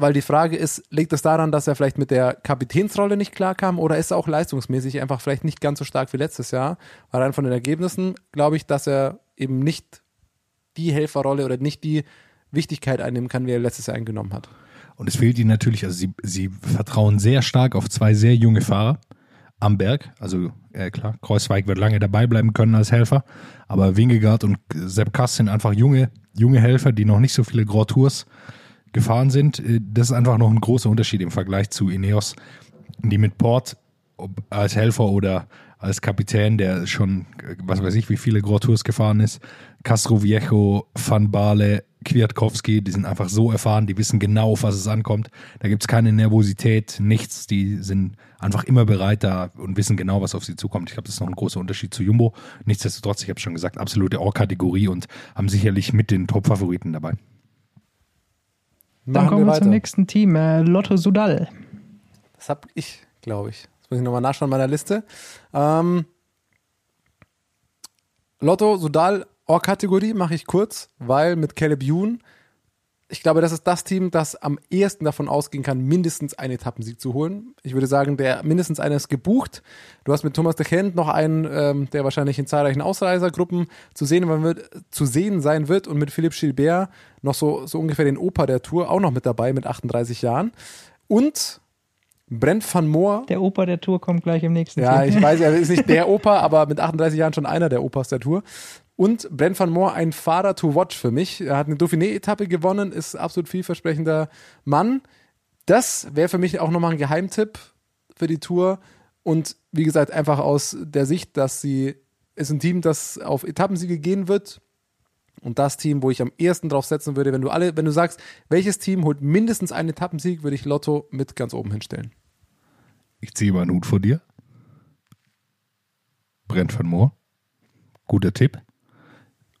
weil die Frage ist, liegt es daran, dass er vielleicht mit der Kapitänsrolle nicht klarkam oder ist er auch leistungsmäßig einfach vielleicht nicht ganz so stark wie letztes Jahr? Weil rein von den Ergebnissen glaube ich, dass er eben nicht die Helferrolle oder nicht die Wichtigkeit einnehmen kann, wie er letztes Jahr eingenommen hat. Und es fehlt ihnen natürlich, also sie, sie vertrauen sehr stark auf zwei sehr junge Fahrer am Berg. Also äh, klar, Kreuzweig wird lange dabei bleiben können als Helfer, aber Wingegaard und Sepp Kass sind einfach junge, junge Helfer, die noch nicht so viele Grand Tours gefahren sind. Äh, Das ist einfach noch ein großer Unterschied im Vergleich zu Ineos, die mit Port als Helfer oder als Kapitän, der schon, was weiß ich, wie viele Grand Tours gefahren ist, Castro Viejo, Van Baale, Kwiatkowski, die sind einfach so erfahren, die wissen genau, auf was es ankommt. Da gibt es keine Nervosität, nichts. Die sind einfach immer bereit da und wissen genau, was auf sie zukommt. Ich glaube, das ist noch ein großer Unterschied zu Jumbo. Nichtsdestotrotz, ich habe schon gesagt, absolute Or-Kategorie und haben sicherlich mit den Top-Favoriten dabei. Dann kommen wir, zum nächsten Team, äh, Lotto Sudal. Das habe ich, glaube ich. Muss ich nochmal nachschauen in meiner Liste. Ähm, Lotto Sudal Or-Kategorie mache ich kurz, weil mit Caleb Youn, ich glaube, das ist das Team, das am ehesten davon ausgehen kann, mindestens einen Etappensieg zu holen. Ich würde sagen, der mindestens einer ist gebucht. Du hast mit Thomas de Gent noch einen, ähm, der wahrscheinlich in zahlreichen Ausreisergruppen zu sehen, wird, zu sehen sein wird und mit Philipp Gilbert noch so, so ungefähr den Opa der Tour auch noch mit dabei mit 38 Jahren. Und Brent van Moor. Der Opa der Tour kommt gleich im nächsten Ja, Team. ich weiß, er ist nicht der Opa, aber mit 38 Jahren schon einer der Opas der Tour. Und Brent van Moor, ein Fahrer to watch für mich. Er hat eine Dauphiné-Etappe gewonnen, ist absolut vielversprechender Mann. Das wäre für mich auch nochmal ein Geheimtipp für die Tour. Und wie gesagt, einfach aus der Sicht, dass sie ist ein Team, das auf Etappensiege gehen wird. Und das Team, wo ich am ehesten drauf setzen würde, wenn du alle, wenn du sagst, welches Team holt mindestens einen Etappensieg, würde ich Lotto mit ganz oben hinstellen. Ich ziehe mal einen Hut vor dir. Brent van Moor. Guter Tipp.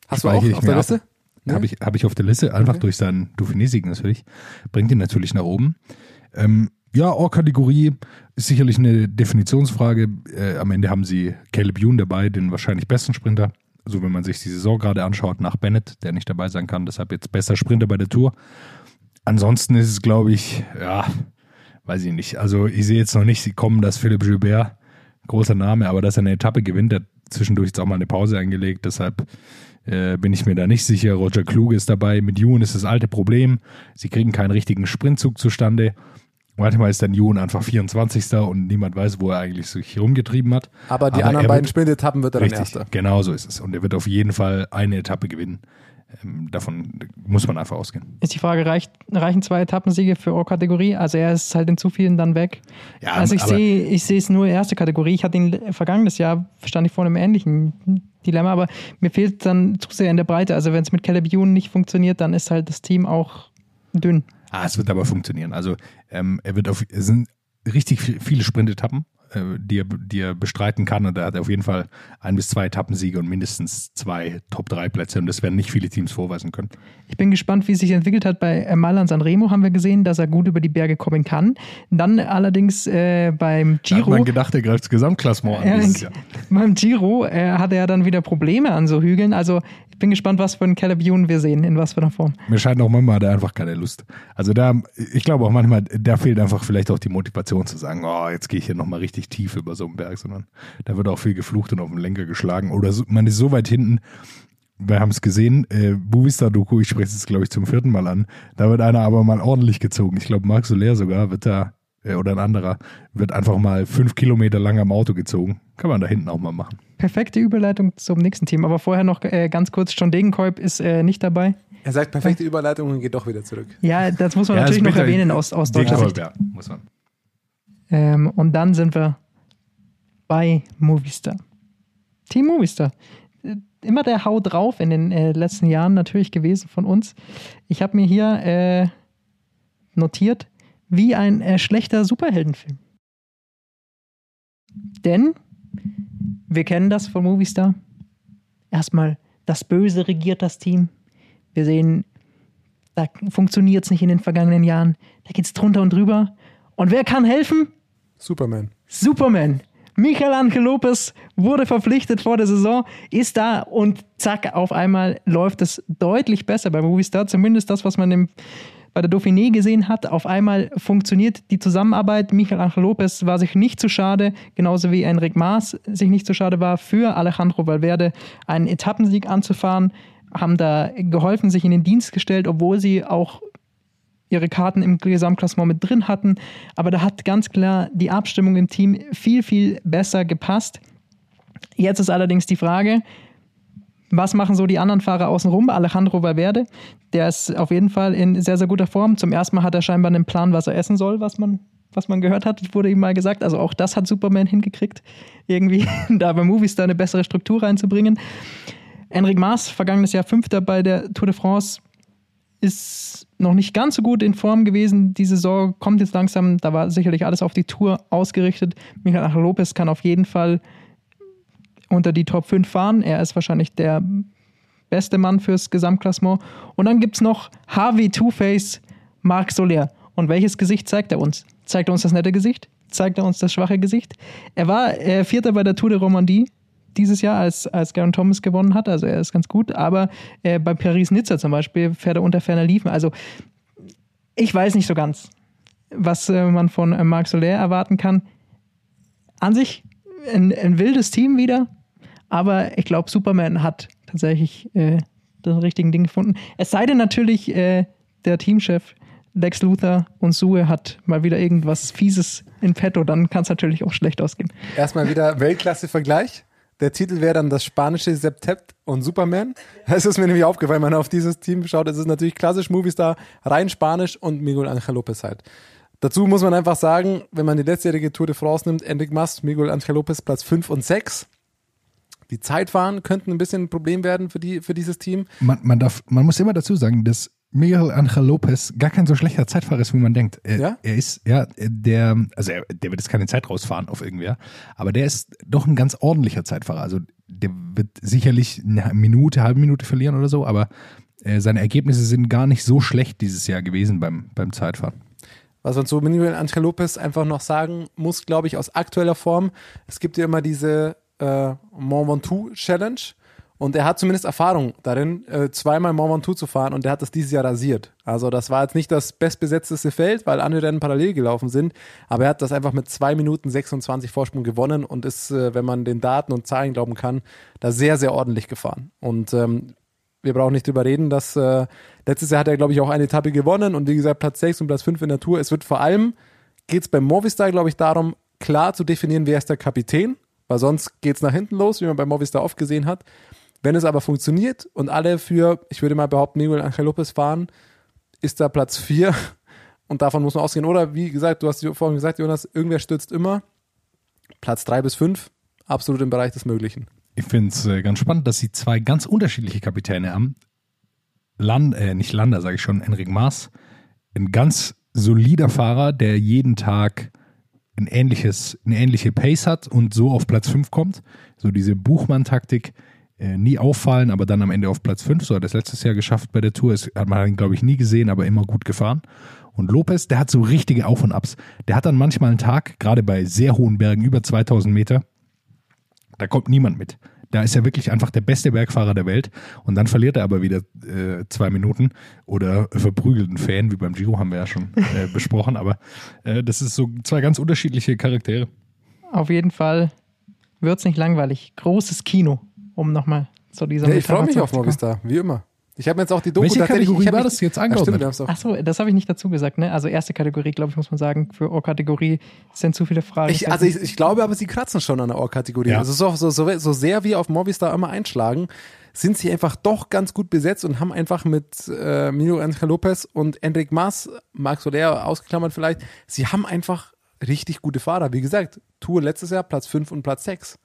Hast du auch auf der ab. Liste? Ne? Habe ich, hab ich auf der Liste, einfach Okay. durch seinen Dauphiné-Sieg natürlich. Bringt ihn natürlich nach oben. Ähm, ja, Or-Kategorie ist sicherlich eine Definitionsfrage. Äh, am Ende haben sie Caleb Youn dabei, den wahrscheinlich besten Sprinter. Also wenn man sich die Saison gerade anschaut, nach Bennett, der nicht dabei sein kann, deshalb jetzt besser Sprinter bei der Tour. Ansonsten ist es, glaube ich, ja, weiß ich nicht. Also ich sehe jetzt noch nicht kommen, dass Philipp Gilbert großer Name, aber dass er eine Etappe gewinnt, der hat zwischendurch jetzt auch mal eine Pause eingelegt, deshalb äh, bin ich mir da nicht sicher. Roger Kluge ist dabei. Mit Jun ist das alte Problem. Sie kriegen keinen richtigen Sprintzug zustande. Manchmal ist dann Jun einfach 24. und niemand weiß, wo er eigentlich sich rumgetrieben hat. Aber die Aber anderen er beiden Sprintetappen wird er dann Richtig, Erster. genau so ist es. Und er wird auf jeden Fall eine Etappe gewinnen. Ähm, davon muss man einfach ausgehen. Ist die Frage, reicht, reichen zwei Etappensiege für eure Kategorie? Also er ist halt in zu vielen dann weg. Ja, also ich sehe ich sehe es nur erste Kategorie. Ich hatte ihn vergangenes Jahr, stand ich vor einem ähnlichen Dilemma, aber mir fehlt dann zu sehr in der Breite. Also wenn es mit Caleb Ewan nicht funktioniert, dann ist halt das Team auch dünn. Ah, es wird aber funktionieren. Also ähm, er wird auf, es sind richtig viel- viele Sprintetappen, äh, die, er, die er bestreiten kann. Und da hat er auf jeden Fall ein bis zwei Etappensiege und mindestens zwei Top-3-Plätze. Und das werden nicht viele Teams vorweisen können. Ich bin gespannt, wie es sich entwickelt hat. Bei äh, Mailand Sanremo haben wir gesehen, dass er gut über die Berge kommen kann. Dann allerdings äh, beim Da hat Giro. man gedacht, er greift das Gesamtklassement an Ja, dieses Jahr. beim Giro äh, hatte er dann wieder Probleme an so Hügeln. Also ich bin gespannt, was für einen Caleb Ewan wir sehen, in was für einer Form. Mir scheint auch manchmal hat er einfach keine Lust. Also da, ich glaube auch manchmal, da fehlt einfach vielleicht auch die Motivation zu sagen, oh, jetzt gehe ich hier nochmal richtig tief über so einen Berg, sondern da wird auch viel geflucht und auf den Lenker geschlagen. Oder so, man ist so weit hinten, wir haben es gesehen, äh, Movistar-Doku, ich spreche es jetzt glaube ich zum vierten Mal an, da wird einer aber mal ordentlich gezogen. Ich glaube, Marc Soler sogar wird da, äh, oder ein anderer, wird einfach mal fünf Kilometer lang am Auto gezogen. Kann man da hinten auch mal machen. Perfekte Überleitung zum nächsten Team. Aber vorher noch äh, ganz kurz, John Degenkolb ist äh, nicht dabei. Er sagt perfekte Überleitung und geht doch wieder zurück. Ja, das muss man Ja, natürlich noch erwähnen aus, aus deutscher Sicht. Ja, muss man. Ähm, und dann sind wir bei Movistar. Team Movistar. Äh, Immer der Hau drauf in den äh, letzten Jahren natürlich gewesen von uns. Ich habe mir hier äh, notiert, wie ein äh, schlechter Superheldenfilm. Denn wir kennen das von Movistar. Erstmal, das Böse regiert das Team. Wir sehen, da funktioniert es nicht in den vergangenen Jahren. Da geht es drunter und drüber. Und wer kann helfen? Superman. Superman. Michael Angel Lopez wurde verpflichtet vor der Saison, ist da und zack, auf einmal läuft es deutlich besser bei Movistar. Zumindest das, was man im, bei der Dauphiné gesehen hat. Auf einmal funktioniert die Zusammenarbeit. Michael Angel Lopez war sich nicht zu schade, genauso wie Enric Maas sich nicht zu schade war, für Alejandro Valverde einen Etappensieg anzufahren. Haben da geholfen, sich in den Dienst gestellt, obwohl sie auch ihre Karten im Gesamtklassement mit drin hatten. Aber da hat ganz klar die Abstimmung im Team viel, viel besser gepasst. Jetzt ist allerdings die Frage, was machen so die anderen Fahrer außenrum? Alejandro Valverde, der ist auf jeden Fall in sehr, sehr guter Form. Zum ersten Mal hat er scheinbar einen Plan, was er essen soll, was man, was man gehört hat, wurde ihm mal gesagt. Also auch das hat Superman hingekriegt, irgendwie da bei Movistar eine bessere Struktur reinzubringen. Enric Maas, vergangenes Jahr Fünfter bei der Tour de France, ist noch nicht ganz so gut in Form gewesen. Die Saison kommt jetzt langsam. Da war sicherlich alles auf die Tour ausgerichtet. Michael Angel Lopez kann auf jeden Fall unter die Top 5 fahren. Er ist wahrscheinlich der beste Mann fürs Gesamtklassement. Und dann gibt es noch Harvey Two-Face Marc Soler. Und welches Gesicht zeigt er uns? Zeigt er uns das nette Gesicht? Zeigt er uns das schwache Gesicht? Er war äh, Vierter bei der Tour de Romandie dieses Jahr, als, als Garen Thomas gewonnen hat. Also er ist ganz gut. Aber äh, bei Paris-Nizza zum Beispiel fährt er unter ferner Liefen. Also ich weiß nicht so ganz, was äh, man von äh, Marc Soler erwarten kann. An sich ein, ein wildes Team wieder, aber ich glaube, Superman hat tatsächlich äh, das richtige Ding gefunden. Es sei denn natürlich, äh, der Teamchef Lex Luthor und Sue hat mal wieder irgendwas Fieses in petto, dann kann es natürlich auch schlecht ausgehen. Erstmal wieder Weltklasse-Vergleich. Der Titel wäre dann das spanische Septet und Superman. Es ist mir nämlich aufgefallen, wenn man auf dieses Team schaut. Es ist natürlich klassisch Movistar, rein spanisch und Miguel Angel Lopez halt. Dazu muss man einfach sagen, wenn man die letztjährige Tour de France nimmt, Enric Mas, Miguel Angel Lopez Platz 5 und 6. Die Zeitfahren könnten ein bisschen ein Problem werden für, die, für dieses Team. Man, man, darf, man muss immer dazu sagen, dass Miguel Angel Lopez gar kein so schlechter Zeitfahrer ist, wie man denkt. Er, Ja? er ist, ja, der, also er, der wird jetzt keine Zeit rausfahren auf irgendwer, aber der ist doch ein ganz ordentlicher Zeitfahrer. Also der wird sicherlich eine Minute, halbe Minute verlieren oder so, aber äh, seine Ergebnisse sind gar nicht so schlecht dieses Jahr gewesen beim, beim Zeitfahren. Was man zu Miguel Angel Lopez einfach noch sagen muss, glaube ich, aus aktueller Form. Es gibt ja immer diese äh, Mont Ventoux Challenge. Und er hat zumindest Erfahrung darin, äh, zweimal Mont Ventoux zu fahren und der hat das dieses Jahr rasiert. Also das war jetzt nicht das bestbesetzteste Feld, weil andere Rennen parallel gelaufen sind, aber er hat das einfach mit zwei Minuten 26 Vorsprung gewonnen und ist, äh, wenn man den Daten und Zahlen glauben kann, da sehr, sehr ordentlich gefahren. Und ähm, wir brauchen nicht drüber reden, dass äh, letztes Jahr hat er, glaube ich, auch eine Etappe gewonnen und wie gesagt, Platz 6 und Platz 5 in der Tour. Es wird vor allem, geht es beim Movistar, glaube ich, darum, klar zu definieren, wer ist der Kapitän, weil sonst geht es nach hinten los, wie man bei Movistar oft gesehen hat. Wenn es aber funktioniert und alle für, ich würde mal behaupten, Miguel Angel Lopez fahren, ist da Platz 4 und davon muss man ausgehen. Oder wie gesagt, du hast vorhin gesagt, Jonas, irgendwer stürzt immer. Platz 3 bis 5, absolut im Bereich des Möglichen. Ich finde es äh, ganz spannend, dass sie zwei ganz unterschiedliche Kapitäne haben. Land, äh, nicht Lander, sage ich schon, Enric Maas, ein ganz solider Fahrer, der jeden Tag ein ähnliches, eine ähnliche Pace hat und so auf Platz 5 kommt. So diese Buchmann-Taktik, äh, nie auffallen, aber dann am Ende auf Platz 5. So hat er es letztes Jahr geschafft bei der Tour. Das hat man, glaube ich, nie gesehen, aber immer gut gefahren. Und Lopez, der hat so richtige Auf- und Abs. Der hat dann manchmal einen Tag, gerade bei sehr hohen Bergen, über 2000 Meter, da kommt niemand mit. Da ist er wirklich einfach der beste Bergfahrer der Welt. Und dann verliert er aber wieder äh, zwei Minuten oder verprügelt einen Fan, wie beim Giro haben wir ja schon äh, besprochen. Aber äh, das ist so zwei ganz unterschiedliche Charaktere. Auf jeden Fall wird es nicht langweilig. Großes Kino, um nochmal zu dieser Ja, ich freue mich auf. Movistar, wie immer. Ich habe mir jetzt auch die Doku Welche Kategorie war das jetzt stimmt, angeordnet? wir haben's auch. Ach so, das habe ich nicht dazu gesagt, ne? Also erste Kategorie, glaube ich, muss man sagen. Für O-Kategorie sind zu viele Fragen. Ich, also ich, ich glaube aber, sie kratzen schon an der Ohr-Kategorie. Ja. Also so, so, so, so sehr wir auf Movistar immer einschlagen, sind sie einfach doch ganz gut besetzt und haben einfach mit äh, Milo Angel Lopez und Enric Mas, Max Soler ausgeklammert vielleicht, sie haben einfach richtig gute Fahrer. Wie gesagt, Tour letztes Jahr Platz 5 und Platz 6.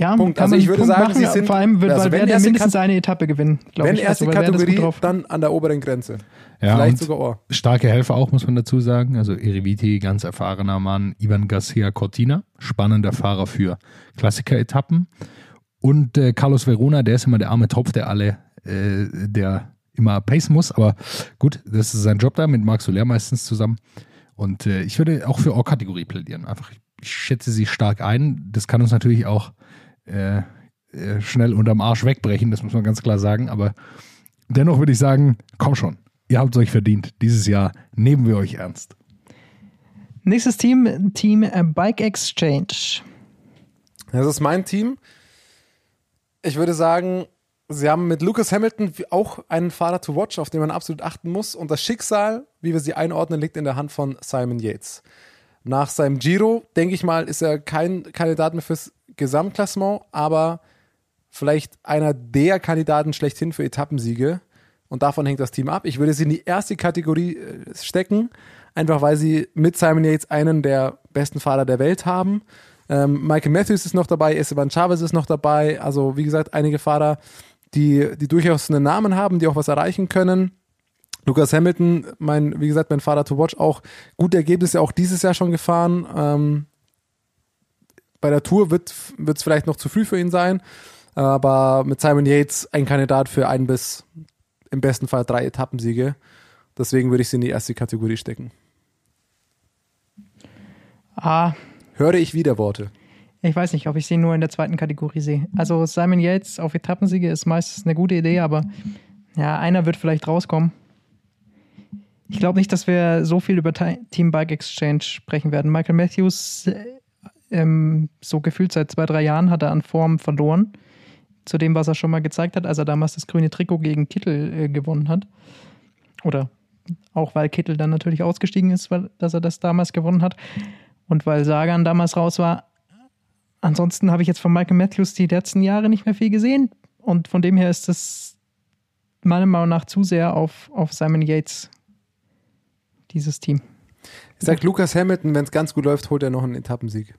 ja, Punkt. kann Also man ich würde Punkt sagen, machen, sie sind- vor allem, wird, also weil wenn wer der erste mindestens Kat- eine Etappe gewinnen, glaube Wenn ich. erste also, Kategorie, drauf. dann an der oberen Grenze. Ja, Vielleicht sogar Ohr. starke Helfer auch, muss man dazu sagen. Also Eriviti, ganz erfahrener Mann. Ivan Garcia Cortina, spannender Fahrer für Klassiker-Etappen. Und äh, Carlos Verona, der ist immer der arme Topf, der alle, äh, der immer pacen muss. Aber gut, das ist sein Job da mit Marc Soler meistens zusammen. Und äh, ich würde auch für Or-Kategorie plädieren. Einfach, ich schätze sie stark ein. Das kann uns natürlich auch äh, äh, schnell unterm Arsch wegbrechen, das muss man ganz klar sagen. Aber dennoch würde ich sagen, komm schon, ihr habt es euch verdient. Dieses Jahr nehmen wir euch ernst. Nächstes Team, Team Bike Exchange. Das ist mein Team. Ich würde sagen, sie haben mit Lucas Hamilton auch einen Fahrer to watch, auf den man absolut achten muss. Und das Schicksal, wie wir sie einordnen, liegt in der Hand von Simon Yates. Nach seinem Giro, denke ich mal, ist er kein Kandidat mehr fürs Gesamtklassement, aber vielleicht einer der Kandidaten schlechthin für Etappensiege. Und davon hängt das Team ab. Ich würde sie in die erste Kategorie äh, stecken, einfach weil sie mit Simon Yates einen der besten Fahrer der Welt haben. Ähm, Michael Matthews ist noch dabei, Esteban Chavez ist noch dabei. Also wie gesagt, einige Fahrer, die, die durchaus einen Namen haben, die auch was erreichen können. Lucas Hamilton, mein, wie gesagt, mein Fahrer to watch, auch gute Ergebnisse auch dieses Jahr schon gefahren. Ähm, bei der Tour wird es vielleicht noch zu früh für ihn sein, aber mit Simon Yates ein Kandidat für ein bis im besten Fall drei Etappensiege. Deswegen würde ich sie in die erste Kategorie stecken. Ah, Höre ich Widerworte. ich weiß nicht, ob ich sie nur in der zweiten Kategorie sehe. Also Simon Yates auf Etappensiege ist meistens eine gute Idee, aber ja, einer wird vielleicht rauskommen. Ich glaube nicht, dass wir so viel über Team Bike Exchange sprechen werden. Michael Matthews, ähm, so gefühlt seit zwei, drei Jahren, hat er an Form verloren. Zu dem, was er schon mal gezeigt hat, als er damals das grüne Trikot gegen Kittel äh, gewonnen hat. Oder auch weil Kittel dann natürlich ausgestiegen ist, weil dass er das damals gewonnen hat. Und weil Sagan damals raus war. Ansonsten habe ich jetzt von Michael Matthews die letzten Jahre nicht mehr viel gesehen. Und von dem her ist das meiner Meinung nach zu sehr auf, auf Simon Yates, dieses Team. Ich sag Lucas Hamilton, wenn es ganz gut läuft, holt er noch einen Etappensieg.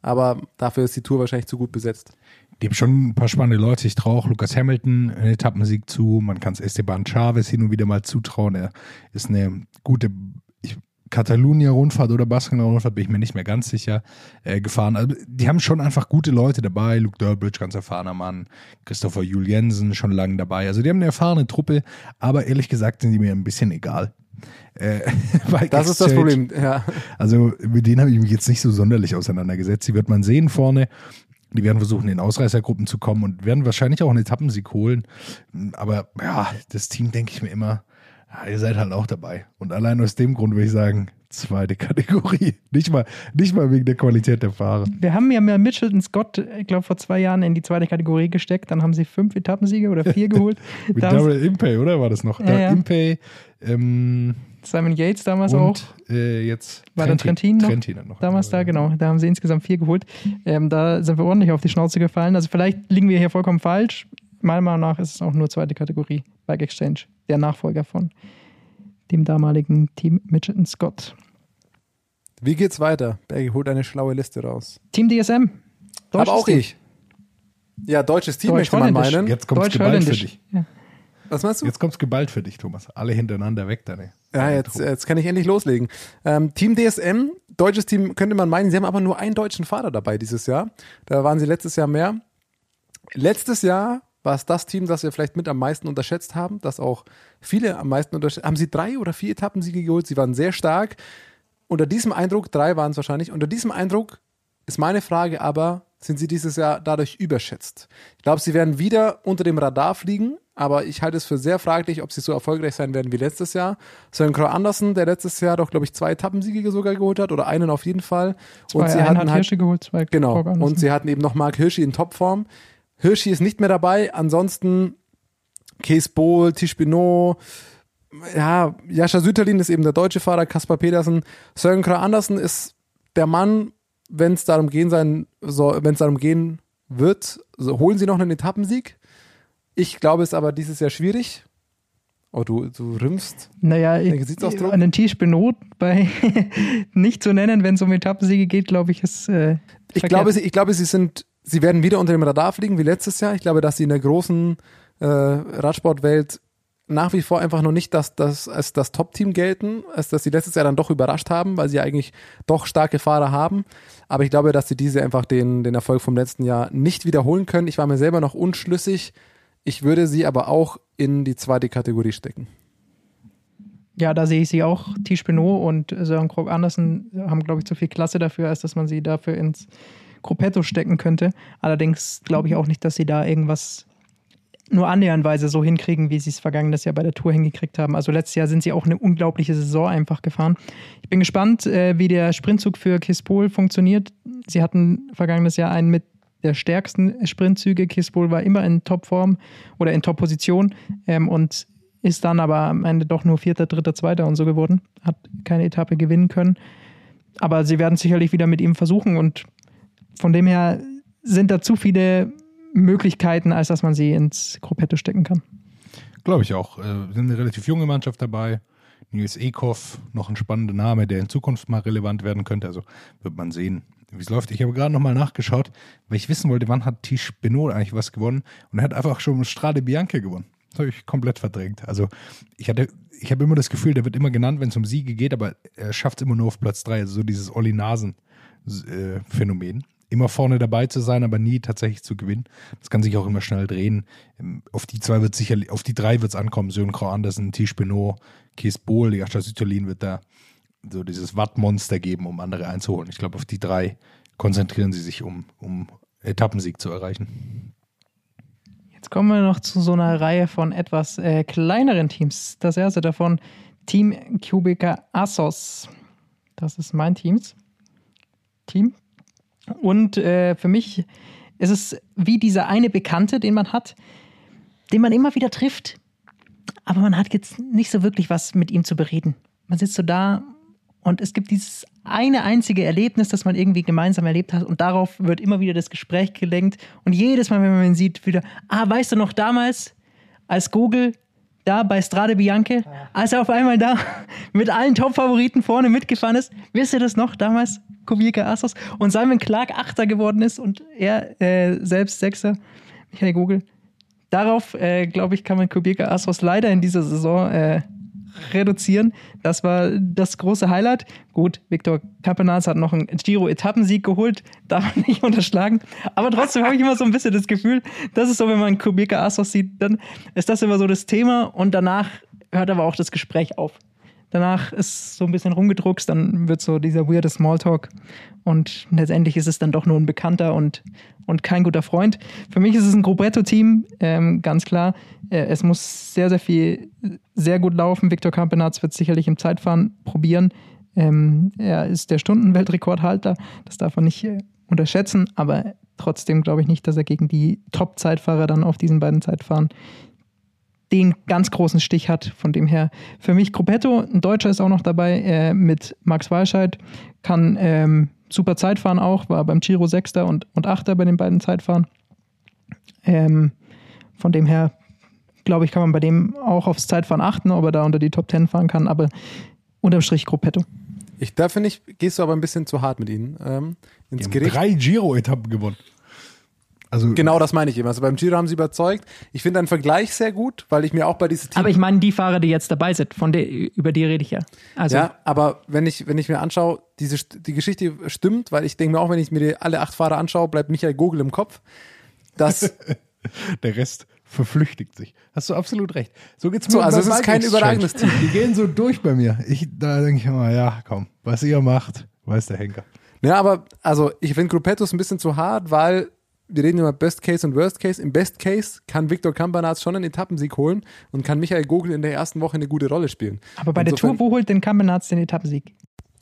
Aber dafür ist die Tour wahrscheinlich zu gut besetzt. Die haben schon ein paar spannende Leute. Ich traue auch Lukas Hamilton einen Etappensieg zu. Man kann es Esteban Chavez hin und wieder mal zutrauen. Er ist eine gute ich, Catalunya-Rundfahrt oder Baskenland-Rundfahrt, bin ich mir nicht mehr ganz sicher, äh, gefahren. Also, die haben schon einfach gute Leute dabei. Luke Durbridge, ganz erfahrener Mann. Christopher Juhl Jensen, schon lange dabei. Also die haben eine erfahrene Truppe, aber ehrlich gesagt sind die mir ein bisschen egal. Äh, Das ist das Exchange- Problem. Ja. also mit denen habe ich mich jetzt nicht so sonderlich auseinandergesetzt. Die wird man sehen vorne. Die werden versuchen, in Ausreißergruppen zu kommen und werden wahrscheinlich auch einen Etappensieg holen. Aber ja, das Team denke ich mir immer, ja, ihr seid halt auch dabei. Und allein aus dem Grund würde ich sagen, zweite Kategorie. Nicht mal, nicht mal wegen der Qualität der Fahrer. Wir haben ja mehr Mitchelton Scott, ich glaube, vor zwei Jahren in die zweite Kategorie gesteckt. Dann haben sie fünf Etappensiege oder vier geholt. Mit Da Daryl Impey, oder war das noch? Ja, ja. Impey, ähm, Simon Yates damals auch. und äh, jetzt War der Trentin noch? Trentin noch. Damals da, genau. Da haben sie insgesamt vier geholt. Ähm, da sind wir ordentlich auf die Schnauze gefallen. Also vielleicht liegen wir hier vollkommen falsch. Meiner Meinung nach ist es auch nur zweite Kategorie. Bike Exchange, der Nachfolger von dem damaligen Team Mitchelton Scott. Wie geht's weiter? Bergi holt eine schlaue Liste raus. Team DSM. Aber Deutsches auch Team. ich. Ja, deutsches Team möchte man meinen. Jetzt kommt's geballt für dich. Ja. Was meinst du? Jetzt kommt's geballt für dich, Thomas. Alle hintereinander weg, deine. Ja, jetzt, jetzt kann ich endlich loslegen. Ähm, Team DSM, deutsches Team könnte man meinen, sie haben aber nur einen deutschen Fahrer dabei dieses Jahr. Da waren sie letztes Jahr mehr. Letztes Jahr war es das Team, das wir vielleicht mit am meisten unterschätzt haben, das auch viele am meisten unterschätzt haben. Sie drei oder vier Etappensiege geholt, sie waren sehr stark. Unter diesem Eindruck, drei waren es wahrscheinlich, unter diesem Eindruck ist meine Frage aber, sind sie dieses Jahr dadurch überschätzt? Ich glaube, sie werden wieder unter dem Radar fliegen, aber ich halte es für sehr fraglich, ob sie so erfolgreich sein werden wie letztes Jahr. Søren Kragh Andersen, der letztes Jahr doch, glaube ich, zwei Etappensiege sogar geholt hat oder einen auf jeden Fall. Zwei und sie hatten halt, Hirsche geholt, zwei genau, und sie hatten eben noch Mark Hirschi in Topform. Hirschi ist nicht mehr dabei, ansonsten Kees Bohl, Tisch Pinot, ja, Jascha Süterlin ist eben der deutsche Fahrer, Kaspar Pedersen. Søren Kragh Andersen ist der Mann, wenn es darum gehen sein soll, wenn es darum gehen wird, so, holen sie noch einen Etappensieg. Ich glaube es aber dieses Jahr schwierig. Oh, du, du rümpfst. Naja, ich, einen Tisch Benot bei nicht zu nennen, wenn es um Etappensiege geht, glaube ich, ist. Äh, Ich verkehrt. glaube, sie, ich glaube, sie sind, sie werden wieder unter dem Radar fliegen wie letztes Jahr. Ich glaube, dass sie in der großen äh, Radsportwelt nach wie vor einfach noch nicht das, das, als das Top-Team gelten, als dass sie letztes Jahr dann doch überrascht haben, weil sie eigentlich doch starke Fahrer haben. Aber ich glaube, dass sie diese einfach den, den Erfolg vom letzten Jahr nicht wiederholen können. Ich war mir selber noch unschlüssig. Ich würde sie aber auch in die zweite Kategorie stecken. Ja, da sehe ich sie auch. Tisch Benot und Sören Krog Andersen haben, glaube ich, zu viel Klasse dafür, als dass man sie dafür ins Gruppetto stecken könnte. Allerdings glaube ich auch nicht, dass sie da irgendwas nur annähernweise so hinkriegen, wie sie es vergangenes Jahr bei der Tour hingekriegt haben. Also letztes Jahr sind sie auch eine unglaubliche Saison einfach gefahren. Ich bin gespannt, äh, wie der Sprintzug für Kispol funktioniert. Sie hatten vergangenes Jahr einen mit der stärksten Sprintzüge. Kispol war immer in Topform oder in Top-Position ähm, und ist dann aber am Ende doch nur Vierter, Dritter, Zweiter und so geworden. Hat keine Etappe gewinnen können. Aber sie werden sicherlich wieder mit ihm versuchen und von dem her sind da zu viele Möglichkeiten, als dass man sie ins Gruppetto stecken kann. Glaube ich auch. Äh, sind eine relativ junge Mannschaft dabei. Nils Ekhoff, noch ein spannender Name, der in Zukunft mal relevant werden könnte. Also wird man sehen, wie es läuft. Ich habe gerade nochmal nachgeschaut, weil ich wissen wollte, wann hat Tisch Benot eigentlich was gewonnen. Und er hat einfach schon Strade Bianche gewonnen. Das habe ich komplett verdrängt. Also ich hatte, ich habe immer das Gefühl, der wird immer genannt, wenn es um Siege geht, aber er schafft es immer nur auf Platz drei. Also so dieses Olli Nasen-Phänomen. Immer vorne dabei zu sein, aber nie tatsächlich zu gewinnen. Das kann sich auch immer schnell drehen. Ähm, Auf die zwei wird sicherlich, auf die drei wird es ankommen. Sören Krau Andersen, Tisch Benot, Kees Bohl, Jascha Sütterlin wird da so dieses Wattmonster geben, um andere einzuholen. Ich glaube, auf die drei konzentrieren sie sich, um, um Etappensieg zu erreichen. Jetzt kommen wir noch zu so einer Reihe von etwas äh, kleineren Teams. Das erste davon, Team Cubica Assos. Das ist mein Teams. Team. Und äh, für mich ist es wie dieser eine Bekannte, den man hat, den man immer wieder trifft, aber man hat jetzt nicht so wirklich was mit ihm zu bereden. Man sitzt so da und es gibt dieses eine einzige Erlebnis, das man irgendwie gemeinsam erlebt hat und darauf wird immer wieder das Gespräch gelenkt und jedes Mal, wenn man ihn sieht, wieder, ah, weißt du noch damals, als Google da bei Strade Bianche, als er auf einmal da mit allen Top-Favoriten vorne mitgefahren ist, wisst ihr das noch damals, Kubica Assos. Und Simon Clark Achter geworden ist und er äh, selbst Sechster, Michael Google. Darauf, äh, glaube ich, kann man Kubica Assos leider in dieser Saison äh, reduzieren. Das war das große Highlight. Gut, Viktor Campenas hat noch einen Giro-Etappensieg geholt, darf man nicht unterschlagen. Aber trotzdem habe ich immer so ein bisschen das Gefühl, das ist so, wenn man Kubica Assos sieht, dann ist das immer so das Thema und danach hört aber auch das Gespräch auf. Danach ist so ein bisschen rumgedruckst, dann wird so dieser weirde Smalltalk und letztendlich ist es dann doch nur ein Bekannter und, und kein guter Freund. Für mich ist es ein Grobretto-Team, ähm, ganz klar. Äh, es muss sehr, sehr viel, sehr gut laufen. Viktor Kampenarz wird sicherlich im Zeitfahren probieren. Ähm, er ist der Stundenweltrekordhalter, das darf man nicht äh, unterschätzen, aber trotzdem glaube ich nicht, dass er gegen die Top-Zeitfahrer dann auf diesen beiden Zeitfahren den ganz großen Stich hat. Von dem her für mich Gruppetto, ein Deutscher ist auch noch dabei äh, mit Max Walscheid, kann ähm, super Zeit fahren auch, war beim Giro Sechster und, und Achter bei den beiden Zeitfahren. Ähm, von dem her glaube ich, kann man bei dem auch aufs Zeitfahren achten, ob er da unter die Top Ten fahren kann, aber unterm Strich Gruppetto. Ich, da finde ich, gehst du aber ein bisschen zu hart mit ihnen ähm, ins Die haben Gericht. drei Giro-Etappen gewonnen. Also Genau das meine ich eben. Also beim Giro haben sie überzeugt. Ich finde einen Vergleich sehr gut, weil ich mir auch bei diesem Team. Aber ich meine die Fahrer, die jetzt dabei sind, von der, über die rede ich ja. Also ja, aber wenn ich, wenn ich mir anschaue, diese, die Geschichte stimmt, weil ich denke mir auch, wenn ich mir die, alle acht Fahrer anschaue, bleibt Michael Gogel im Kopf. Das, der Rest verflüchtigt sich. Hast du absolut recht. So geht's mir So, also es ist kein überragendes Change. Die gehen so durch bei mir. Ich, da denke ich immer, ja, komm, was ihr macht, weiß der Henker. ja, aber also ich finde Gruppetto ist ein bisschen zu hart, weil wir reden immer Best Case und Worst Case. Im Best Case kann Viktor Kampanaz schon einen Etappensieg holen und kann Michael Gogel in der ersten Woche eine gute Rolle spielen. aber bei der Insofern, Tour, wo holt denn Kampenarz den Etappensieg?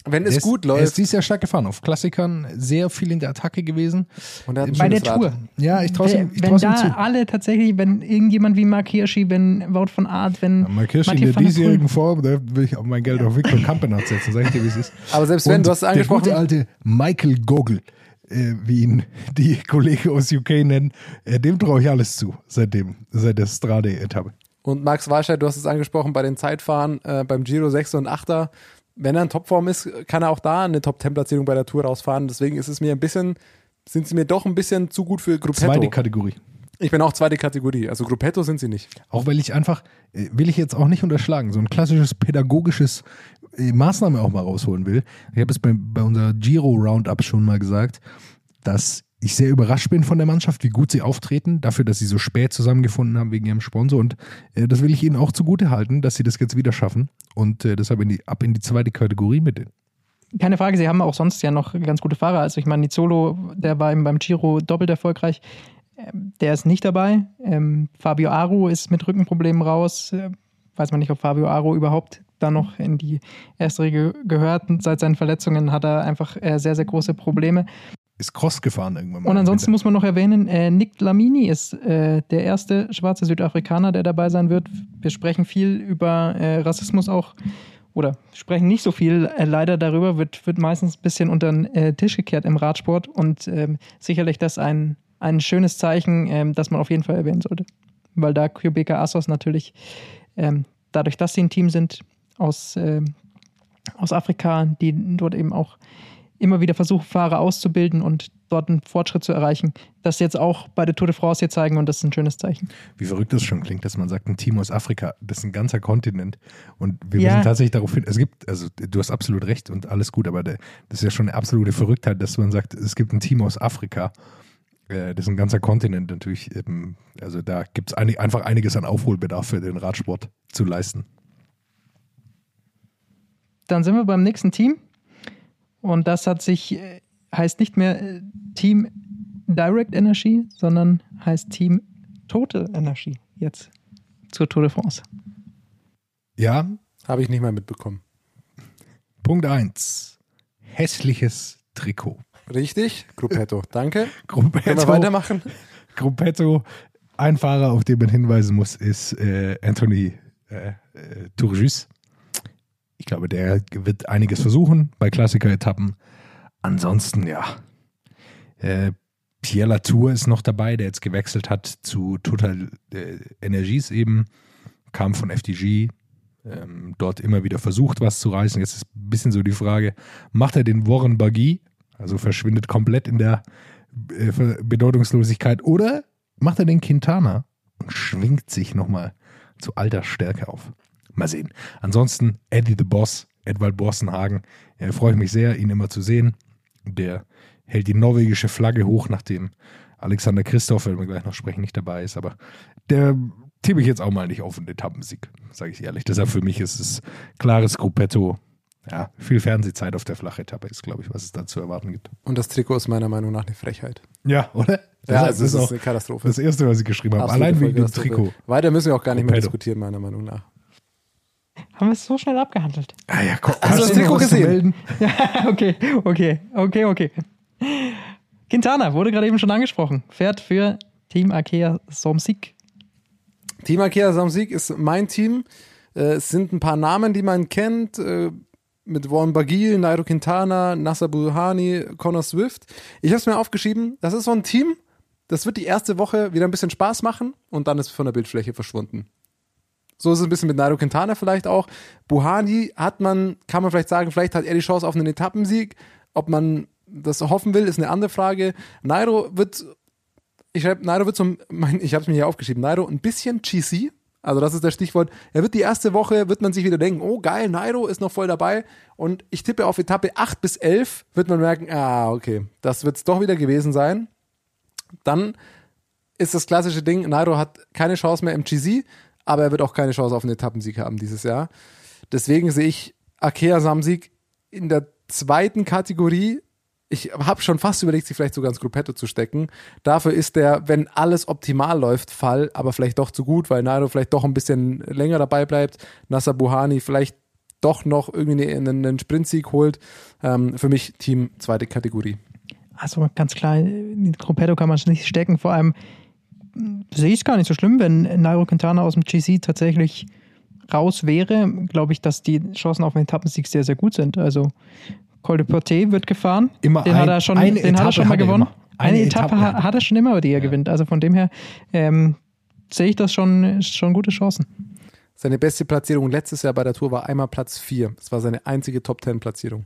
Wenn es ist- gut Er ist läuft dieses Jahr stark gefahren. Auf Klassikern sehr viel in der Attacke gewesen. und er Bei der Rad. Tour. Ja, ich traue ihm, Wenn, ich wenn ihm da zu. alle tatsächlich, wenn irgendjemand wie Mark Hirschi, wenn Wout von Art, wenn Ja, Mal Kirsch in der der diesjährigen Form, da will ich auch mein Geld auf Viktor Kampenarz setzen, sag ich dir, wie es ist. Aber selbst wenn, Und du hast es Der angesprochen, gute alte Michael Gogel, äh, wie ihn die Kollegen aus UK nennen, äh, dem traue ich alles zu, seitdem, seit der Strade-Etappe. Und Max Walscheid, du hast es angesprochen, bei den Zeitfahren äh, beim Giro 6 und 8er, wenn er in Topform ist, kann er auch da eine Top-10-Platzierung bei der Tour rausfahren. Deswegen ist es mir ein bisschen, sind sie mir doch ein bisschen zu gut für Gruppetto. Zweite Kategorie. Ich bin auch zweite Kategorie. Also Gruppetto sind sie nicht. Auch weil ich einfach, äh, will ich jetzt auch nicht unterschlagen, so ein klassisches pädagogisches Maßnahme auch mal rausholen will. Ich habe es bei, bei unserer Giro-Roundup schon mal gesagt, dass ich sehr überrascht bin von der Mannschaft, wie gut sie auftreten, dafür, dass sie so spät zusammengefunden haben wegen ihrem Sponsor. Und äh, das will ich ihnen auch zugute halten, dass sie das jetzt wieder schaffen. Und äh, deshalb in die, ab in die zweite Kategorie mit denen. keine Frage, sie haben auch sonst ja noch ganz gute Fahrer. Also ich meine, Nizolo, der war eben beim Giro doppelt erfolgreich. Ähm, Der ist nicht dabei. Ähm, Fabio Aru ist mit Rückenproblemen raus. Äh, weiß man nicht, ob Fabio Aru überhaupt da noch in die erste Riege gehört. Und seit seinen Verletzungen hat er einfach äh, sehr, sehr große Probleme. Ist Cross gefahren irgendwann mal. Und ansonsten muss man noch erwähnen, äh, Nick Lamini ist äh, der erste schwarze Südafrikaner, der dabei sein wird. Wir sprechen viel über äh, Rassismus auch oder sprechen nicht so viel äh, leider darüber, wird, wird meistens ein bisschen unter den äh, Tisch gekehrt im Radsport und ähm, sicherlich das ein, ein schönes Zeichen, ähm, das man auf jeden Fall erwähnen sollte. Weil da Quebecer Assos natürlich, ähm, dadurch, dass sie ein Team sind aus, ähm, aus Afrika, die dort eben auch immer wieder versuchen, Fahrer auszubilden und dort einen Fortschritt zu erreichen, das jetzt auch bei der Tour de France hier zeigen und das ist ein schönes Zeichen. Wie verrückt das schon klingt, dass man sagt, ein Team aus Afrika, das ist ein ganzer Kontinent. Und wir Ja. müssen tatsächlich darauf hin, es gibt, also du hast absolut recht und alles gut, aber das ist ja schon eine absolute Verrücktheit, dass man sagt, es gibt ein Team aus Afrika. Äh, Das ist ein ganzer Kontinent natürlich. eben, Also da gibt es einfach einiges an Aufholbedarf für den Radsport zu leisten. Dann sind wir beim nächsten Team und das hat sich, äh, heißt nicht mehr äh, Team Direct Energy, sondern heißt Team Total Energy jetzt zur Tour de France. Ja, Habe ich nicht mal mitbekommen. Punkt 1. Hässliches Trikot. Richtig? Gruppetto. Danke. Gruppetto, Können wir weitermachen? Gruppetto, ein Fahrer, auf den man hinweisen muss, ist äh, Anthony äh, äh, Turgis. Ich glaube, der wird einiges versuchen bei Klassiker-Etappen. Ansonsten, ja. Äh, Pierre Latour ist noch dabei, der jetzt gewechselt hat zu Total äh, Energies eben. Kam von FDG. Ähm, dort immer wieder versucht, was zu reißen. Jetzt ist ein bisschen so die Frage, macht er den Warren Buggy? Also verschwindet komplett in der äh, Bedeutungslosigkeit. Oder macht er den Quintana und schwingt sich nochmal zu alter Stärke auf. Mal sehen. Ansonsten Eddie the Boss, Edwald Borstenhagen, äh, freue ich mich sehr, ihn immer zu sehen. Der hält die norwegische Flagge hoch, nachdem Alexander Christoph, wenn wir gleich noch sprechen, nicht dabei ist. Aber der tippe ich jetzt auch mal nicht auf einen Etappensieg, sage ich ehrlich. Deshalb für mich ist es klares Gruppetto. Ja, viel Fernsehzeit auf der Flachetappe ist, glaube ich, was es da zu erwarten gibt. Und das Trikot ist meiner Meinung nach eine Frechheit. Ja, oder? Ja, das es ist ist auch eine Katastrophe. das Erste, was ich geschrieben habe. Absolute Allein wegen dem. Trikot. Weiter müssen wir auch gar nicht mehr diskutieren, meiner Meinung nach. Haben wir es so schnell abgehandelt? Ah ja, komm, Hast du das Trikot gesehen? Ja, okay, okay, okay, okay. Quintana wurde gerade eben schon angesprochen. Fährt für Team Arkea Somsik. Team Akea Samsieg ist mein Team. Äh, es sind ein paar Namen, die man kennt. Äh, mit Warren Bagil, Nairo Quintana, Nasser Buhani, Connor Swift. Ich habe es mir aufgeschrieben. Das ist so ein Team, das wird die erste Woche wieder ein bisschen Spaß machen und dann ist es von der Bildfläche verschwunden. So ist es ein bisschen mit Nairo Quintana vielleicht auch. Buhani hat man, kann man vielleicht sagen, vielleicht hat er die Chance auf einen Etappensieg. Ob man das hoffen will, ist eine andere Frage. Nairo wird ich schreibe, Nairo wird so, mein, ich habe es mir hier aufgeschrieben, Nairo ein bisschen cheesy. Also das ist das Stichwort. Er wird die erste Woche, wird man sich wieder denken, oh geil, Nairo ist noch voll dabei. Und ich tippe auf Etappe 8 bis 11, wird man merken, ah, okay, das wird es doch wieder gewesen sein. Dann ist das klassische Ding, Nairo hat keine Chance mehr im GC, aber er wird auch keine Chance auf einen Etappensieg haben dieses Jahr. Deswegen sehe ich Akea Samsieg in der zweiten Kategorie. Ich habe schon fast überlegt, sie vielleicht sogar ins Gruppetto zu stecken. Dafür ist der, wenn alles optimal läuft, Fall, aber vielleicht doch zu gut, weil Nairo vielleicht doch ein bisschen länger dabei bleibt. Nasser Buhani vielleicht doch noch irgendwie einen, einen Sprintsieg holt. Ähm, für mich Team zweite Kategorie. Also ganz klar, in Gruppetto kann man es nicht stecken. Vor allem sehe ich es gar nicht so schlimm, wenn Nairo Quintana aus dem GC tatsächlich raus wäre. Glaube ich, dass die Chancen auf einen Etappensieg sehr, sehr gut sind. Also Col de Portet wird gefahren. Immer den ein- hat er schon, den hat er schon mal gewonnen. Eine, Eine Etappe, Etappe. ha- hat er schon immer, die er gewinnt. Also von dem her ähm, sehe ich das schon, schon gute Chancen. Seine beste Platzierung letztes Jahr bei der Tour war einmal Platz 4. Das war seine einzige Top-10-Platzierung.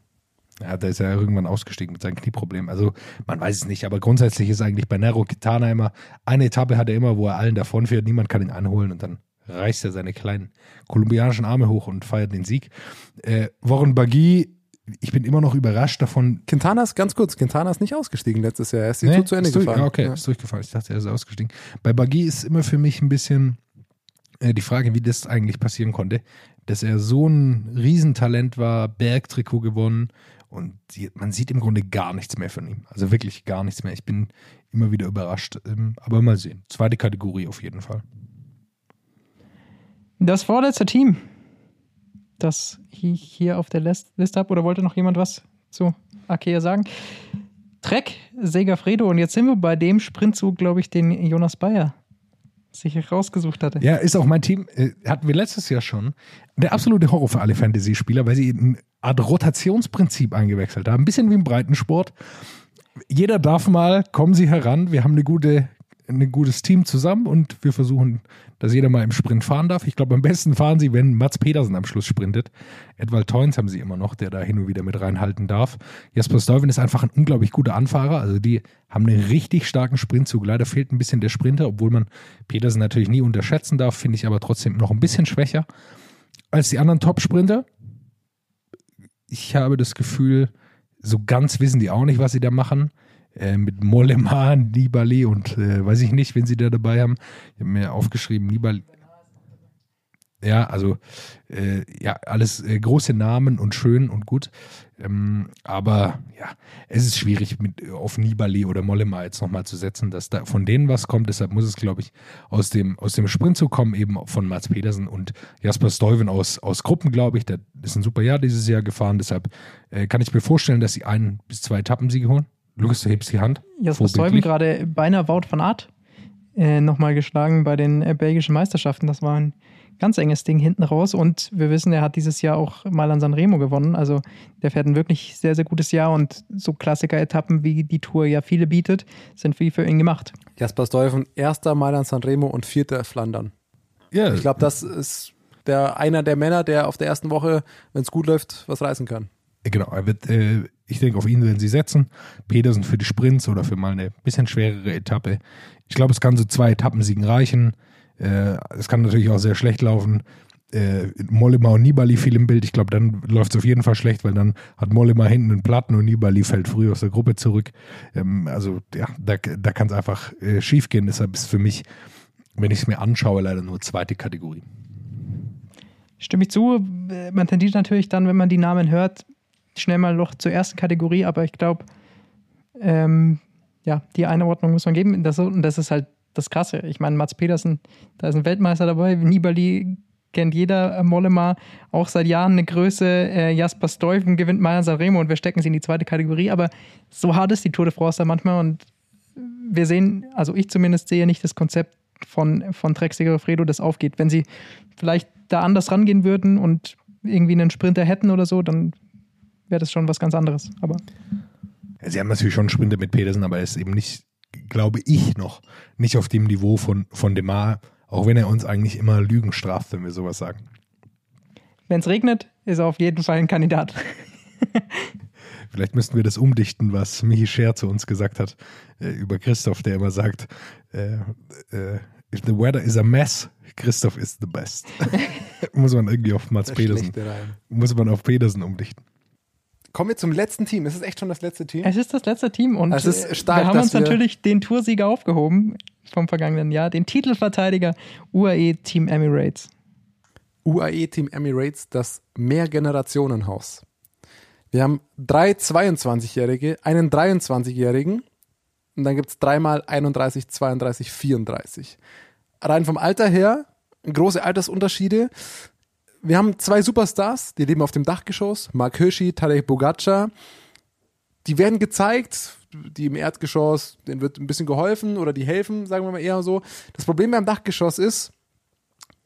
Ja, da ist er irgendwann ausgestiegen mit seinem Knieproblem. Also man weiß es nicht, aber grundsätzlich ist eigentlich bei Nero Quintana immer, eine Etappe hat er immer, wo er allen davonfährt, niemand kann ihn anholen und dann reißt er seine kleinen kolumbianischen Arme hoch und feiert den Sieg. Äh, Warren Bagui, ich bin immer noch überrascht davon. Quintana ist ganz kurz, Quintana ist nicht ausgestiegen letztes Jahr. Er ist die Nee, Tour zu Ende durch, gefahren. Ja, okay, Ja. ist durchgefallen. Ich dachte, er ist ausgestiegen. Bei Bagui ist immer für mich ein bisschen äh, die Frage, wie das eigentlich passieren konnte. Dass er so ein Riesentalent war, Bergtrikot gewonnen und man sieht im Grunde gar nichts mehr von ihm. Also wirklich gar nichts mehr. Ich bin immer wieder überrascht. Ähm, aber mal sehen. Zweite Kategorie auf jeden Fall. Das vorletzte Team, das ich hier auf der List- Liste habe, oder wollte noch jemand was zu Arkea sagen? Trek, Segafredo und jetzt sind wir bei dem Sprintzug, glaube ich, den Jonas Bayer sich rausgesucht hatte. Ja, ist auch mein Team. Äh, hatten wir letztes Jahr schon. Der absolute Horror für alle Fantasy-Spieler, weil sie eine Art Rotationsprinzip eingewechselt haben. Ein bisschen wie im Breitensport. Jeder darf mal, kommen Sie heran. Wir haben eine gute, ein gutes Team zusammen und wir versuchen, dass jeder mal im Sprint fahren darf. Ich glaube, am besten fahren Sie, wenn Mats Pedersen am Schluss sprintet. Edwald Teuns haben Sie immer noch, der da hin und wieder mit reinhalten darf. Jasper Stuyven ist einfach ein unglaublich guter Anfahrer. Also die haben einen richtig starken Sprintzug. Leider fehlt ein bisschen der Sprinter, obwohl man Pedersen natürlich nie unterschätzen darf, finde ich aber trotzdem noch ein bisschen schwächer als die anderen Top-Sprinter. Ich habe das Gefühl, so ganz wissen die auch nicht, was sie da machen. Äh, mit Mollema, Nibali und äh, weiß ich nicht, wen sie da dabei haben. Ich habe mir aufgeschrieben, Nibali. Ja, also äh, ja, alles äh, große Namen und schön und gut. Ähm, aber ja, es ist schwierig, mit, auf Nibali oder Mollema jetzt nochmal zu setzen, dass da von denen was kommt. Deshalb muss es, glaube ich, aus dem, aus dem Sprint zu kommen, eben von Mats Pedersen und Jasper Stuyven aus, aus Gruppen, glaube ich. Der ist ein super Jahr dieses Jahr gefahren. Deshalb äh, kann ich mir vorstellen, dass sie ein bis zwei Etappensiege holen. Lukas, du hebst die Hand. Jasper Stuyven gerade beinahe Wout van Art äh, nochmal geschlagen bei den äh, belgischen Meisterschaften. Das war ein ganz enges Ding hinten raus und wir wissen, er hat dieses Jahr auch mal an Sanremo gewonnen. Also der fährt ein wirklich sehr, sehr gutes Jahr und so Klassiker-Etappen, wie die Tour ja viele bietet, sind wie für ihn gemacht. Jasper Stuyven, erster Mailand Sanremo und vierter Flandern. Ja, Ich glaube, das ist der, einer der Männer, der auf der ersten Woche, wenn es gut läuft, was reißen kann. Genau, er wird, äh, ich denke, auf ihn werden sie setzen. Pedersen für die Sprints oder für mal eine bisschen schwerere Etappe. Ich glaube, es kann so zwei Etappensiegen reichen. Äh, es kann natürlich auch sehr schlecht laufen. Äh, Mollema und Nibali viel im Bild. Ich glaube, dann läuft es auf jeden Fall schlecht, weil dann hat Mollema hinten einen Platten und Nibali fällt früh aus der Gruppe zurück. Ähm, also ja, da, da kann es einfach äh, schief gehen. Deshalb ist für mich wenn ich es mir anschaue, leider nur zweite Kategorie. Stimme ich zu. Man tendiert natürlich dann, wenn man die Namen hört, schnell mal noch zur ersten Kategorie, aber ich glaube, ähm, ja, die Einordnung muss man geben. Das, und das ist halt das Krasse. Ich meine, Mats Petersen, da ist ein Weltmeister dabei. Nibali kennt jeder. Äh, Mollema auch seit Jahren eine Größe. Äh, Jasper Stuyven gewinnt Mailand Sanremo und wir stecken sie in die zweite Kategorie. Aber so hart ist die Tour de France da manchmal und wir sehen, also ich zumindest sehe nicht das Konzept von, von Trek Segafredo, das aufgeht. Wenn sie vielleicht da anders rangehen würden und irgendwie einen Sprinter hätten oder so, dann wäre das schon was ganz anderes. Aber Sie haben natürlich schon einen Sprinter mit Petersen, aber er ist eben nicht, glaube ich, noch nicht auf dem Niveau von, von Demar, auch wenn er uns eigentlich immer Lügen straft, wenn wir sowas sagen. wenn es regnet, ist er auf jeden Fall ein Kandidat. Vielleicht müssten wir das umdichten, was Michi Scher zu uns gesagt hat äh, über Christoph, der immer sagt, äh, äh, if the weather is a mess, Christoph is the best. muss man irgendwie auf Mats Der Pedersen, muss man auf Pedersen umdichten. Kommen wir zum letzten Team. Ist es echt schon das letzte Team? Es ist das letzte Team und Es ist äh, stark, wir haben uns wir- natürlich den Toursieger aufgehoben vom vergangenen Jahr, den Titelverteidiger UAE Team Emirates. UAE Team Emirates, das Mehrgenerationenhaus. Wir haben drei 22-Jährige, einen 23-Jährigen und dann gibt es dreimal 31, 32, 34. Rein vom Alter her, große Altersunterschiede. Wir haben zwei Superstars, die leben auf dem Dachgeschoss, Mark Hirschi, Tadej Bogacar. Die werden gezeigt, die im Erdgeschoss, denen wird ein bisschen geholfen oder die helfen, sagen wir mal eher so. Das Problem beim Dachgeschoss ist,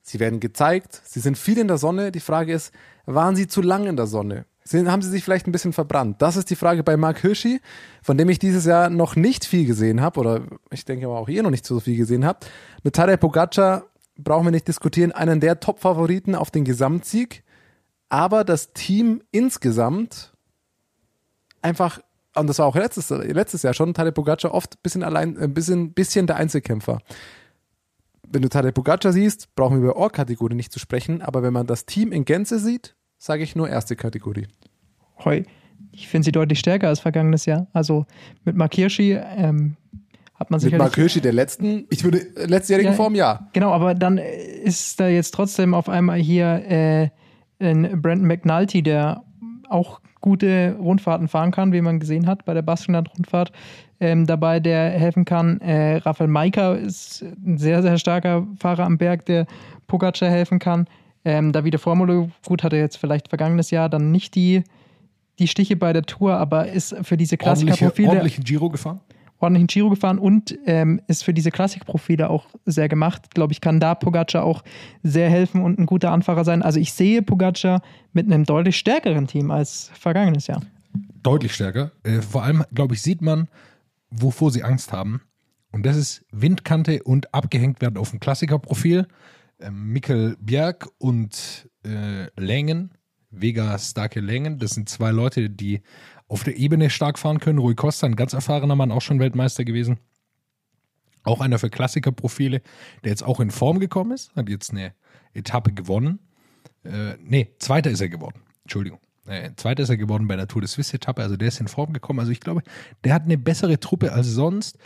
Sie werden gezeigt, sie sind viel in der Sonne. Die Frage ist, waren sie zu lang in der Sonne? Sind, haben sie sich vielleicht ein bisschen verbrannt? Das ist die Frage bei Mark Hirschi, von dem ich dieses Jahr noch nicht viel gesehen habe, oder ich denke aber auch ihr noch nicht so viel gesehen habt. Mit Tadej Pogacar brauchen wir nicht diskutieren, einen der Top-Favoriten auf den Gesamtsieg. Aber das Team insgesamt einfach, und das war auch letztes, letztes Jahr schon, Tadej Pogacar oft ein bisschen allein, ein bisschen, bisschen der Einzelkämpfer wenn du Tadej Pogacar siehst, brauchen wir über Ohr-Kategorie nicht zu sprechen, aber wenn man das Team in Gänze sieht, sage ich nur erste Kategorie. Heu, ich finde sie deutlich stärker als vergangenes Jahr. Also mit Mark Hirschi ähm, hat man Mit sicherlich... Mark Hirschi, der letzten, ich würde, äh, letztjährigen Ja. Form, ja. Genau, aber dann ist da jetzt trotzdem auf einmal hier äh, ein Brandon McNulty, der auch gute Rundfahrten fahren kann, wie man gesehen hat bei der Baskenland-Rundfahrt, ähm, dabei, der helfen kann. Äh, Rafael Maika ist ein sehr, sehr starker Fahrer am Berg, der Pogacar helfen kann. Ähm, Davide Formulo, gut, hatte jetzt vielleicht vergangenes Jahr dann nicht die, die Stiche bei der Tour, aber ist für diese Klassikerprofile ordentlichen Giro gefahren? Ordentlichen Giro gefahren und ähm, ist für diese Klassikprofile auch sehr gemacht. Glaube ich, kann da Pogacar auch sehr helfen und ein guter Anfahrer sein. Also ich sehe Pogacar mit einem deutlich stärkeren Team als vergangenes Jahr. Deutlich stärker. Äh, vor allem, glaube ich, sieht man, wovor sie Angst haben. Und das ist Windkante und abgehängt werden auf dem Klassikerprofil. Ähm, Mikkel Bjerg und äh, Längen, Vega Starke Längen, das sind zwei Leute, die auf der Ebene stark fahren können. Rui Costa, ein ganz erfahrener Mann, auch schon Weltmeister gewesen. Auch einer für Klassikerprofile, der jetzt auch in Form gekommen ist, hat jetzt eine Etappe gewonnen. Äh, nee, zweiter ist er geworden. Entschuldigung. Äh, zweiter ist er geworden bei der Tour de Suisse Etappe, also der ist in Form gekommen. Also ich glaube, der hat eine bessere Truppe als sonst.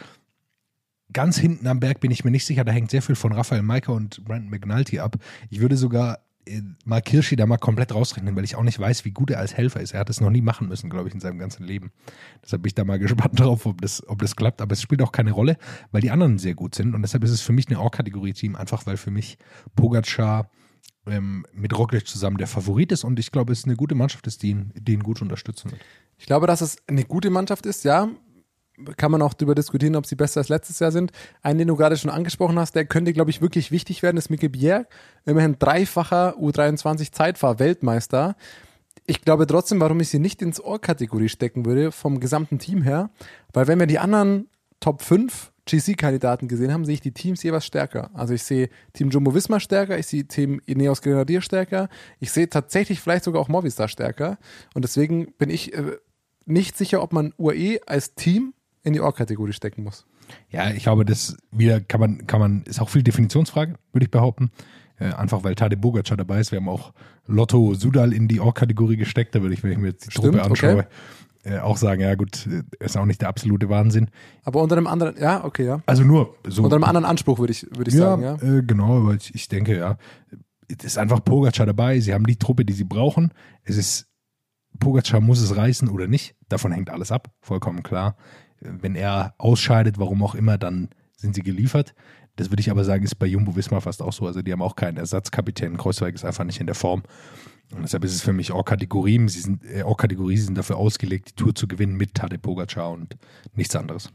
Ganz hinten am Berg bin ich mir nicht sicher, da hängt sehr viel von Raphael Maika und Brandon McNulty ab. Ich würde sogar äh, Mark Hirschi da mal komplett rausrechnen, weil ich auch nicht weiß, wie gut er als Helfer ist. Er hat es noch nie machen müssen, glaube ich, in seinem ganzen Leben. Deshalb bin ich da mal gespannt drauf, ob das, ob das klappt. Aber es spielt auch keine Rolle, weil die anderen sehr gut sind. Und deshalb ist es für mich eine Or-Kategorie-Team, einfach weil für mich Pogacar ähm, mit Roglic zusammen der Favorit ist. Und ich glaube, es ist eine gute Mannschaft die ihn, die ihn gut unterstützen wird. Ich glaube, dass es eine gute Mannschaft ist, ja. Kann man auch darüber diskutieren, ob sie besser als letztes Jahr sind. Einen, den du gerade schon angesprochen hast, der könnte, glaube ich, wirklich wichtig werden, ist Mikkel Bjerg. Immerhin dreifacher U23-Zeitfahr-Weltmeister. Ich glaube trotzdem, warum ich sie nicht ins Ohr-Kategorie stecken würde, vom gesamten Team her. Weil wenn wir die anderen Top 5 GC-Kandidaten gesehen haben, sehe ich die Teams jeweils stärker. Also ich sehe Team Jumbo Visma stärker, ich sehe Team Ineos Grenadier stärker, ich sehe tatsächlich vielleicht sogar auch Movistar stärker. Und deswegen bin ich äh, nicht sicher, ob man UAE als Team in die Ohr-Kategorie stecken muss. Ja, ich glaube, das wieder kann man, kann man, ist auch viel Definitionsfrage, würde ich behaupten. Äh, einfach weil Tade Bogacar dabei ist. Wir haben auch Lotto Sudal in die Or-Kategorie gesteckt. Da würde ich, wenn ich mir jetzt die Stimmt, Truppe anschaue, äh, auch sagen, ja gut, äh, ist auch nicht der absolute Wahnsinn. Aber unter einem anderen, ja, okay, ja. Also nur so. Unter einem anderen Anspruch würde ich, würde ich ja, sagen, ja. Äh, genau, aber ich, ich denke, ja, es ist einfach Pogacar dabei. Sie haben die Truppe, die sie brauchen. Es ist, Pogacar muss es reißen oder nicht. Davon hängt alles ab, vollkommen klar. Wenn er ausscheidet, warum auch immer, dann sind sie geliefert. Das würde ich aber sagen, ist bei Jumbo Wismar fast auch so. Also die haben auch keinen Ersatzkapitän. Kreuzweig ist einfach nicht in der Form. Und deshalb ist es für mich Or-Kategorie. Sie sind, äh, Or-Kategorie, sie sind dafür ausgelegt, die Tour zu gewinnen mit Tadej Pogacar und nichts anderes.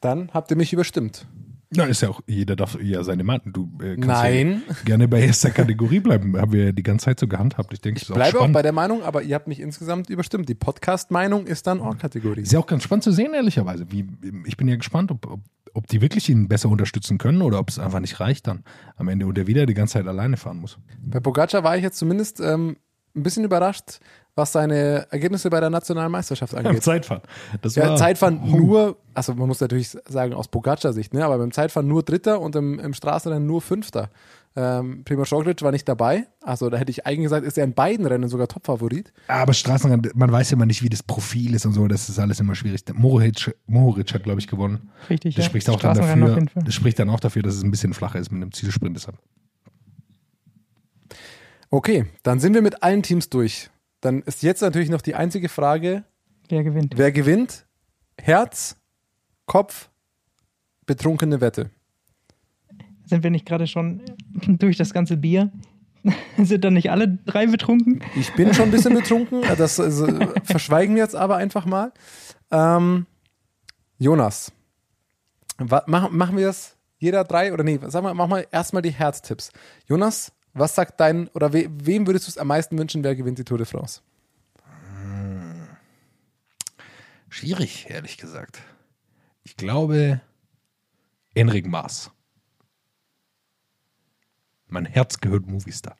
Dann habt ihr mich überstimmt. Ja, ist ja auch, jeder darf ja seine Meinung. Du äh, kannst Nein. Ja gerne bei erster Kategorie bleiben. Haben wir ja die ganze Zeit so gehandhabt. Ich denke, Ich bleibe auch auch spannend. bei der Meinung, aber ihr habt mich insgesamt überstimmt. Die Podcast-Meinung ist dann Or-Kategorie. ist ja auch ganz spannend zu sehen, ehrlicherweise. Wie, ich bin ja gespannt, ob, ob, ob die wirklich ihn besser unterstützen können oder ob es einfach nicht reicht dann am Ende und er wieder die ganze Zeit alleine fahren muss. Bei Pogacar war ich jetzt zumindest ähm, ein bisschen überrascht, was seine Ergebnisse bei der nationalen Meisterschaft Beim angeht. Zeitfahren. Das Ja, war, Zeitfahren Oh. nur, also man muss natürlich sagen aus Pogacar-Sicht, ne, aber beim Zeitfahren nur Dritter und im, im Straßenrennen nur Fünfter. Ähm, Primoz Roglic war nicht dabei, also da hätte ich eigentlich gesagt, ist er in beiden Rennen sogar Topfavorit. Aber Straßenrennen, man weiß ja immer nicht, wie das Profil ist und so. Das ist alles immer schwierig. Mohoric, Mohoric hat, glaube ich, gewonnen. Richtig, Das ja. spricht auch dann dafür. Das spricht dann auch dafür, dass es ein bisschen flacher ist mit einem Zielsprint deshalb. Okay, dann sind wir mit allen Teams durch. Dann ist jetzt natürlich noch die einzige Frage, Wer gewinnt? wer gewinnt? Herz, Kopf, betrunkene Wette. Sind wir nicht gerade schon durch das ganze Bier? Sind dann nicht alle drei betrunken? Ich bin schon ein bisschen betrunken, das also, verschweigen wir jetzt aber einfach mal. Ähm, Jonas, wa, mach, machen wir das jeder drei oder nee, sag mal, mach mal erstmal die Herztipps. Jonas, was sagt dein oder we, wem würdest du es am meisten wünschen, wer gewinnt die Tour de France? Schwierig, ehrlich gesagt. Ich glaube, Enric Maas. Mein Herz gehört Movistar.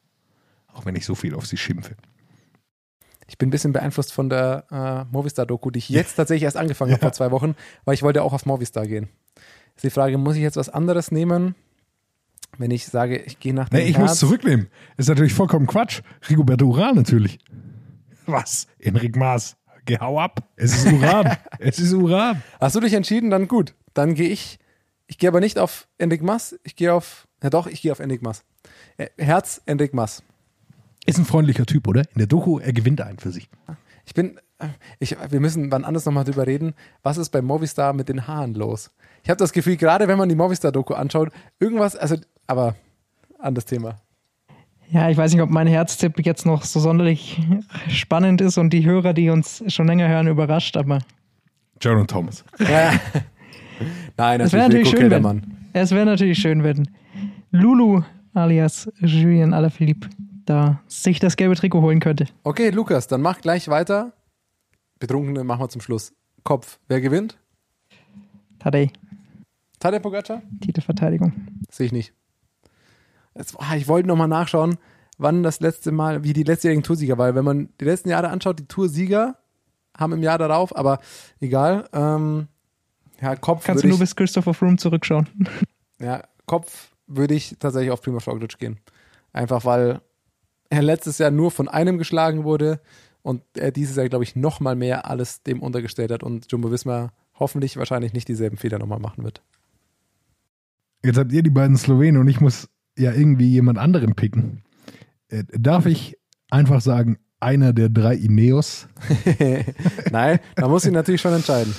Auch wenn ich so viel auf sie schimpfe. Ich bin ein bisschen beeinflusst von der äh, Movistar-Doku, die ich jetzt tatsächlich erst angefangen habe vor zwei Wochen, weil ich wollte auch auf Movistar gehen. Ist die Frage, muss ich jetzt was anderes nehmen? Wenn ich sage, ich gehe nach dem Nee, ich Herz. muss zurücknehmen. Ist natürlich vollkommen Quatsch. Rigoberto Uran natürlich. Was? Enric Maas. Geh hau ab. Es ist Uran. es ist Uran. Hast du dich entschieden? Dann gut. Dann gehe ich. Ich gehe aber nicht auf Enigmas. Ich gehe auf. Ja doch, ich gehe auf Enigmas. Äh, Herz Enigmas. Ist ein freundlicher Typ, oder? In der Doku, er gewinnt einen für sich. Ich bin. äh, Ich, wir müssen wann anders nochmal drüber reden. Was ist bei Movistar mit den Haaren los? Ich habe das Gefühl, gerade wenn man die Movistar-Doku anschaut, irgendwas, also, aber anderes Thema. Ja, ich weiß nicht, ob mein Herztipp jetzt noch so sonderlich spannend ist und die Hörer, die uns schon länger hören, überrascht, aber Jordan Thomas. Ja. Nein, es das wäre natürlich Rico schön, Keldermann. wenn, es wäre natürlich schön, wenn Lulu alias Julien Alaphilippe da sich das gelbe Trikot holen könnte. Okay, Lukas, dann mach gleich weiter. Betrunkene machen wir zum Schluss. Kopf. Wer gewinnt? Tadej, Tadej Pogacar? Titelverteidigung. Sehe ich nicht. Jetzt, ich wollte nochmal nachschauen, wann das letzte Mal, wie die letztjährigen Toursieger, weil wenn man die letzten Jahre anschaut, die Toursieger haben im Jahr darauf, aber egal. Ähm, ja, Kopf Kannst du nur ich, bis Christopher Froome zurückschauen. ja, Kopf würde ich tatsächlich auf Primoz Roglic gehen. Einfach weil er letztes Jahr nur von einem geschlagen wurde und er dieses Jahr, glaube ich, noch mal mehr alles dem untergestellt hat und Jumbo Visma hoffentlich wahrscheinlich nicht dieselben Fehler nochmal machen wird. Jetzt habt ihr die beiden Slowenen und ich muss ja irgendwie jemand anderen picken. Äh, darf ich einfach sagen, einer der drei Ineos? Nein, da muss ich natürlich schon entscheiden.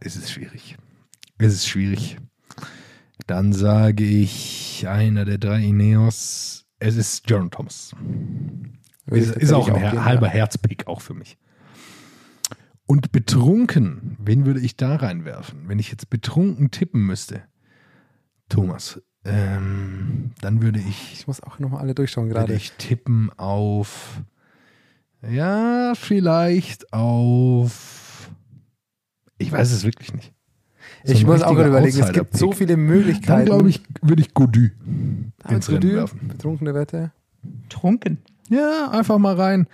Es ist schwierig. Es ist schwierig. Dann sage ich, einer der drei Ineos. Es ist Jordan Thomas. Ist, ist auch ein gehen, halber ja. Herzpick auch für mich. Und betrunken, wen würde ich da reinwerfen? Wenn ich jetzt betrunken tippen müsste, Thomas, ähm, dann würde ich, Ich muss auch nochmal alle durchschauen würde gerade. ich tippen auf, ja, vielleicht auf, ich weiß es wirklich nicht. So Ich muss auch gerade überlegen, es gibt so viele Dann Möglichkeiten. glaube ich, würde ich Godu Ah, ins Rennen Godu, werfen. Betrunkene Wette. Trunken. Ja, einfach mal rein.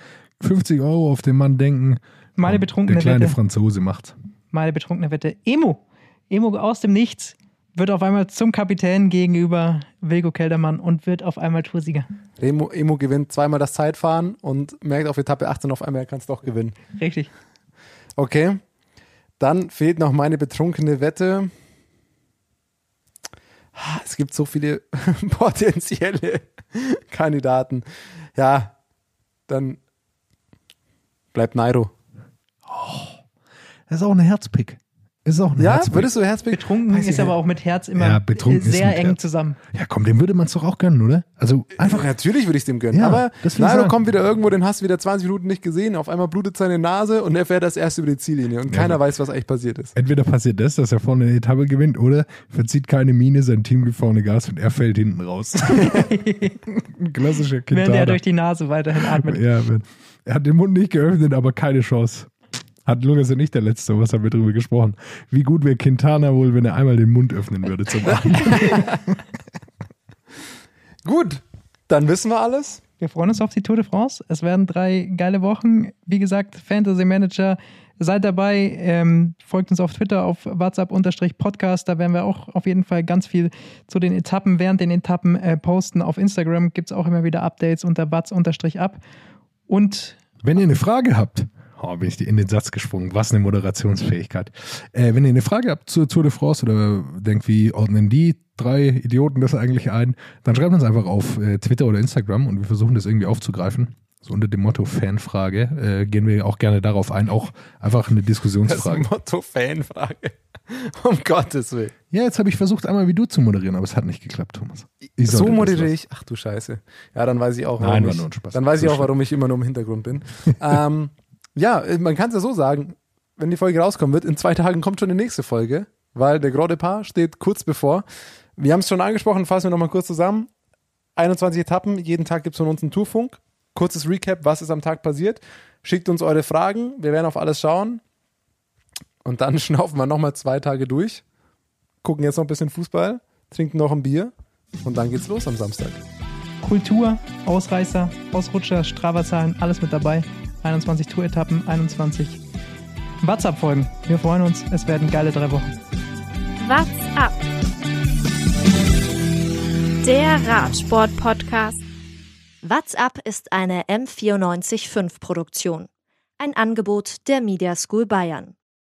50 Euro auf den Mann denken. Meine Der betrunkene kleine Wette. Franzose macht. Meine betrunkene Wette. Emo. Emo aus dem Nichts wird auf einmal zum Kapitän gegenüber Wilgo Keldermann und wird auf einmal Toursieger. Remo, Emo gewinnt zweimal das Zeitfahren und merkt auf Etappe 18 auf einmal, er kann es doch gewinnen. Richtig. Okay. Dann fehlt noch meine betrunkene Wette. Es gibt so viele potenzielle Kandidaten. Ja, dann bleibt Nairo. Das ist auch ein Herzpick. Ist auch ein Ja, Herzpick. würdest du Herzpick? Betrunken Weiß ich ist aber nicht. auch mit Herz immer Ja, sehr eng Herz. zusammen. Ja, komm, dem würde man es doch auch gönnen, oder? Also einfach. Natürlich würde ich es dem gönnen. Ja, aber sagen. kommt wieder irgendwo, den hast du wieder 20 Minuten nicht gesehen. Auf einmal blutet seine Nase und er fährt das erst über die Ziellinie und keiner Ja. weiß, was eigentlich passiert ist. Entweder passiert das, dass er vorne eine Etappe gewinnt, oder verzieht keine Miene, sein Team gibt vorne Gas und er fällt hinten raus. Ein klassischer Während er durch die Nase weiterhin atmet. Ja, er hat den Mund nicht geöffnet, aber keine Chance. Hat Lukas ja nicht der Letzte, was haben wir drüber gesprochen. Wie gut wäre Quintana wohl, wenn er einmal den Mund öffnen würde zum Atmen. Gut, dann wissen wir alles. Wir freuen uns auf die Tour de France. Es werden drei geile Wochen. Wie gesagt, Fantasy Manager, seid dabei. Ähm, folgt uns auf Twitter auf WhatsApp-Podcast. Da werden wir auch auf jeden Fall ganz viel zu den Etappen, während den Etappen äh, posten. Auf Instagram gibt es auch immer wieder Updates unter watz-ab. Und Wenn ihr eine Frage habt, oh, bin ich in den Satz gesprungen, was eine Moderationsfähigkeit. Äh, wenn ihr eine Frage habt zur Tour de France oder denkt, wie ordnen die drei Idioten das eigentlich ein, dann schreibt uns einfach auf äh, Twitter oder Instagram und wir versuchen das irgendwie aufzugreifen. So unter dem Motto Fanfrage äh, gehen wir auch gerne darauf ein, auch einfach eine Das Diskussionsfrage. Motto Fanfrage. Um Gottes Willen. Ja, jetzt habe ich versucht, einmal wie du zu moderieren, aber es hat nicht geklappt, Thomas. So das moderiere ich. Ach du Scheiße. Ja, dann weiß ich auch, warum Nein, ich, nur ein Spaß. dann weiß So ich auch, warum ich immer nur im Hintergrund bin. ähm, ja, man kann es ja so sagen, wenn die Folge rauskommen wird, in zwei Tagen kommt schon die nächste Folge, weil der Grand Depart steht kurz bevor. Wir haben es schon angesprochen, fassen wir nochmal kurz zusammen. 21 Etappen, jeden Tag gibt es von uns einen Tourfunk. Kurzes Recap, was ist am Tag passiert. Schickt uns eure Fragen, wir werden auf alles schauen. Und dann schnaufen wir nochmal zwei Tage durch, gucken jetzt noch ein bisschen Fußball, trinken noch ein Bier und dann geht's los am Samstag. Kultur, Ausreißer, Ausrutscher, Strava-Zahlen, alles mit dabei. 21 Tour-Etappen, 21 WhatsApp-Folgen. Wir freuen uns. Es werden geile drei Wochen. What's up? Der Radsport-Podcast. WhatsApp ist eine M945 Produktion. Ein Angebot der Media School Bayern.